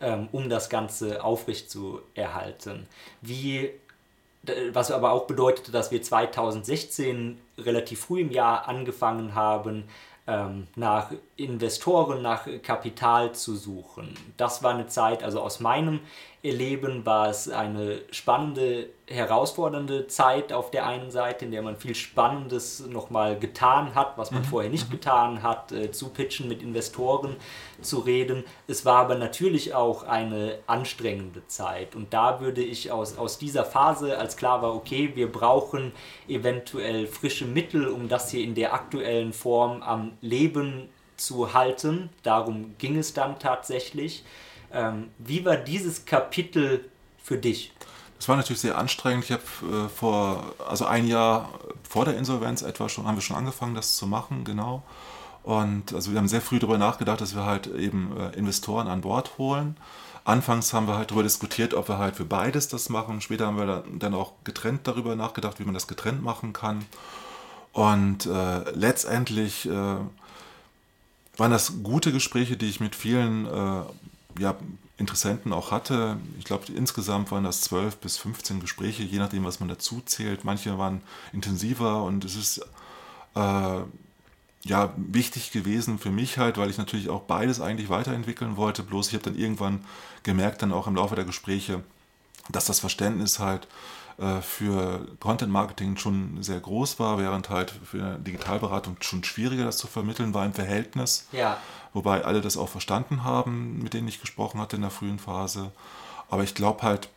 ähm, um das Ganze aufrechtzuerhalten. Wie, was aber auch bedeutete, dass wir 2016 relativ früh im Jahr angefangen haben, ähm, nach Investoren, nach Kapital zu suchen. Das war eine Zeit, also aus meinem Erleben war es eine spannende herausfordernde Zeit auf der einen Seite, in der man viel Spannendes nochmal getan hat, was man mhm. vorher nicht mhm. getan hat, äh, zu pitchen, mit Investoren zu reden. Es war aber natürlich auch eine anstrengende Zeit. Und da würde ich aus, aus dieser Phase, als klar war, okay, wir brauchen eventuell frische Mittel, um das hier in der aktuellen Form am Leben zu halten, darum ging es dann tatsächlich. Ähm, wie war dieses Kapitel für dich? Das war natürlich sehr anstrengend. Ich habe äh, vor, also ein Jahr vor der Insolvenz etwa schon, haben wir schon angefangen, das zu machen, genau. Und also wir haben sehr früh darüber nachgedacht, dass wir halt eben äh, Investoren an Bord holen. Anfangs haben wir halt darüber diskutiert, ob wir halt für beides das machen. Später haben wir dann auch getrennt darüber nachgedacht, wie man das getrennt machen kann. Und äh, letztendlich äh, waren das gute Gespräche, die ich mit vielen äh, ja, Interessenten auch hatte. Ich glaube, insgesamt waren das 12 bis 15 Gespräche, je nachdem, was man dazu zählt. Manche waren intensiver und es ist äh, ja wichtig gewesen für mich halt, weil ich natürlich auch beides eigentlich weiterentwickeln wollte. Bloß ich habe dann irgendwann gemerkt, dann auch im Laufe der Gespräche, dass das Verständnis halt für Content Marketing schon sehr groß war, während halt für Digitalberatung schon schwieriger das zu vermitteln war im Verhältnis. Ja wobei alle das auch verstanden haben, mit denen ich gesprochen hatte in der frühen Phase. Aber ich glaube halt,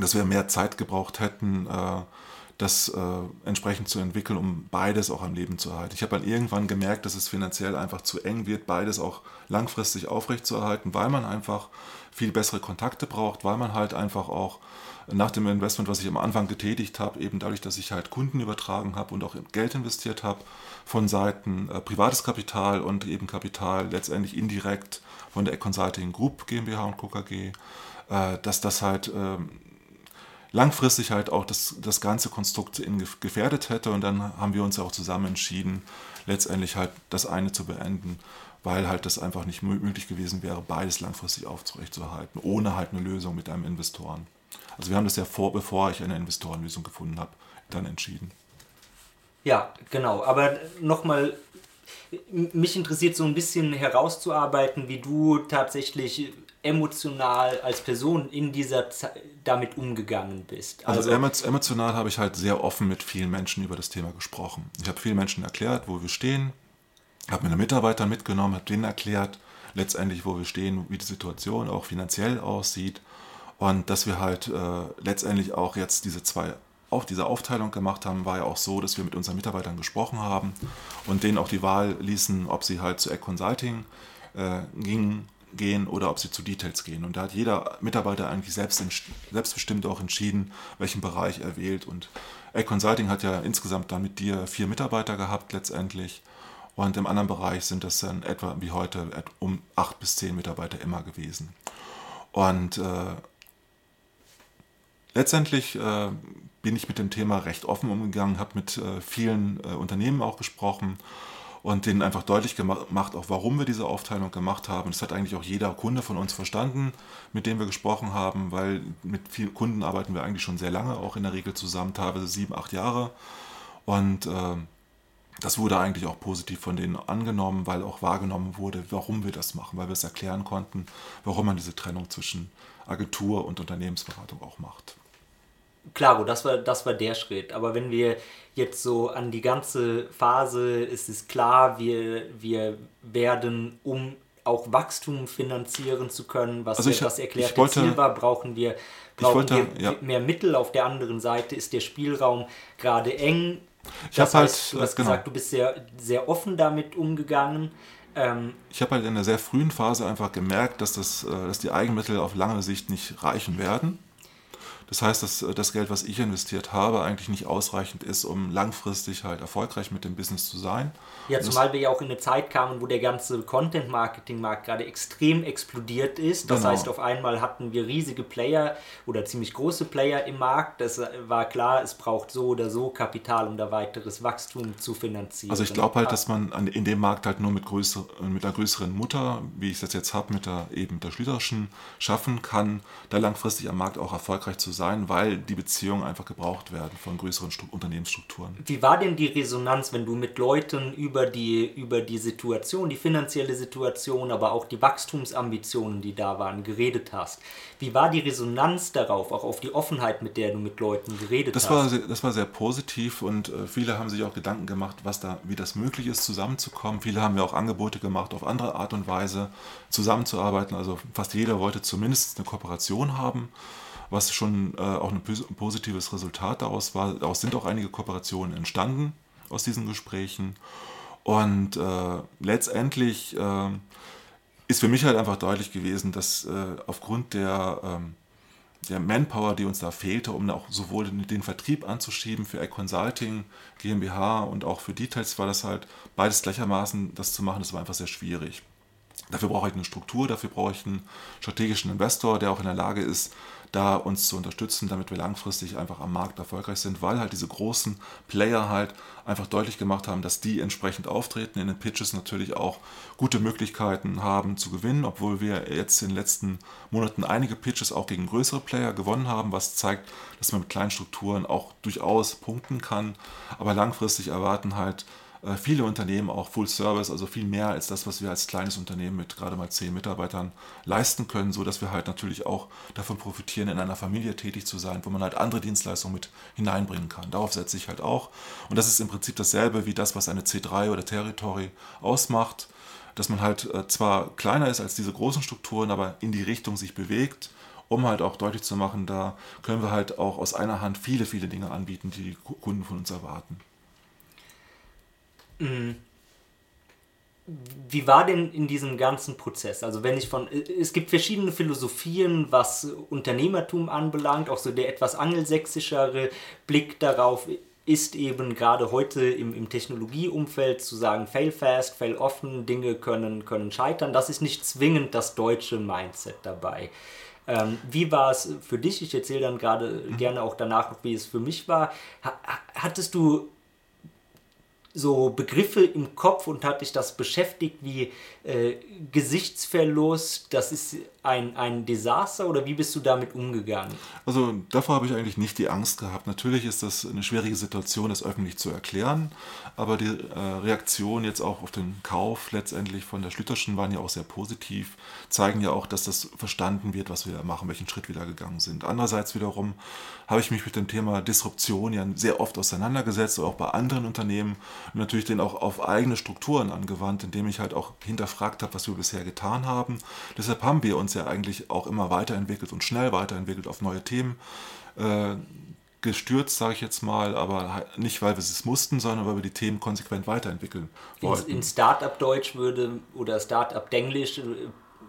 dass wir mehr Zeit gebraucht hätten, äh, das äh, entsprechend zu entwickeln, um beides auch am Leben zu erhalten. Ich habe dann irgendwann gemerkt, dass es finanziell einfach zu eng wird, beides auch langfristig aufrechtzuerhalten, weil man einfach viel bessere Kontakte braucht, weil man halt einfach auch nach dem Investment, was ich am Anfang getätigt habe, eben dadurch, dass ich halt Kunden übertragen habe und auch Geld investiert habe, von Seiten äh, privates Kapital und eben Kapital letztendlich indirekt von der Consulting Group GmbH und Co. KG, äh, dass das halt äh, langfristig halt auch das, das ganze Konstrukt gefährdet hätte. Und dann haben wir uns ja auch zusammen entschieden, letztendlich halt das eine zu beenden, weil halt das einfach nicht möglich gewesen wäre, beides langfristig aufrechtzuerhalten, ohne halt eine Lösung mit einem Investoren. Also wir haben das ja vor, bevor ich eine Investorenlösung gefunden habe, dann entschieden. Ja, genau. Aber nochmal, mich interessiert so ein bisschen herauszuarbeiten, wie du tatsächlich emotional als Person in dieser Zeit damit umgegangen bist. Also, also emotional habe ich halt sehr offen mit vielen Menschen über das Thema gesprochen. Ich habe vielen Menschen erklärt, wo wir stehen, habe meine Mitarbeiter mitgenommen, habe denen erklärt, letztendlich, wo wir stehen, wie die Situation auch finanziell aussieht und dass wir halt äh, letztendlich auch jetzt diese zwei auf diese Aufteilung gemacht haben, war ja auch so, dass wir mit unseren Mitarbeitern gesprochen haben und denen auch die Wahl ließen, ob sie halt zu Egg Consulting äh, gingen gehen oder ob sie zu Details gehen. Und da hat jeder Mitarbeiter eigentlich selbst, selbstbestimmt auch entschieden, welchen Bereich er wählt. Und A Consulting hat ja insgesamt dann mit dir vier Mitarbeiter gehabt letztendlich. Und im anderen Bereich sind das dann etwa wie heute um acht bis zehn Mitarbeiter immer gewesen. Und äh, letztendlich äh, bin ich mit dem Thema recht offen umgegangen, habe mit äh, vielen äh, Unternehmen auch gesprochen und denen einfach deutlich gemacht, auch warum wir diese Aufteilung gemacht haben. Das hat eigentlich auch jeder Kunde von uns verstanden, mit dem wir gesprochen haben, weil mit vielen Kunden arbeiten wir eigentlich schon sehr lange, auch in der Regel zusammen, teilweise sieben, acht Jahre. Und äh, das wurde eigentlich auch positiv von denen angenommen, weil auch wahrgenommen wurde, warum wir das machen, weil wir es erklären konnten, warum man diese Trennung zwischen Agentur und Unternehmensberatung auch macht. Klaro, das war, das war der Schritt. Aber wenn wir jetzt so an die ganze Phase, ist es klar, wir, wir werden, um auch Wachstum finanzieren zu können, was also ich, das erklärte wollte, Ziel war, brauchen wir, brauchen wollte, wir ja. mehr Mittel. Auf der anderen Seite ist der Spielraum gerade eng. Ich heißt, halt, du hast genau. gesagt, du bist sehr, sehr offen damit umgegangen. Ähm, ich habe halt in der sehr frühen Phase einfach gemerkt, dass, das, äh, dass die Eigenmittel auf lange Sicht nicht reichen werden. Das heißt, dass äh, das Geld, was ich investiert habe, eigentlich nicht ausreichend ist, um langfristig halt erfolgreich mit dem Business zu sein. Ja, zumal wir ja auch in eine Zeit kamen, wo der ganze Content-Marketing-Markt gerade extrem explodiert ist. Das genau. heißt, auf einmal hatten wir riesige Player oder ziemlich große Player im Markt. Das äh, war klar, es braucht so oder so Kapital, um da weiteres Wachstum zu finanzieren. Also ich glaube halt, dass man in dem Markt halt nur mit, größer, mit einer größeren Mutter, wie ich das jetzt habe, mit der eben der Schlüterschen, schaffen kann, da langfristig am Markt auch erfolgreich zu sein, weil die Beziehungen einfach gebraucht werden von größeren Stru Unternehmensstrukturen. Wie war denn die Resonanz, wenn du mit Leuten über die, über die Situation, die finanzielle Situation, aber auch die Wachstumsambitionen, die da waren, geredet hast? Wie war die Resonanz darauf, auch auf die Offenheit, mit der du mit Leuten geredet das hast? War sehr, das war sehr positiv und äh, viele haben sich auch Gedanken gemacht, was da, wie das möglich ist, zusammenzukommen. Viele haben mir auch Angebote gemacht, auf andere Art und Weise zusammenzuarbeiten. Also fast jeder wollte zumindest eine Kooperation haben was schon äh, auch ein positives Resultat daraus war. Daraus sind auch einige Kooperationen entstanden aus diesen Gesprächen. Und äh, letztendlich äh, ist für mich halt einfach deutlich gewesen, dass äh, aufgrund der, ähm, der Manpower, die uns da fehlte, um auch sowohl den, den Vertrieb anzuschieben für Egg Consulting, GmbH und auch für Details, war das halt beides gleichermaßen, das zu machen, das war einfach sehr schwierig. Dafür brauche ich eine Struktur, dafür brauche ich einen strategischen Investor, der auch in der Lage ist, da uns zu unterstützen, damit wir langfristig einfach am Markt erfolgreich sind, weil halt diese großen Player halt einfach deutlich gemacht haben, dass die entsprechend auftreten, in den Pitches natürlich auch gute Möglichkeiten haben zu gewinnen, obwohl wir jetzt in den letzten Monaten einige Pitches auch gegen größere Player gewonnen haben, was zeigt, dass man mit kleinen Strukturen auch durchaus punkten kann, aber langfristig erwarten halt viele Unternehmen auch Full Service, also viel mehr als das, was wir als kleines Unternehmen mit gerade mal zehn Mitarbeitern leisten können, so dass wir halt natürlich auch davon profitieren, in einer Familie tätig zu sein, wo man halt andere Dienstleistungen mit hineinbringen kann. Darauf setze ich halt auch. Und das ist im Prinzip dasselbe wie das, was eine C3 oder Territory ausmacht, dass man halt äh, zwar kleiner ist als diese großen Strukturen, aber in die Richtung sich bewegt um halt auch deutlich zu machen, da können wir halt auch aus einer Hand viele, viele Dinge anbieten, die die Kunden von uns erwarten. Mhm. Wie war denn in diesem ganzen Prozess? Also wenn ich von, es gibt verschiedene Philosophien, was Unternehmertum anbelangt, auch so der etwas angelsächsischere Blick darauf ist eben gerade heute im, im Technologieumfeld zu sagen, fail fast, fail often, Dinge können, können scheitern. Das ist nicht zwingend das deutsche Mindset dabei. Ähm, wie war es für dich? Ich erzähle dann gerade mhm. gerne auch danach, wie es für mich war. Ha hattest du so Begriffe im Kopf und hat dich das beschäftigt wie äh, Gesichtsverlust, das ist ein, ein Desaster oder wie bist du damit umgegangen? Also davor habe ich eigentlich nicht die Angst gehabt. Natürlich ist das eine schwierige Situation, das öffentlich zu erklären, aber die äh, Reaktionen jetzt auch auf den Kauf letztendlich von der Schlüterschen waren ja auch sehr positiv, zeigen ja auch, dass das verstanden wird, was wir da machen, welchen Schritt wir da gegangen sind. Andererseits wiederum habe ich mich mit dem Thema Disruption ja sehr oft auseinandergesetzt, auch bei anderen Unternehmen und natürlich den auch auf eigene Strukturen angewandt, indem ich halt auch hinterfragt habe, was wir bisher getan haben. Deshalb haben wir uns ja eigentlich auch immer weiterentwickelt und schnell weiterentwickelt auf neue Themen. Äh, gestürzt, sage ich jetzt mal, aber nicht, weil wir es mussten, sondern weil wir die Themen konsequent weiterentwickeln wollten. In, in Startup-Deutsch würde oder Startup-Denglisch äh,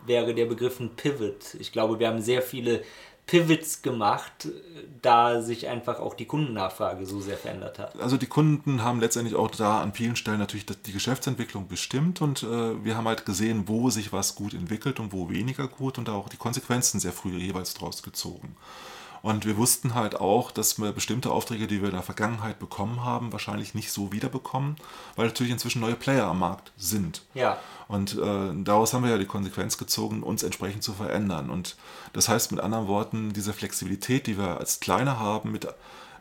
wäre der Begriff ein Pivot. Ich glaube, wir haben sehr viele Pivots gemacht, da sich einfach auch die Kundennachfrage so sehr verändert hat. Also die Kunden haben letztendlich auch da an vielen Stellen natürlich die Geschäftsentwicklung bestimmt und äh, wir haben halt gesehen, wo sich was gut entwickelt und wo weniger gut und da auch die Konsequenzen sehr früh jeweils draus gezogen. Und wir wussten halt auch, dass wir bestimmte Aufträge, die wir in der Vergangenheit bekommen haben, wahrscheinlich nicht so wiederbekommen, weil natürlich inzwischen neue Player am Markt sind. Ja. Und äh, daraus haben wir ja die Konsequenz gezogen, uns entsprechend zu verändern. Und das heißt mit anderen Worten, diese Flexibilität, die wir als Kleiner haben, mit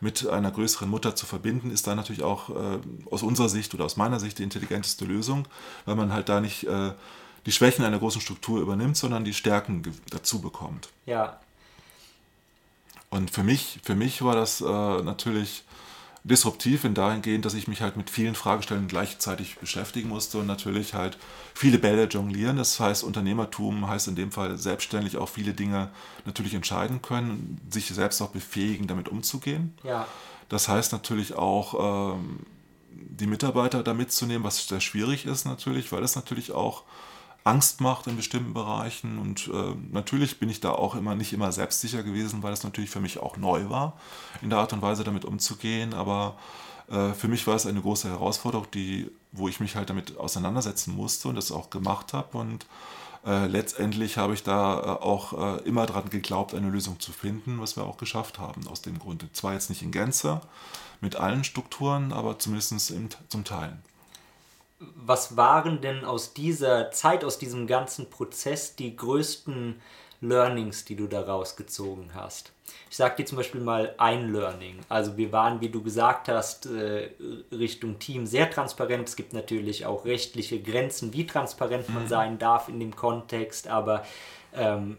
mit einer größeren Mutter zu verbinden, ist da natürlich auch äh, aus unserer Sicht oder aus meiner Sicht die intelligenteste Lösung, weil man halt da nicht äh, die Schwächen einer großen Struktur übernimmt, sondern die Stärken dazu bekommt. Ja, und für mich, für mich war das äh, natürlich disruptiv in dahingehend, dass ich mich halt mit vielen Fragestellungen gleichzeitig beschäftigen musste und natürlich halt viele Bälle jonglieren. Das heißt, Unternehmertum heißt in dem Fall selbstständig auch viele Dinge natürlich entscheiden können, sich selbst auch befähigen, damit umzugehen. Ja. Das heißt natürlich auch, ähm, die Mitarbeiter da mitzunehmen, was sehr schwierig ist natürlich, weil es natürlich auch Angst macht in bestimmten Bereichen. Und äh, natürlich bin ich da auch immer nicht immer selbstsicher gewesen, weil es natürlich für mich auch neu war, in der Art und Weise damit umzugehen. Aber äh, für mich war es eine große Herausforderung, die, wo ich mich halt damit auseinandersetzen musste und das auch gemacht habe. Und äh, letztendlich habe ich da äh, auch äh, immer daran geglaubt, eine Lösung zu finden, was wir auch geschafft haben aus dem Grunde. Zwar jetzt nicht in Gänze mit allen Strukturen, aber zumindest zum Teil was waren denn aus dieser Zeit, aus diesem ganzen Prozess die größten Learnings, die du daraus gezogen hast? Ich sage dir zum Beispiel mal ein Learning. Also wir waren, wie du gesagt hast, äh, Richtung Team sehr transparent. Es gibt natürlich auch rechtliche Grenzen, wie transparent man mhm. sein darf in dem Kontext, aber ähm,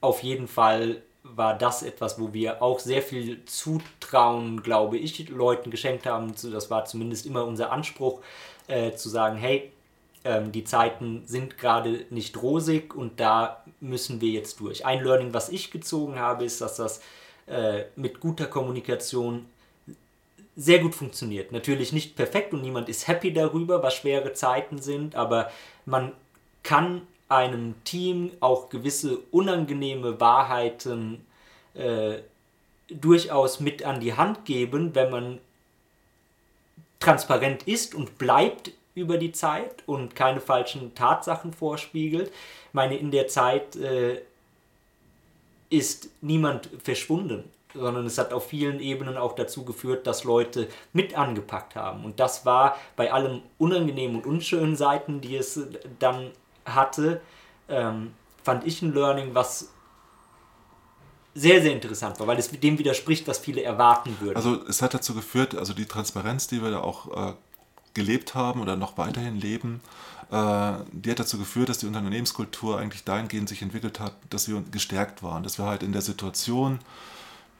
auf jeden Fall war das etwas, wo wir auch sehr viel Zutrauen, glaube ich, Leuten geschenkt haben. Das war zumindest immer unser Anspruch, äh, zu sagen, hey, ähm, die Zeiten sind gerade nicht rosig und da müssen wir jetzt durch. Ein Learning, was ich gezogen habe, ist, dass das äh, mit guter Kommunikation sehr gut funktioniert. Natürlich nicht perfekt und niemand ist happy darüber, was schwere Zeiten sind, aber man kann einem Team auch gewisse unangenehme Wahrheiten äh, durchaus mit an die Hand geben, wenn man transparent ist und bleibt über die Zeit und keine falschen Tatsachen vorspiegelt. Ich meine, in der Zeit äh, ist niemand verschwunden, sondern es hat auf vielen Ebenen auch dazu geführt, dass Leute mit angepackt haben. Und das war bei allen unangenehmen und unschönen Seiten, die es dann hatte, ähm, fand ich ein Learning, was sehr, sehr interessant war, weil es dem widerspricht, was viele erwarten würden. Also es hat dazu geführt, also die Transparenz, die wir da auch äh, gelebt haben oder noch weiterhin leben, äh, die hat dazu geführt, dass die Unternehmenskultur eigentlich dahingehend sich entwickelt hat, dass wir gestärkt waren, dass wir halt in der Situation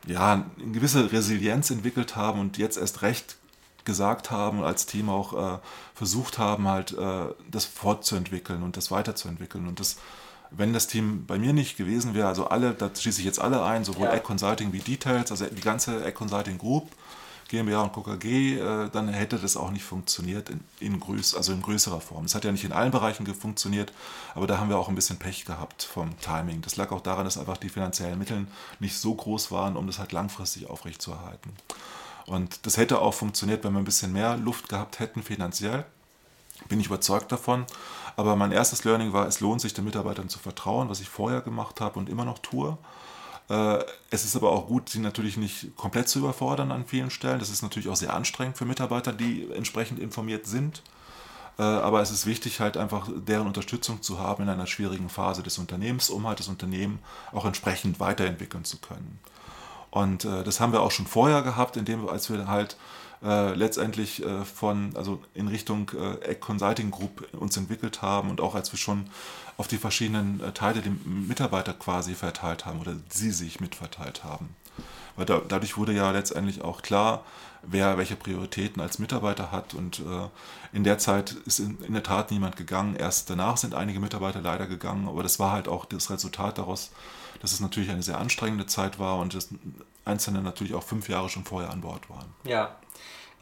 ja eine gewisse Resilienz entwickelt haben und jetzt erst recht gesagt haben, als Team auch äh, versucht haben, halt äh, das fortzuentwickeln und das weiterzuentwickeln. Und das wenn das Team bei mir nicht gewesen wäre, also alle, da schließe ich jetzt alle ein, sowohl ja. Egg Consulting wie Details, also die ganze Egg Consulting Group, GmbH und KKG, äh, dann hätte das auch nicht funktioniert in, in, größ, also in größerer Form. Es hat ja nicht in allen Bereichen funktioniert, aber da haben wir auch ein bisschen Pech gehabt vom Timing. Das lag auch daran, dass einfach die finanziellen Mittel nicht so groß waren, um das halt langfristig aufrechtzuerhalten. Und das hätte auch funktioniert, wenn wir ein bisschen mehr Luft gehabt hätten finanziell. Bin ich überzeugt davon. Aber mein erstes Learning war, es lohnt sich den Mitarbeitern zu vertrauen, was ich vorher gemacht habe und immer noch tue. Äh, es ist aber auch gut, sie natürlich nicht komplett zu überfordern an vielen Stellen. Das ist natürlich auch sehr anstrengend für Mitarbeiter, die entsprechend informiert sind. Äh, aber es ist wichtig, halt einfach deren Unterstützung zu haben in einer schwierigen Phase des Unternehmens, um halt das Unternehmen auch entsprechend weiterentwickeln zu können. Und äh, das haben wir auch schon vorher gehabt, indem als wir halt äh, letztendlich äh, von, also in Richtung äh, Consulting Group uns entwickelt haben und auch als wir schon auf die verschiedenen äh, Teile die Mitarbeiter quasi verteilt haben oder sie sich mitverteilt haben. Weil da, dadurch wurde ja letztendlich auch klar, wer welche Prioritäten als Mitarbeiter hat. Und äh, in der Zeit ist in, in, der Tat niemand gegangen. Erst danach sind einige Mitarbeiter leider gegangen, aber das war halt auch das Resultat daraus, dass es natürlich eine sehr anstrengende Zeit war und dass Einzelne natürlich auch fünf Jahre schon vorher an Bord waren. Ja.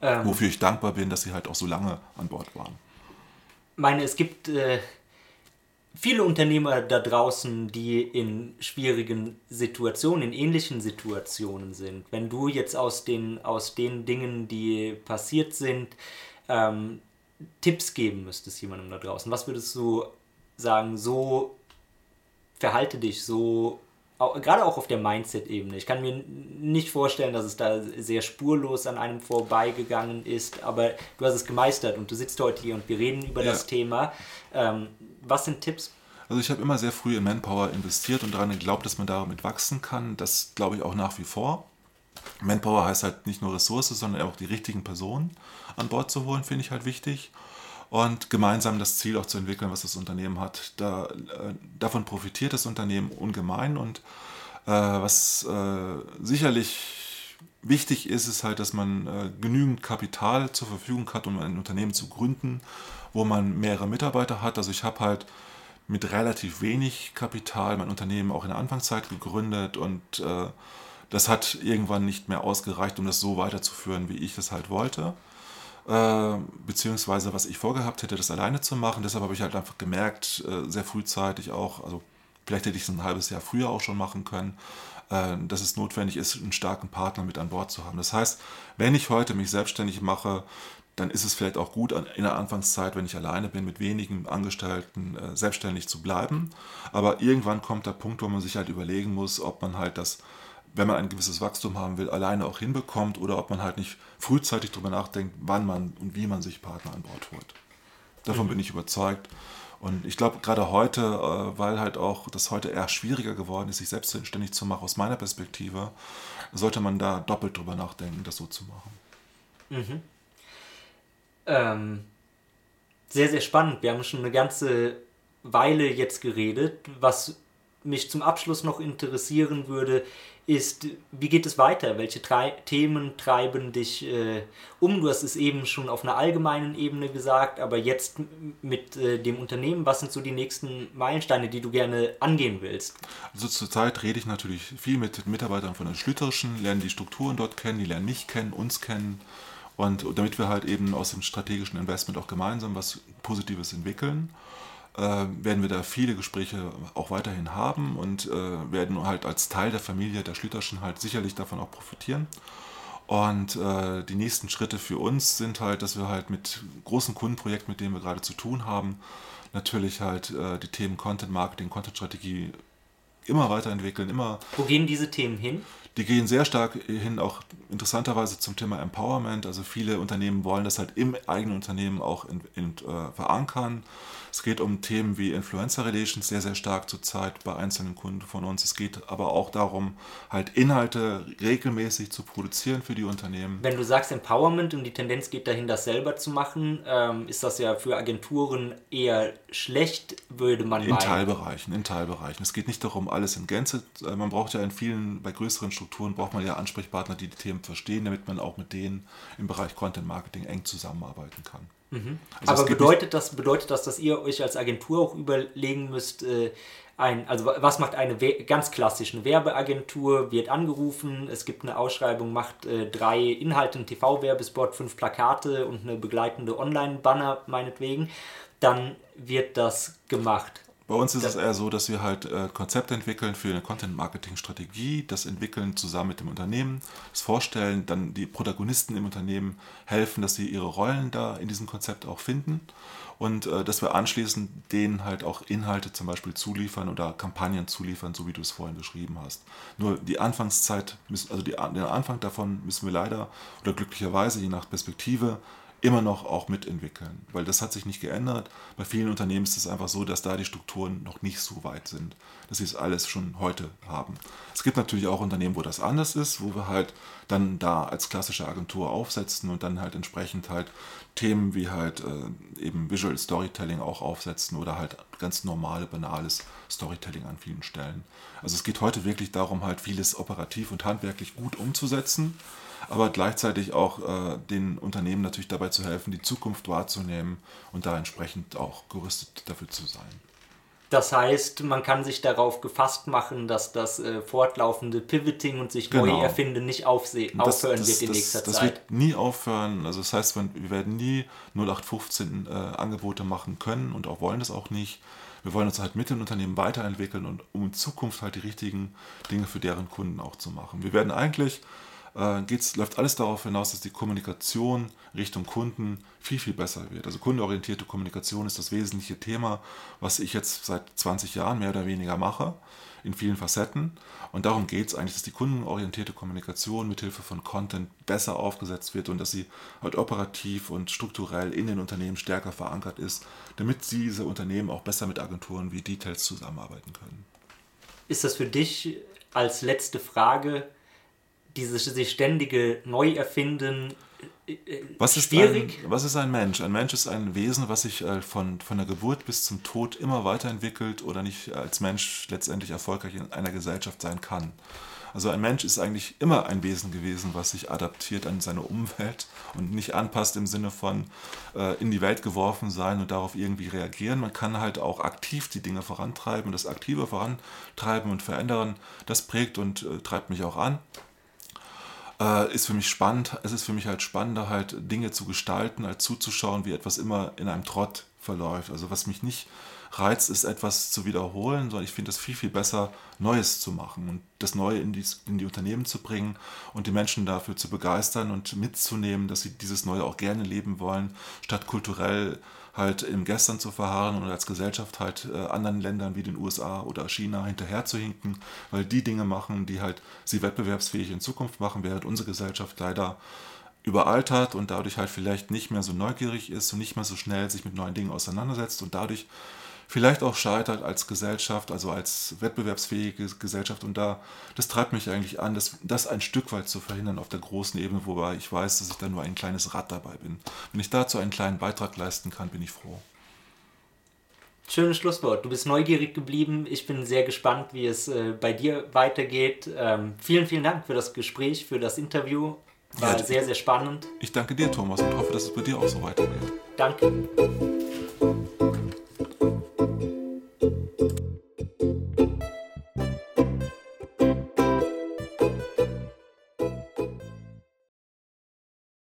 Ähm, Wofür ich dankbar bin, dass sie halt auch so lange an Bord waren. Ich meine, es gibt äh, viele Unternehmer da draußen, die in schwierigen Situationen, in ähnlichen Situationen sind. Wenn du jetzt aus den, aus den Dingen, die passiert sind, ähm, Tipps geben müsstest jemandem da draußen, was würdest du sagen, so verhalte dich, so gerade auch auf der Mindset-Ebene. Ich kann mir nicht vorstellen, dass es da sehr spurlos an einem vorbeigegangen ist, aber du hast es gemeistert und du sitzt heute hier und wir reden über ja. das Thema. Ähm, was sind Tipps? Also ich habe immer sehr früh in Manpower investiert und daran geglaubt, dass man damit wachsen kann. Das glaube ich auch nach wie vor. Manpower heißt halt nicht nur Ressource, sondern auch die richtigen Personen an Bord zu holen, finde ich halt wichtig. Und gemeinsam das Ziel auch zu entwickeln, was das Unternehmen hat. Da, äh, davon profitiert das Unternehmen ungemein. Und äh, was äh, sicherlich wichtig ist, ist halt, dass man äh, genügend Kapital zur Verfügung hat, um ein Unternehmen zu gründen, wo man mehrere Mitarbeiter hat. Also ich habe halt mit relativ wenig Kapital mein Unternehmen auch in der Anfangszeit gegründet und äh, das hat irgendwann nicht mehr ausgereicht, um das so weiterzuführen, wie ich das halt wollte. Äh, beziehungsweise was ich vorgehabt hätte, das alleine zu machen. Deshalb habe ich halt einfach gemerkt, äh, sehr frühzeitig auch, also vielleicht hätte ich es ein halbes Jahr früher auch schon machen können, äh, dass es notwendig ist, einen starken Partner mit an Bord zu haben. Das heißt, wenn ich heute mich selbstständig mache, dann ist es vielleicht auch gut, in der Anfangszeit, wenn ich alleine bin, mit wenigen Angestellten äh, selbstständig zu bleiben. Aber irgendwann kommt der Punkt, wo man sich halt überlegen muss, ob man halt das, wenn man ein gewisses Wachstum haben will, alleine auch hinbekommt oder ob man halt nicht frühzeitig darüber nachdenkt, wann man und wie man sich Partner an Bord holt. Davon mhm. bin ich überzeugt. Und ich glaube, gerade heute, äh, weil halt auch das heute eher schwieriger geworden ist, sich selbstständig zu machen, aus meiner Perspektive, sollte man da doppelt drüber nachdenken, das so zu machen. Mhm. Ähm, sehr, sehr spannend. Wir haben schon eine ganze Weile jetzt geredet. Was mich zum Abschluss noch interessieren würde, ist, wie geht es weiter? Welche drei Themen treiben dich äh, um? Du hast es eben schon auf einer allgemeinen Ebene gesagt, aber jetzt mit äh, dem Unternehmen, was sind so die nächsten Meilensteine, die du gerne angehen willst? Also zurzeit rede ich natürlich viel mit Mitarbeitern von der Schlüterischen, lernen die Strukturen dort kennen, die lernen mich kennen, uns kennen und damit wir halt eben aus dem strategischen Investment auch gemeinsam was Positives entwickeln, äh, werden wir da viele Gespräche auch weiterhin haben und äh, werden halt als Teil der Familie der Schlüterschen halt sicherlich davon auch profitieren. Und äh, die nächsten Schritte für uns sind halt, dass wir halt mit großen Kundenprojekten, mit denen wir gerade zu tun haben, natürlich halt äh, die Themen Content Marketing, Content Strategie immer weiterentwickeln, immer. Wo gehen diese Themen hin? Die gehen sehr stark hin, auch interessanterweise zum Thema Empowerment. Also viele Unternehmen wollen das halt im eigenen Unternehmen auch in, in, äh, verankern. Es geht um Themen wie Influencer Relations sehr, sehr stark zurzeit bei einzelnen Kunden von uns. Es geht aber auch darum, halt Inhalte regelmäßig zu produzieren für die Unternehmen. Wenn du sagst Empowerment und die Tendenz geht dahin, das selber zu machen, ähm, ist das ja für Agenturen eher schlecht, würde man in meinen. In Teilbereichen, in Teilbereichen. Es geht nicht darum, alles in Gänze. Äh, man braucht ja in vielen, bei größeren Strukturen braucht man ja Ansprechpartner, die die Themen verstehen, damit man auch mit denen im Bereich Content Marketing eng zusammenarbeiten kann. Mhm. Also Aber bedeutet das, bedeutet das, dass ihr euch als Agentur auch überlegen müsst, äh, ein, also was macht eine We ganz klassische Werbeagentur, wird angerufen, es gibt eine Ausschreibung, macht äh, drei Inhalte, einen TV-Werbespot, fünf Plakate und eine begleitende Online-Banner meinetwegen, dann wird das gemacht. Bei uns ist das es eher so, dass wir halt äh, Konzepte entwickeln für eine Content-Marketing-Strategie, das entwickeln zusammen mit dem Unternehmen, das vorstellen, dann die Protagonisten im Unternehmen helfen, dass sie ihre Rollen da in diesem Konzept auch finden und äh, dass wir anschließend denen halt auch Inhalte zum Beispiel zuliefern oder Kampagnen zuliefern, so wie du es vorhin beschrieben hast. Nur die Anfangszeit, müssen, also die, den Anfang davon müssen wir leider oder glücklicherweise, je nach Perspektive, immer noch auch mitentwickeln, weil das hat sich nicht geändert. Bei vielen Unternehmen ist es einfach so, dass da die Strukturen noch nicht so weit sind, dass sie es alles schon heute haben. Es gibt natürlich auch Unternehmen, wo das anders ist, wo wir halt dann da als klassische Agentur aufsetzen und dann halt entsprechend halt Themen wie halt äh, eben Visual Storytelling auch aufsetzen oder halt ganz normale, banales Storytelling an vielen Stellen. Also es geht heute wirklich darum, halt vieles operativ und handwerklich gut umzusetzen aber gleichzeitig auch äh, den Unternehmen natürlich dabei zu helfen, die Zukunft wahrzunehmen und da entsprechend auch gerüstet dafür zu sein. Das heißt, man kann sich darauf gefasst machen, dass das äh, fortlaufende Pivoting und sich genau. neu erfinden nicht aufhören das, das, wird in nächster das, Zeit. Das wird nie aufhören. Also das heißt, wir werden nie 0815 äh, Angebote machen können und auch wollen das auch nicht. Wir wollen uns halt mit den Unternehmen weiterentwickeln und um in Zukunft halt die richtigen Dinge für deren Kunden auch zu machen. Wir werden eigentlich äh, geht's, läuft alles darauf hinaus, dass die Kommunikation Richtung Kunden viel, viel besser wird. Also kundenorientierte Kommunikation ist das wesentliche Thema, was ich jetzt seit 20 Jahren mehr oder weniger mache, in vielen Facetten. Und darum geht es eigentlich, dass die kundenorientierte Kommunikation mithilfe von Content besser aufgesetzt wird und dass sie halt operativ und strukturell in den Unternehmen stärker verankert ist, damit diese Unternehmen auch besser mit Agenturen wie Details zusammenarbeiten können. Ist das für dich als letzte Frage dieses sich ständige Neuerfinden äh, was ist schwierig. Ein, was ist ein Mensch? Ein Mensch ist ein Wesen, was sich äh, von, von der Geburt bis zum Tod immer weiterentwickelt oder nicht als Mensch letztendlich erfolgreich in einer Gesellschaft sein kann. Also ein Mensch ist eigentlich immer ein Wesen gewesen, was sich adaptiert an seine Umwelt und nicht anpasst im Sinne von äh, in die Welt geworfen sein und darauf irgendwie reagieren. Man kann halt auch aktiv die Dinge vorantreiben und das aktive Vorantreiben und Verändern, das prägt und äh, treibt mich auch an äh, ist für mich spannend. Es ist für mich halt spannender, halt Dinge zu gestalten, als zuzuschauen, wie etwas immer in einem Trott verläuft. Also was mich nicht reizt, ist etwas zu wiederholen, sondern ich finde es viel, viel besser, Neues zu machen und das Neue in die, in die Unternehmen zu bringen und die Menschen dafür zu begeistern und mitzunehmen, dass sie dieses Neue auch gerne leben wollen, statt kulturell halt im Gestern zu verharren und als Gesellschaft halt äh, anderen Ländern wie den USA oder China hinterher zu hinken, weil die Dinge machen, die halt sie wettbewerbsfähig in Zukunft machen, während unsere Gesellschaft leider überaltert und dadurch halt vielleicht nicht mehr so neugierig ist und nicht mehr so schnell sich mit neuen Dingen auseinandersetzt und dadurch vielleicht auch scheitert als Gesellschaft, also als wettbewerbsfähige Gesellschaft. Und da, das treibt mich eigentlich an, das, das ein Stück weit zu verhindern auf der großen Ebene, wobei ich weiß, dass ich da nur ein kleines Rad dabei bin. Wenn ich dazu einen kleinen Beitrag leisten kann, bin ich froh. Schönes Schlusswort. Du bist neugierig geblieben. Ich bin sehr gespannt, wie es äh, bei dir weitergeht. Ähm, vielen, vielen Dank für das Gespräch, für das Interview. War ja, sehr, sehr spannend. Ich danke dir, Thomas, und hoffe, dass es bei dir auch so weitergeht. Danke.